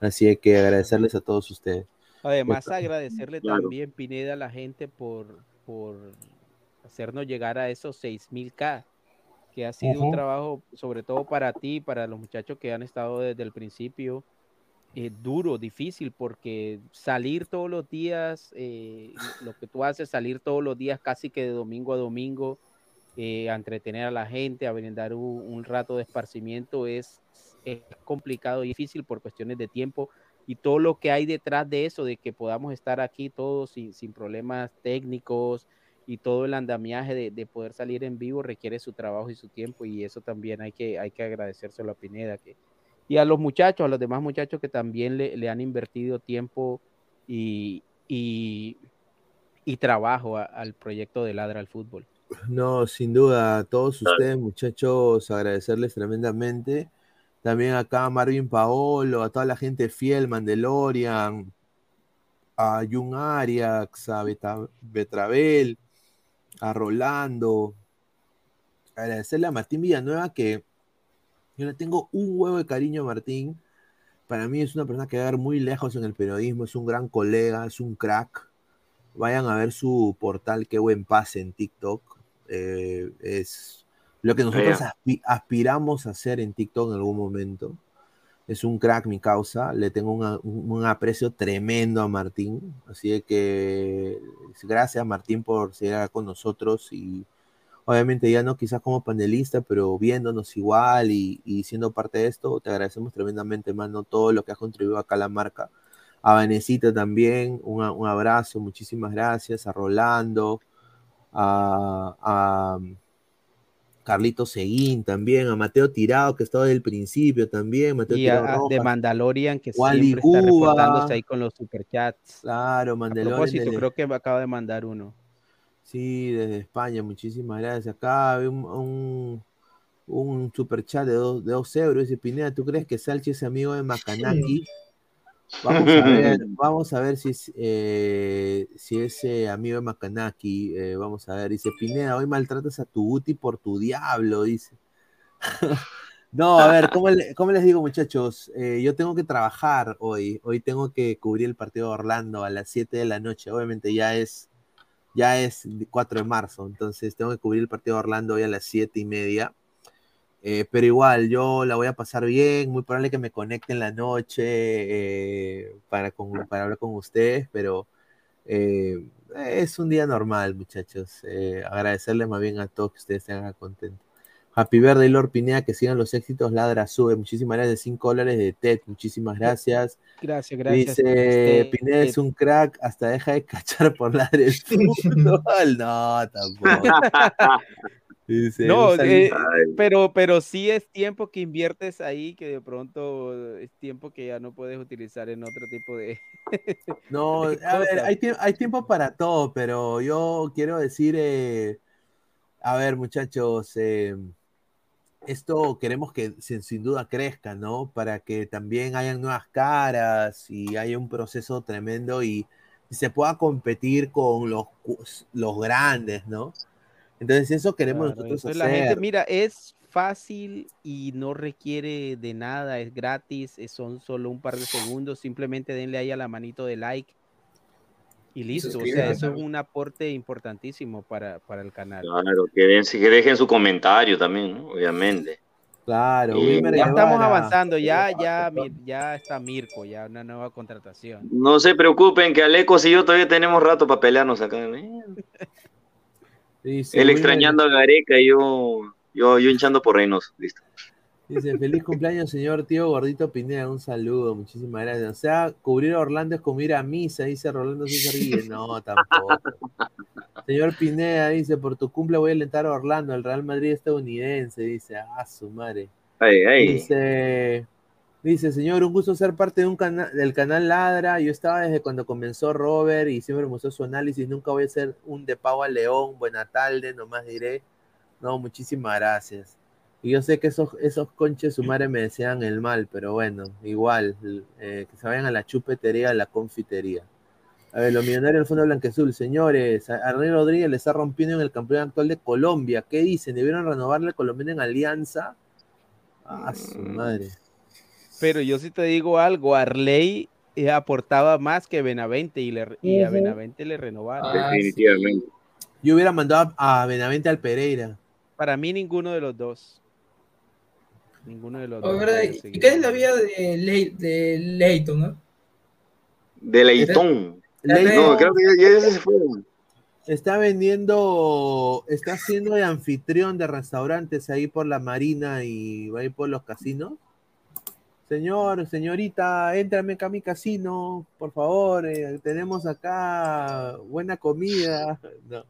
Así que agradecerles a todos ustedes. Además, agradecerle Claro. también, Pineda, a la gente por, por hacernos llegar a esos 6000K, que ha sido un trabajo, sobre todo para ti, para los muchachos que han estado desde el principio, eh, duro, difícil, porque salir todos los días, eh, lo que tú haces, salir todos los días casi que de domingo a domingo, eh, a entretener a la gente, a brindar un, un rato de esparcimiento, es, es complicado y difícil por cuestiones de tiempo y todo lo que hay detrás de eso, de que podamos estar aquí todos sin, sin problemas técnicos y todo el andamiaje de, de poder salir en vivo requiere su trabajo y su tiempo y eso también hay que, hay que agradecérselo a Pineda que, y a los muchachos, a los demás muchachos que también le, le han invertido tiempo y, y, y trabajo a- al proyecto de Ladra al Fútbol. No, sin duda, a todos ustedes, muchachos, agradecerles tremendamente. También acá a Marvin Paolo, a toda la gente fiel, Mandalorian, a Jun Arias, a Beta- Betravel, a Rolando. Agradecerle a Martín Villanueva que yo le tengo un huevo de cariño a Martín. Para mí es una persona que va a ir muy lejos en el periodismo, es un gran colega, es un crack. Vayan a ver su portal, qué buen pase en TikTok. Eh, es lo que nosotros aspi- aspiramos a hacer en TikTok en algún momento. Es un crack mi causa, le tengo un, aprecio tremendo a Martín, así que gracias Martín por seguir con nosotros y obviamente ya no quizás como panelista, pero viéndonos igual y, y siendo parte de esto, te agradecemos tremendamente, mano, todo lo que has contribuido acá a la marca. A Vanesita también, un, un abrazo, muchísimas gracias, a Rolando, a, a Carlito Seguín también, a Mateo Tirado, que estaba desde el principio también, Mateo Y Tirado a, a- de. Mandalorian que Wally siempre está reportándose ahí con los superchats. Claro, A Mandalorian propósito, del- creo que me acaba de mandar uno. Sí, desde España, muchísimas gracias. Acá hay un, un, un super chat de dos, de dos euros. Dice Pineda, ¿tú crees que Salchi es amigo de Macanaki? Vamos a ver, vamos a ver si es, eh, si es eh, amigo de Macanaki. eh, vamos a ver. Dice Pineda, hoy maltratas a tu Guti por tu diablo, dice. No, a ver, ¿cómo, le- cómo les digo, muchachos? Eh, yo tengo que trabajar hoy. Hoy tengo que cubrir el partido de Orlando a las 7 de la noche. Obviamente ya es, ya es 4 de marzo, entonces tengo que cubrir el partido de Orlando hoy a las 7 y media. Eh, pero igual, yo la voy a pasar bien. Muy probable que me conecte en la noche eh, para, con- para hablar con ustedes, pero eh, es un día normal, muchachos. Eh, agradecerles más bien a todos que ustedes estén contentos. Happy Verde y Lord Pineda, que sigan los éxitos. Ladra sube. Muchísimas gracias. 5 dólares de TED. Muchísimas gracias. Gracias, gracias. Dice Este, Pineda es un crack, hasta deja de cachar por ladre el fútbol. No, tampoco. Dice, No, eh, pero, pero sí es tiempo que inviertes ahí, que de pronto es tiempo que ya no puedes utilizar en otro tipo de. No, de a ver, hay, hay tiempo para todo, pero yo quiero decir, eh, a ver, muchachos, eh, esto queremos que sin, sin duda crezca, ¿no? Para que también hayan nuevas caras y haya un proceso tremendo y, y se pueda competir con los, los grandes, ¿no? Entonces eso queremos Claro, nosotros hacer. la gente, mira, es fácil y no requiere de nada, es gratis, son solo un par de segundos, simplemente denle ahí a la manito de like y listo. O sea, eso es un aporte importantísimo para, para el canal. Claro, que, den- que dejen su comentario también, ¿no? obviamente. Claro, Y- Wilmer Ya estamos avanzando, ya, ya, ya está Mirko, ya una nueva contratación. No se preocupen que Alecos y yo todavía tenemos rato para pelearnos acá. ¿eh? Dice Él extrañando a Gareca y yo, yo, yo hinchando por Reynoso. Listo. Dice, feliz cumpleaños, señor tío Gordito Pineda. Un saludo, muchísimas gracias. O sea, cubrir a Orlando es como ir a misa, dice Rolando César. No, tampoco. Señor Pineda dice, por tu cumple voy a alentar a Orlando, el Real Madrid estadounidense. Dice, ah, su madre. Ay, ay. Dice, dice, señor, un gusto ser parte de un canal del canal Ladra. Yo estaba desde cuando comenzó Robert y siempre me gustó su análisis. Nunca voy a ser un de pavo a león. Buena tarde, nomás diré. No, muchísimas gracias. Y yo sé que esos, esos conches su madre me desean el mal, pero bueno, igual, eh, que se vayan a la chupetería, a la confitería. A ver, los millonarios del Fondo Blanquezul, señores, a- Arnel Rodríguez le está rompiendo en el campeón actual de Colombia. ¿Qué dicen? ¿Debieron renovarle colombiano en alianza? Ah, su madre. Pero yo sí te digo algo, Arley eh, aportaba más que Benavente y, le, y a. Benavente le renovaron. Ah, Definitivamente. Yo hubiera mandado a a Benavente al Pereira. Para mí ninguno de los dos. Ninguno de los Oh, dos. ¿Y qué es la vida de, Ley- de Leighton, no? De Leitón. Leitón. No, creo que ya, ya se fue. Está vendiendo, está haciendo de anfitrión de restaurantes ahí por la marina y ahí por los casinos. Señor, señorita, éntrame acá a mi casino, por favor. eh, tenemos acá buena comida. No,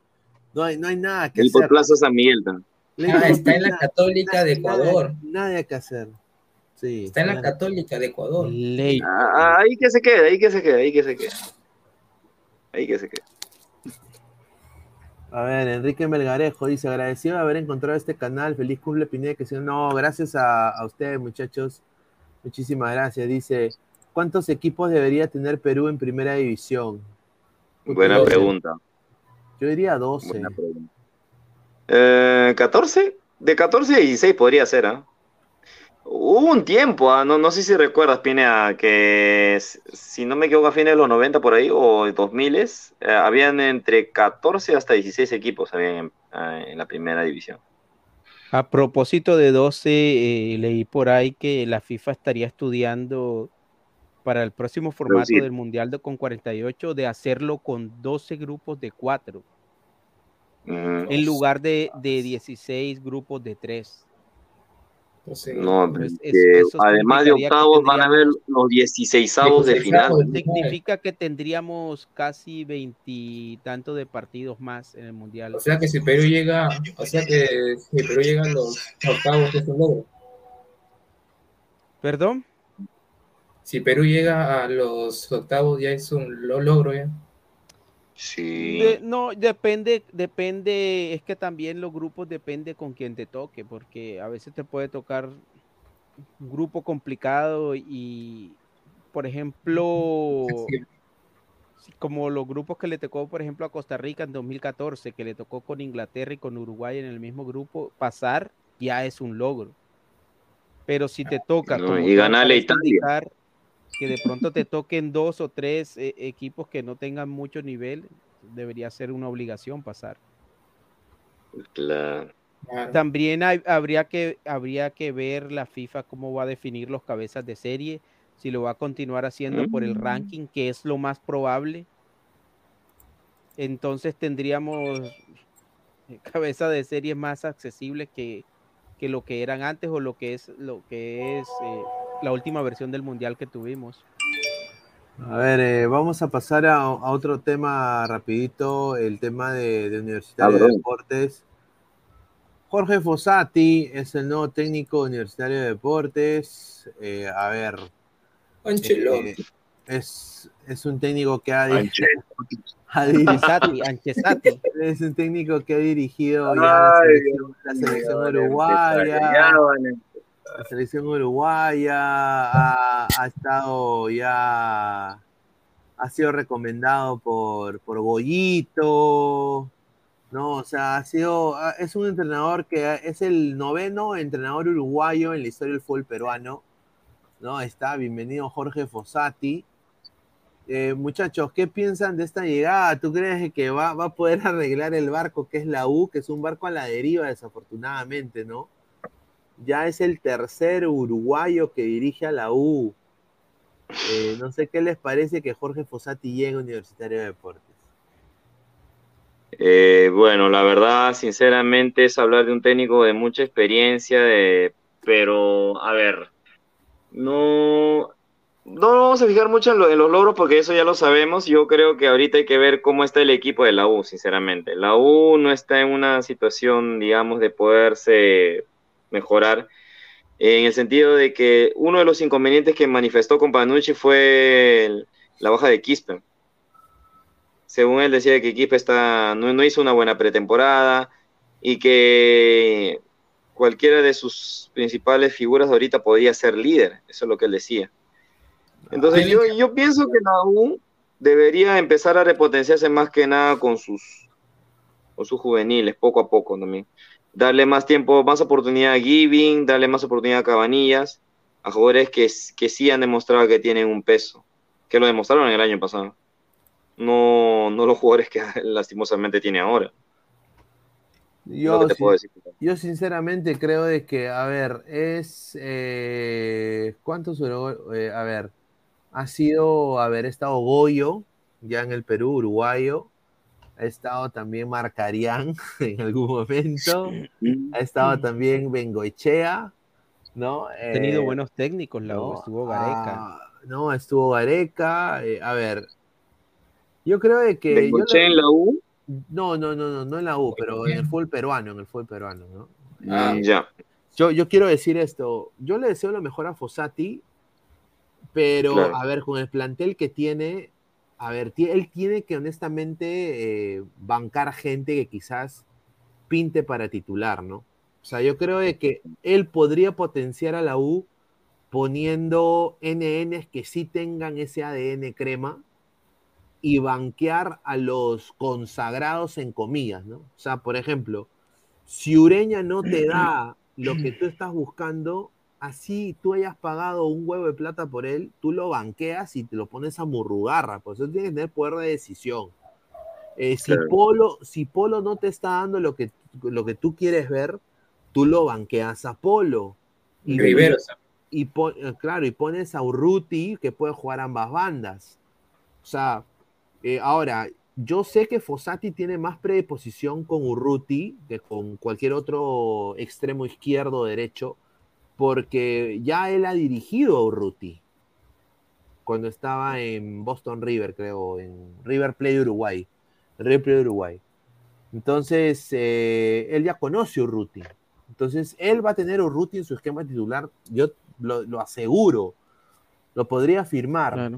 no hay, no hay nada que Y por hacer. Plaza San Miguel también. Ah, está en la nada- Católica de nada- Ecuador. Nada que hacer. Sí. Está en la nada. Católica de Ecuador. Ah, ah, ahí que se quede, ahí que se quede, ahí que se quede. Ahí que se quede. A ver, Enrique Melgarejo dice, agradecido de haber encontrado este canal, feliz cumple Pineda, que sea, no, gracias a, a ustedes muchachos, muchísimas gracias, dice, ¿cuántos equipos debería tener Perú en primera división? Buena Doce. pregunta. Yo diría 12. Buena pregunta. Eh, ¿14? De 14 a 16 podría ser, ¿ah? Hubo un tiempo, ah, no, no sé si recuerdas, Pinea, que si no me equivoco a fines de los 90 por ahí, o 2000, eh, habían entre 14 hasta 16 equipos habían en, ah, en la primera división. A propósito de 12, eh, leí por ahí que la FIFA estaría estudiando para el próximo formato Reducir. del Mundial de, con 48 de hacerlo con 12 grupos de 4 Ujú. en lugar de, de 16 grupos de 3. No, Entonces, eso además de octavos van a haber tendríamos- los 16avos de final. Significa que tendríamos casi veintitantos de partidos más en el Mundial. O sea que si Perú llega, o sea que si Perú llega a los octavos es un logro. ¿Perdón? Si Perú llega a los octavos ya es un lo- logro ya. Sí. De- no, depende, depende, es que también los grupos depende con quién te toque, porque a veces te puede tocar un grupo complicado y, por ejemplo, sí, como los grupos que le tocó, por ejemplo, a Costa Rica en 2014, que le tocó con Inglaterra y con Uruguay en el mismo grupo, pasar ya es un logro. Pero si te toca, No, como y ganarle a acabas de Italia. indicar, que de pronto te toquen dos o tres eh, equipos que no tengan mucho nivel, debería ser una obligación pasar. Claro. También hay- habría, que, habría que ver la FIFA cómo va a definir los cabezas de serie, si lo va a continuar haciendo por el Mm. ranking, que es lo más probable. Entonces tendríamos cabezas de serie más accesibles que, que lo que eran antes o lo que es lo que es eh, la última versión del mundial que tuvimos. A ver, eh, vamos a pasar a, a otro tema rapidito, el tema de, de Universitario de Cabrón. Deportes. Jorge Fossati es el nuevo técnico de Universitario de Deportes. Eh, a ver, eh, es, es un técnico que ha, dirigido, Anchesati. es un técnico que ha dirigido ya la selección, la selección uruguaya. La selección uruguaya ha, estado ya, ha sido recomendado por, por Goyito, ¿no? O sea, ha sido, es un entrenador que es el noveno entrenador uruguayo en la historia del fútbol peruano, ¿no? Está, bienvenido Jorge Fossati. Eh, muchachos, ¿qué piensan de esta llegada? ¿Tú crees que va, va a poder arreglar el barco que es la U, que es un barco a la deriva, desafortunadamente, ¿no? Ya es el tercer uruguayo que dirige a la U. Eh, no sé qué les parece que Jorge Fossati llegue a Universitario de Deportes. Eh, bueno, la verdad, sinceramente, es hablar de un técnico de mucha experiencia, de, pero, a ver, no, no vamos a fijar mucho en, en los logros porque eso ya lo sabemos. Yo creo que ahorita hay que ver cómo está el equipo de la U, sinceramente. La U no está en una situación, digamos, de poderse mejorar, en el sentido de que uno de los inconvenientes que manifestó con Panucci fue el- la baja de Quispe según él decía que Quispe está, no, no hizo una buena pretemporada y que cualquiera de sus principales figuras ahorita podría ser líder, eso es lo que él decía. Entonces yo, yo pienso que la U debería empezar a repotenciarse más que nada con sus, con sus juveniles, poco a poco también. Darle más tiempo, más oportunidad a Giving, darle más oportunidad a Cabanillas, a jugadores que, que sí han demostrado que tienen un peso, que lo demostraron el año pasado no, no los jugadores que lastimosamente tiene ahora. Yo, sin- sinceramente creo de que, a ver, es... eh, ¿Cuántos eh, a ver, ha sido, a ver, estado Goyo, ya en el Perú, uruguayo. Ha estado también Marcarián en algún momento. Ha estado también Bengoechea, ¿no? Ha tenido Eh, buenos técnicos, la U, no, estuvo Gareca. ah, no, estuvo Gareca. eh, a ver, yo creo de que. ¿Bengoechea en la U? No, no, no, no, no en la U, pero en el fútbol peruano, en el fútbol peruano, ¿no? Ah, Eh, ya. Yo, yo quiero decir esto, yo le deseo lo mejor a Fossati, pero Claro. a ver, con el plantel que tiene, a ver, él tiene que honestamente eh, bancar gente que quizás pinte para titular, ¿no? O sea, yo creo de que él podría potenciar a la U poniendo NNs que sí tengan ese ADN crema y banquear a los consagrados en comillas, ¿no? O sea, por ejemplo, si Ureña no te da lo que tú estás buscando, así tú hayas pagado un huevo de plata por él, tú lo banqueas y te lo pones a murrugarra, por eso tienes que tener poder de decisión. Eh, si, Claro. Polo, si Polo no te está dando lo que, lo que tú quieres ver, tú lo banqueas a Polo. Y, Rivero, y, pon- eh, claro, y pones a Urruti que puede jugar ambas bandas. O sea, eh, ahora, yo sé que Fossati tiene más predisposición con Urruti que con cualquier otro extremo izquierdo o derecho, porque ya él ha dirigido a Urruti cuando estaba en Boston River, creo, en River Plate de Uruguay. River Plate de Uruguay. Entonces, eh, él ya conoce a Urruti. Entonces, él va a tener a Urruti en su esquema titular, yo lo, lo aseguro, lo podría afirmar,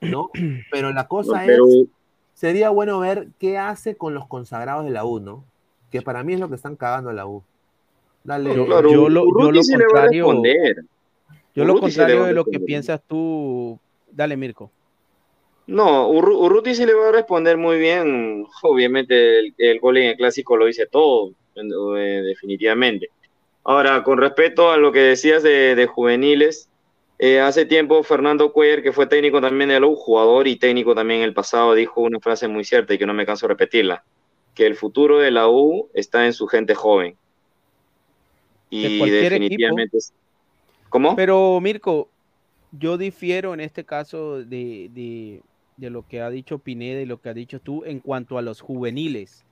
¿no? Pero la cosa No, pero es sería bueno ver qué hace con los consagrados de la U, ¿no? Que para mí es lo que están cagando a la U. Dale. Yo, Claro, yo lo, yo lo contrario, yo lo Urruti contrario de lo que piensas tú, dale Mirko. No, Urru- Urruti sí le va a responder muy bien. Obviamente el, el gol en el clásico lo dice todo, eh, definitivamente. Ahora, con respecto a lo que decías de, de juveniles, eh, hace tiempo Fernando Cuellar, que fue técnico también de la U, jugador y técnico también en el pasado, dijo una frase muy cierta y que no me canso de repetirla, que el futuro de la U está en su gente joven. De Y cualquier definitivamente... es- ¿Cómo? Pero Mirko, yo difiero en este caso de, de- de lo que ha dicho Pineda y lo que has dicho tú en cuanto a los juveniles.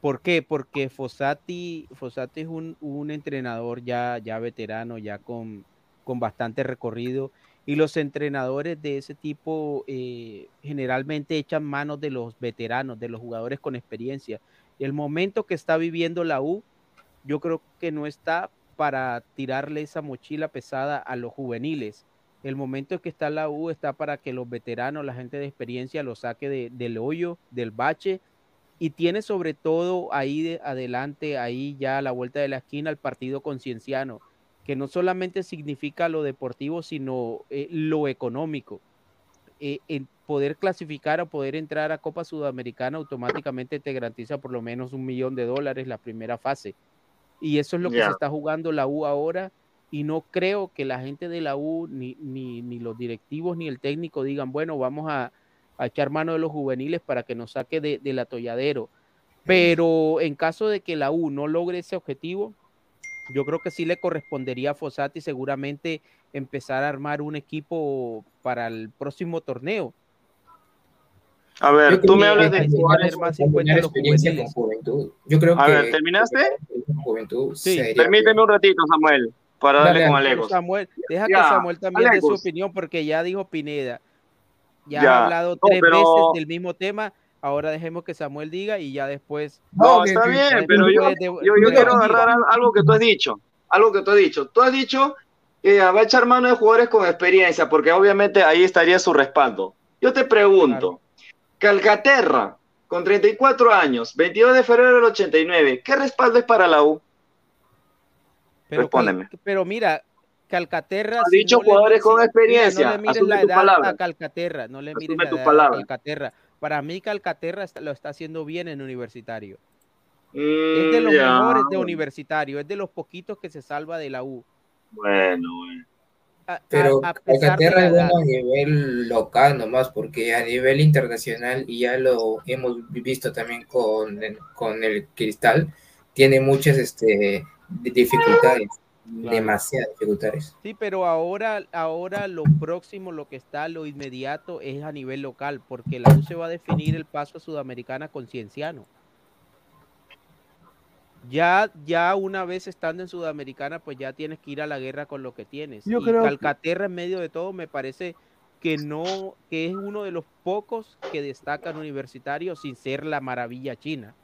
¿Por qué? Porque Fossati, Fossati es un, un entrenador ya, ya veterano, ya con, con bastante recorrido, y los entrenadores de ese tipo eh, generalmente echan manos de los veteranos, de los jugadores con experiencia. El momento que está viviendo la U, yo creo que no está para tirarle esa mochila pesada a los juveniles. El momento que está la U está para que los veteranos, la gente de experiencia, lo saque de- del hoyo, del bache, y tiene sobre todo ahí de adelante, ahí ya a la vuelta de la esquina, el partido concienciano, que no solamente significa lo deportivo, sino eh, lo económico. Eh, en poder clasificar o poder entrar a Copa Sudamericana automáticamente te garantiza por lo menos un millón de dólares la primera fase. Y eso es lo que se está jugando la U ahora. Y no creo que la gente de la U, ni, ni, ni los directivos, ni el técnico digan, bueno, vamos a, a echar mano de los juveniles para que nos saque de- del atolladero. Pero en caso de que la U no logre ese objetivo, yo creo que sí le correspondería a Fossati seguramente empezar a armar un equipo para el próximo torneo. A ver, Yo tú me hablas de tener más en cuenta los experiencia juveniles. con juventud. Yo creo A que ver, ¿terminaste? con juventud Sí. sería Permíteme un ratito, Samuel, para darle Dale, con dale. Pero Alecos. Samuel, deja Ya, que Samuel también dé su opinión porque ya dijo Pineda. Ya, Ya. ha hablado No, tres pero- veces del mismo tema. Ahora dejemos que Samuel diga y ya después. No, No, está que- bien, pero yo, de- yo, yo puedes quiero agarrar al- algo que tú has dicho. Algo que tú has dicho. Tú has dicho que va a echar mano de jugadores con experiencia, porque obviamente ahí estaría su respaldo. Yo te pregunto, Calcaterra, con 34 años, 22 de febrero del 89, ¿qué respaldo es para la U? Pero, Respóndeme. pero mira, Calcaterra. Si dicho no jugadores con mira, experiencia. no le mires Asume la edad palabra. a Calcaterra. No le mires la tu edad palabra. a Calcaterra. Para mí, Calcaterra lo está haciendo bien en universitario. Mm, Es de los ya, mejores de universitario. Es de los poquitos que se salva de la U. Bueno, bueno. A- Pero a pesar de Calcaterra la es bueno a nivel local nomás, porque a nivel internacional, y ya lo hemos visto también con, el- con el Cristal, tiene muchas este, di- dificultades, demasiadas dificultades. Sí, pero ahora, ahora lo próximo, lo que está, lo inmediato es a nivel local, porque la U se va a definir el paso a Sudamericana con Cienciano. Ya, ya una vez estando en Sudamericana, pues ya tienes que ir a la guerra con lo que tienes. Yo y creo que- Calcaterra en medio de todo me parece que no, que es uno de los pocos que destacan universitario sin ser la maravilla china.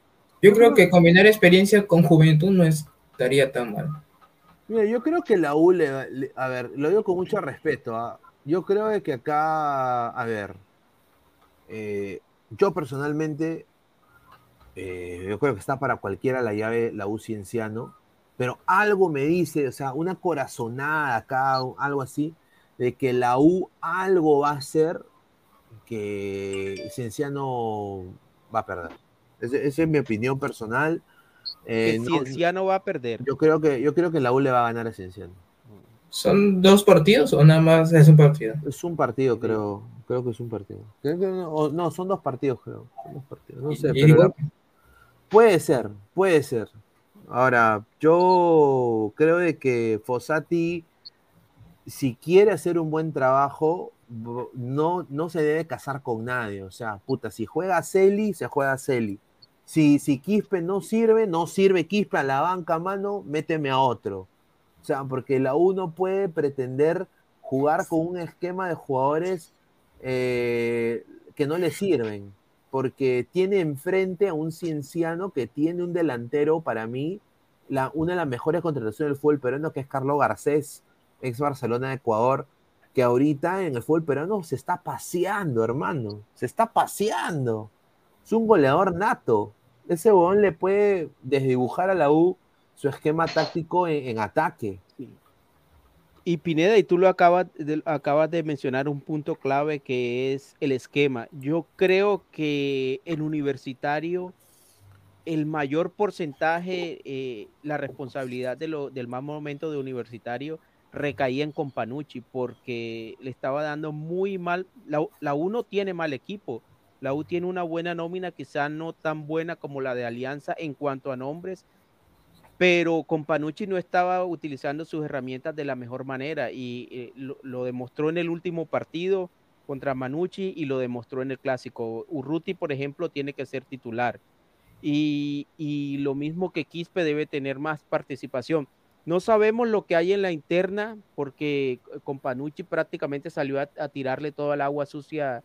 Yo creo que combinar experiencia con juventud no estaría tan mal. Mira, yo creo que la U le, le- a ver, lo digo con mucho respeto. ¿ah? Yo creo que acá, a ver, eh, yo personalmente, eh, yo creo que está para cualquiera la llave la U Cienciano, pero algo me dice, o sea, una corazonada acá, o algo así, de que la U algo va a hacer que Cienciano va a perder. Esa es mi opinión personal. Eh, que no- Cienciano va a perder. yo creo que yo creo que la U le va a ganar a Cienciano. ¿Son dos partidos o nada más es un partido? Es un partido, creo. Creo que es un partido. Creo que no, son dos partidos, creo. Son dos partidos. No sé, Y- pero igual- la- puede ser, puede ser. Ahora, yo creo de que Fossati, si quiere hacer un buen trabajo, no, no se debe casar con nadie. O sea, puta, si juega Celi, se juega Celi. Si, si Quispe no sirve, no sirve Quispe a la banca, mano, méteme a otro. O sea, porque la U no puede pretender jugar con un esquema de jugadores eh, que no le sirven, porque tiene enfrente a un cienciano que tiene un delantero, para mí, la, una de las mejores contrataciones del fútbol peruano, que es Carlos Garcés, ex Barcelona de Ecuador, que ahorita en el fútbol peruano se está paseando, hermano, se está paseando. Es un goleador nato. Ese huevón le puede desdibujar a la U su esquema táctico en ataque. Y Pineda, y tú lo acabas de, acabas de mencionar un punto clave que es el esquema. Yo creo que el universitario, el mayor porcentaje, eh, la responsabilidad de del mal momento de universitario recaía en Companucci porque le estaba dando muy mal. La, la U no tiene mal equipo. La U tiene una buena nómina, quizá no tan buena como la de Alianza en cuanto a nombres, pero Companucci no estaba utilizando sus herramientas de la mejor manera y eh, lo, demostró en el último partido contra Manucci y lo demostró en el clásico. Urruti, por ejemplo, tiene que ser titular. Y, lo mismo que Quispe debe tener más participación. No sabemos lo que hay en la interna porque Companucci prácticamente salió a, tirarle toda el agua sucia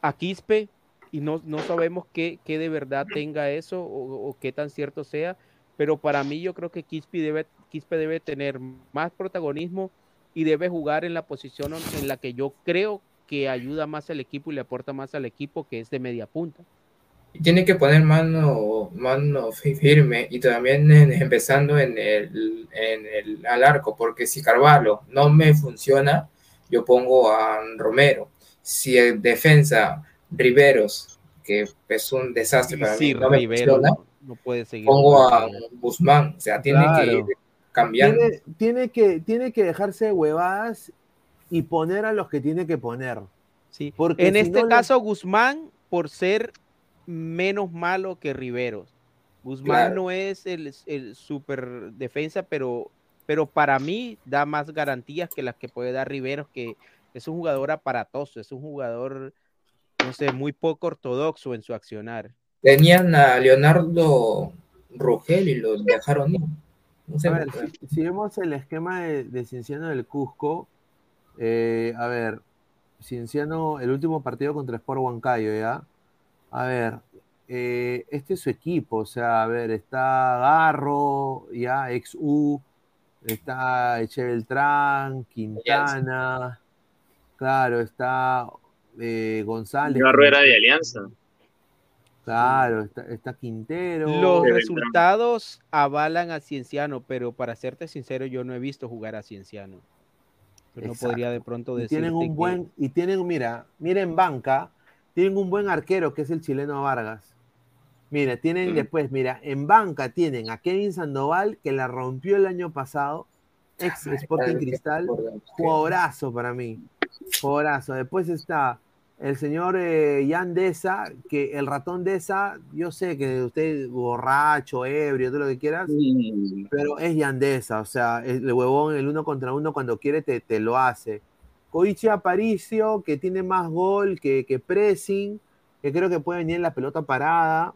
a Quispe y no, no sabemos qué, qué, de verdad tenga eso o, qué tan cierto sea, pero para mí yo creo que Quispe debe, Quispe debe tener más protagonismo y debe jugar en la posición en la que yo creo que ayuda más al equipo y le aporta más al equipo, que es de media punta. Tiene que poner mano, mano firme y también empezando en el, en el al arco, porque si Carvalho no me funciona, yo pongo a Romero si en defensa Riveros, que es un desastre para sí, mí, no me Rivero, funciona, no, no puede seguir. pongo a Guzmán, o sea, tiene Claro. que ir cambiando. Tiene, tiene que, tiene que dejarse de huevadas y poner a los que tiene que poner. Sí. Porque En si este no le- caso, Guzmán, por ser menos malo que Riveros. Guzmán Claro. no es el, el super defensa, pero, pero para mí da más garantías que las que puede dar Riveros, que es un jugador aparatoso, es un jugador, no sé, muy poco ortodoxo en su accionar. Tenían a Leonardo Rogel y lo dejaron ir. No sé A ver, si vemos el esquema de, de Cienciano del Cusco, eh, a ver, Cienciano, el último partido contra Sport Huancayo, ¿ya? A ver, eh, este es su equipo, o sea, a ver, está Garro, ya, ex U, está Eche Beltrán, Quintana, claro, está eh, González. Garro era de Alianza. Claro, está, está Quintero. Los resultados avalan a Cienciano, pero para serte sincero, yo no he visto jugar a Cienciano. No podría de pronto decir. tienen un buen, y tienen, mira, miren banca, tienen un buen arquero que es el chileno Vargas. Mira, tienen Mm. después, mira, en banca tienen a Kevin Sandoval, que la rompió el año pasado, ex Sporting Cristal, jugadorazo para mí, jugadorazo. Después está el señor eh, Jan Deza, que el ratón Deza, yo sé que usted borracho, ebrio, todo lo que quieras, pero es Yandesa, o sea, el huevón, el uno contra uno, cuando quiere te, te lo hace. Koichi Aparicio, que tiene más gol que, que pressing, que creo que puede venir en la pelota parada,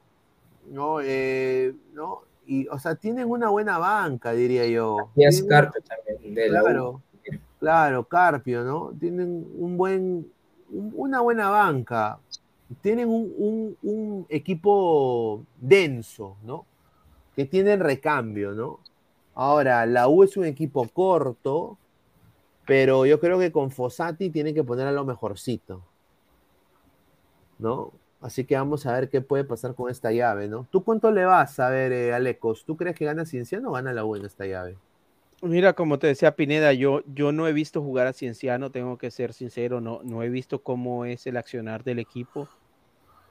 ¿no? Eh, ¿no? Y, o sea, tienen una buena banca, diría yo. Y es Carpio también, de la. Claro, claro, Carpio, ¿no? Tienen un buen, una buena banca. Tienen un, equipo denso, ¿no? Que tienen recambio, ¿no? Ahora, la U es un equipo corto, pero yo creo que con Fossati tiene que poner a lo mejorcito, ¿no? Así que vamos a ver qué puede pasar con esta llave, ¿no? ¿Tú cuánto le vas a ver, eh, Alecos? ¿Tú crees que gana Cienciano o gana la U en esta llave? Mira, como te decía Pineda, yo, yo no he visto jugar a Cienciano, tengo que ser sincero, no, no he visto cómo es el accionar del equipo.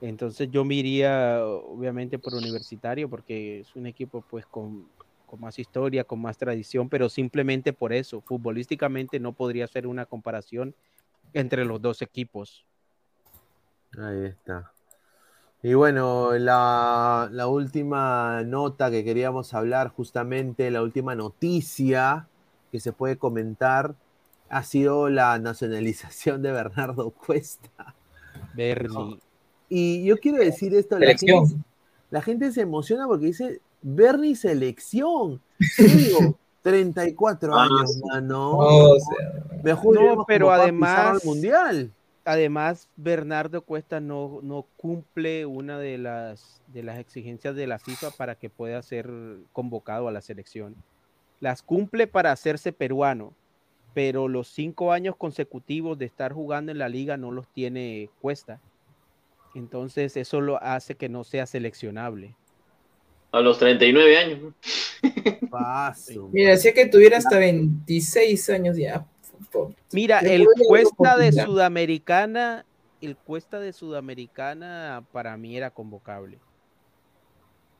Entonces yo me iría obviamente por Universitario porque es un equipo pues con, con más historia, con más tradición, pero simplemente por eso, futbolísticamente no podría ser una comparación entre los dos equipos. Ahí está. Y bueno, la, la última nota que queríamos hablar, justamente la última noticia que se puede comentar, ha sido la nacionalización de Bernardo Cuesta. Bernie. Y yo quiero decir esto, la gente, la gente se emociona porque dice, Bernie selección. Digo, 34 Ah, años, sí. mano. O sea, Mejor No, pero además, al Mundial. Además Bernardo Cuesta no, no cumple una de las, de las exigencias de la FIFA para que pueda ser convocado a la selección. Las cumple para hacerse peruano, pero los cinco años consecutivos de estar jugando en la liga no los tiene Cuesta. Entonces eso lo hace que no sea seleccionable. A los 39 años. Mira, si es que tuviera hasta 26 años ya. Mira, el Cuesta de. Sudamericana, el Cuesta de Sudamericana para mí era convocable.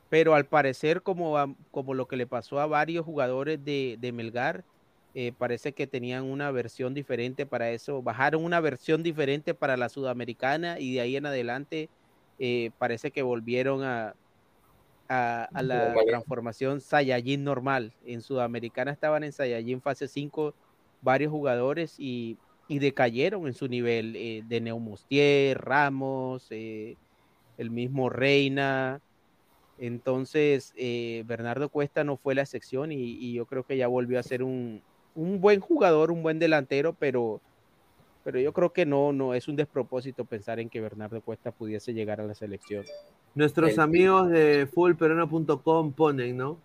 Pero al parecer, como, a- como lo que le pasó a varios jugadores de, de Melgar, eh, parece que tenían una versión diferente para eso. Bajaron una versión diferente para la Sudamericana y de ahí en adelante eh, parece que volvieron a, a, a la transformación Saiyajin normal. En Sudamericana estaban en Saiyajin fase 5 varios jugadores y, y decayeron en su nivel. eh, de Neumostier, Ramos, eh, el mismo Reina. Entonces, eh, Bernardo Cuesta no fue la excepción y, y yo creo que ya volvió a ser un, un buen jugador, un buen delantero, pero, pero yo creo que no, no es un despropósito pensar en que Bernardo Cuesta pudiese llegar a la selección. Nuestros El- amigos de fullperuano.com ponen, ¿no?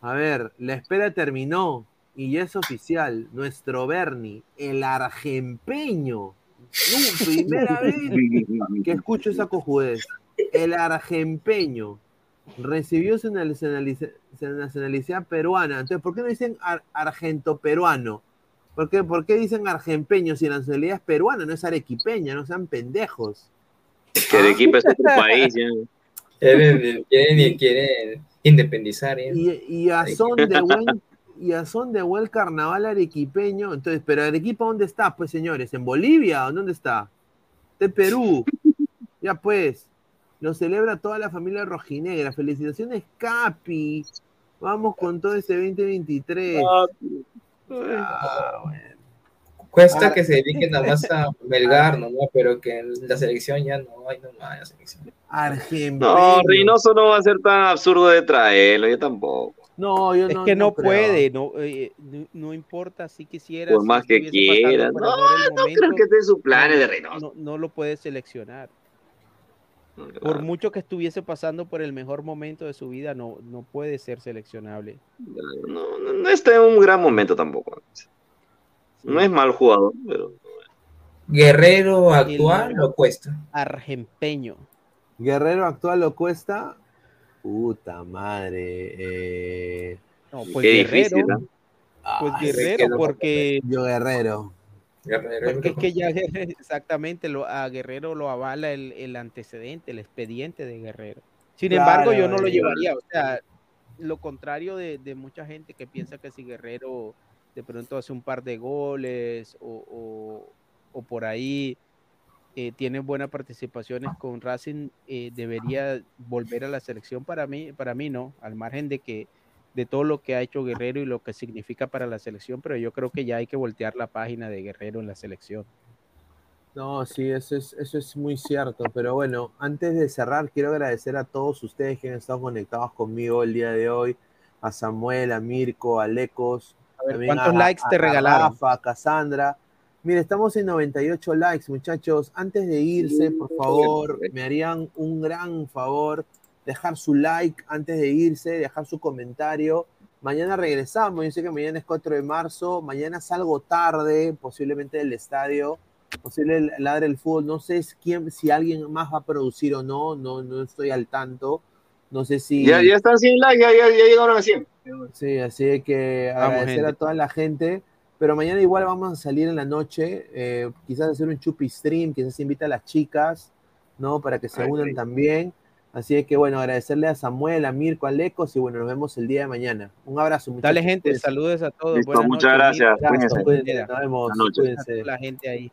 A ver, la espera terminó y ya es oficial. Nuestro Bernie, el argempeño. No, primera vez que escucho esa cojudez. El argempeño recibió su nacionalidad peruana. Entonces, ¿por qué no dicen ar- argento-peruano? ¿Por qué, ¿Por qué dicen argempeño si la nacionalidad es peruana, no es arequipeña? No sean pendejos. Que de equipo es otro país. ya. Quieren, quieren, quieren independizar. ¿eh? Y, y a son de buen, y a son de buen carnaval arequipeño. Entonces, pero Arequipa, ¿dónde está? Pues señores, ¿en Bolivia o dónde está? De Perú. Ya pues, lo celebra toda la familia rojinegra. Felicitaciones, Capi. Vamos con todo este 2023. Ah, bueno. Cuesta Ahora- que se dediquen nada más a Melgar, ¿no? Pero que en la selección ya no hay nomás la selección. Argentina. No, Reynoso no va a ser tan absurdo de traerlo, yo tampoco. No, yo Es no, que no, puede, no, eh, no, no importa si quisiera. Por si más que quiera. No, no momento, creo que esté planes no- de Reynoso. No, no lo puede seleccionar. Por mucho que estuviese pasando por el mejor momento de su vida, no, no puede ser seleccionable. No, no, no está en un gran momento tampoco. No es mal jugador, pero Guerrero actual o Cuesta. Argempeño. Guerrero actual lo cuesta. Puta madre. eh. No, pues Qué Guerrero. difícil, ¿no? Pues Ay, Guerrero, porque, Yo Guerrero. porque es que ya exactamente lo, a Guerrero lo avala el, el antecedente, el expediente de Guerrero. Sin Claro, embargo, yo no lo eh. llevaría. O sea, lo contrario de, de mucha gente que piensa que si Guerrero de pronto hace un par de goles o, o- o por ahí eh, tiene buenas participaciones con Racing, eh, debería volver a la selección. Para mí, para mí no, al margen de que de todo lo que ha hecho Guerrero y lo que significa para la selección, pero yo creo que ya hay que voltear la página de Guerrero en la selección. No, sí, eso es, eso es muy cierto. Pero bueno, antes de cerrar, quiero agradecer a todos ustedes que han estado conectados conmigo el día de hoy. A Samuel, a Mirko, a Lecos. A ver, ¿cuántos likes te a regalaron? Rafa, a Cassandra. Mire, estamos en 98 likes, muchachos. Antes de irse, por favor, me harían un gran favor dejar su like antes de irse, dejar su comentario. Mañana regresamos, yo sé que mañana es 4 de marzo, mañana salgo tarde, posiblemente del estadio, posible ladre el fútbol, no sé si, quién, si alguien más va a producir o no, no, no estoy al tanto, no sé si... ya, ya están 100 likes, ya, ya, ya llegaron a 100. Sí, así que Vamos, agradecer a toda la gente. Pero mañana igual vamos a salir en la noche, eh, quizás hacer un chupi stream, quizás invita a las chicas, ¿no? Para que se Ay, unan sí. también. Así que bueno, agradecerle a Samuel, a Mirko, a Lecos y bueno, nos vemos el día de mañana. Un abrazo, muchachos. Dale, gente, Cuídense. saludos a todos. Listo, muchas noches, gracias, Mira, cuídense. Cuídense, nos vemos, cuídense. la gente ahí.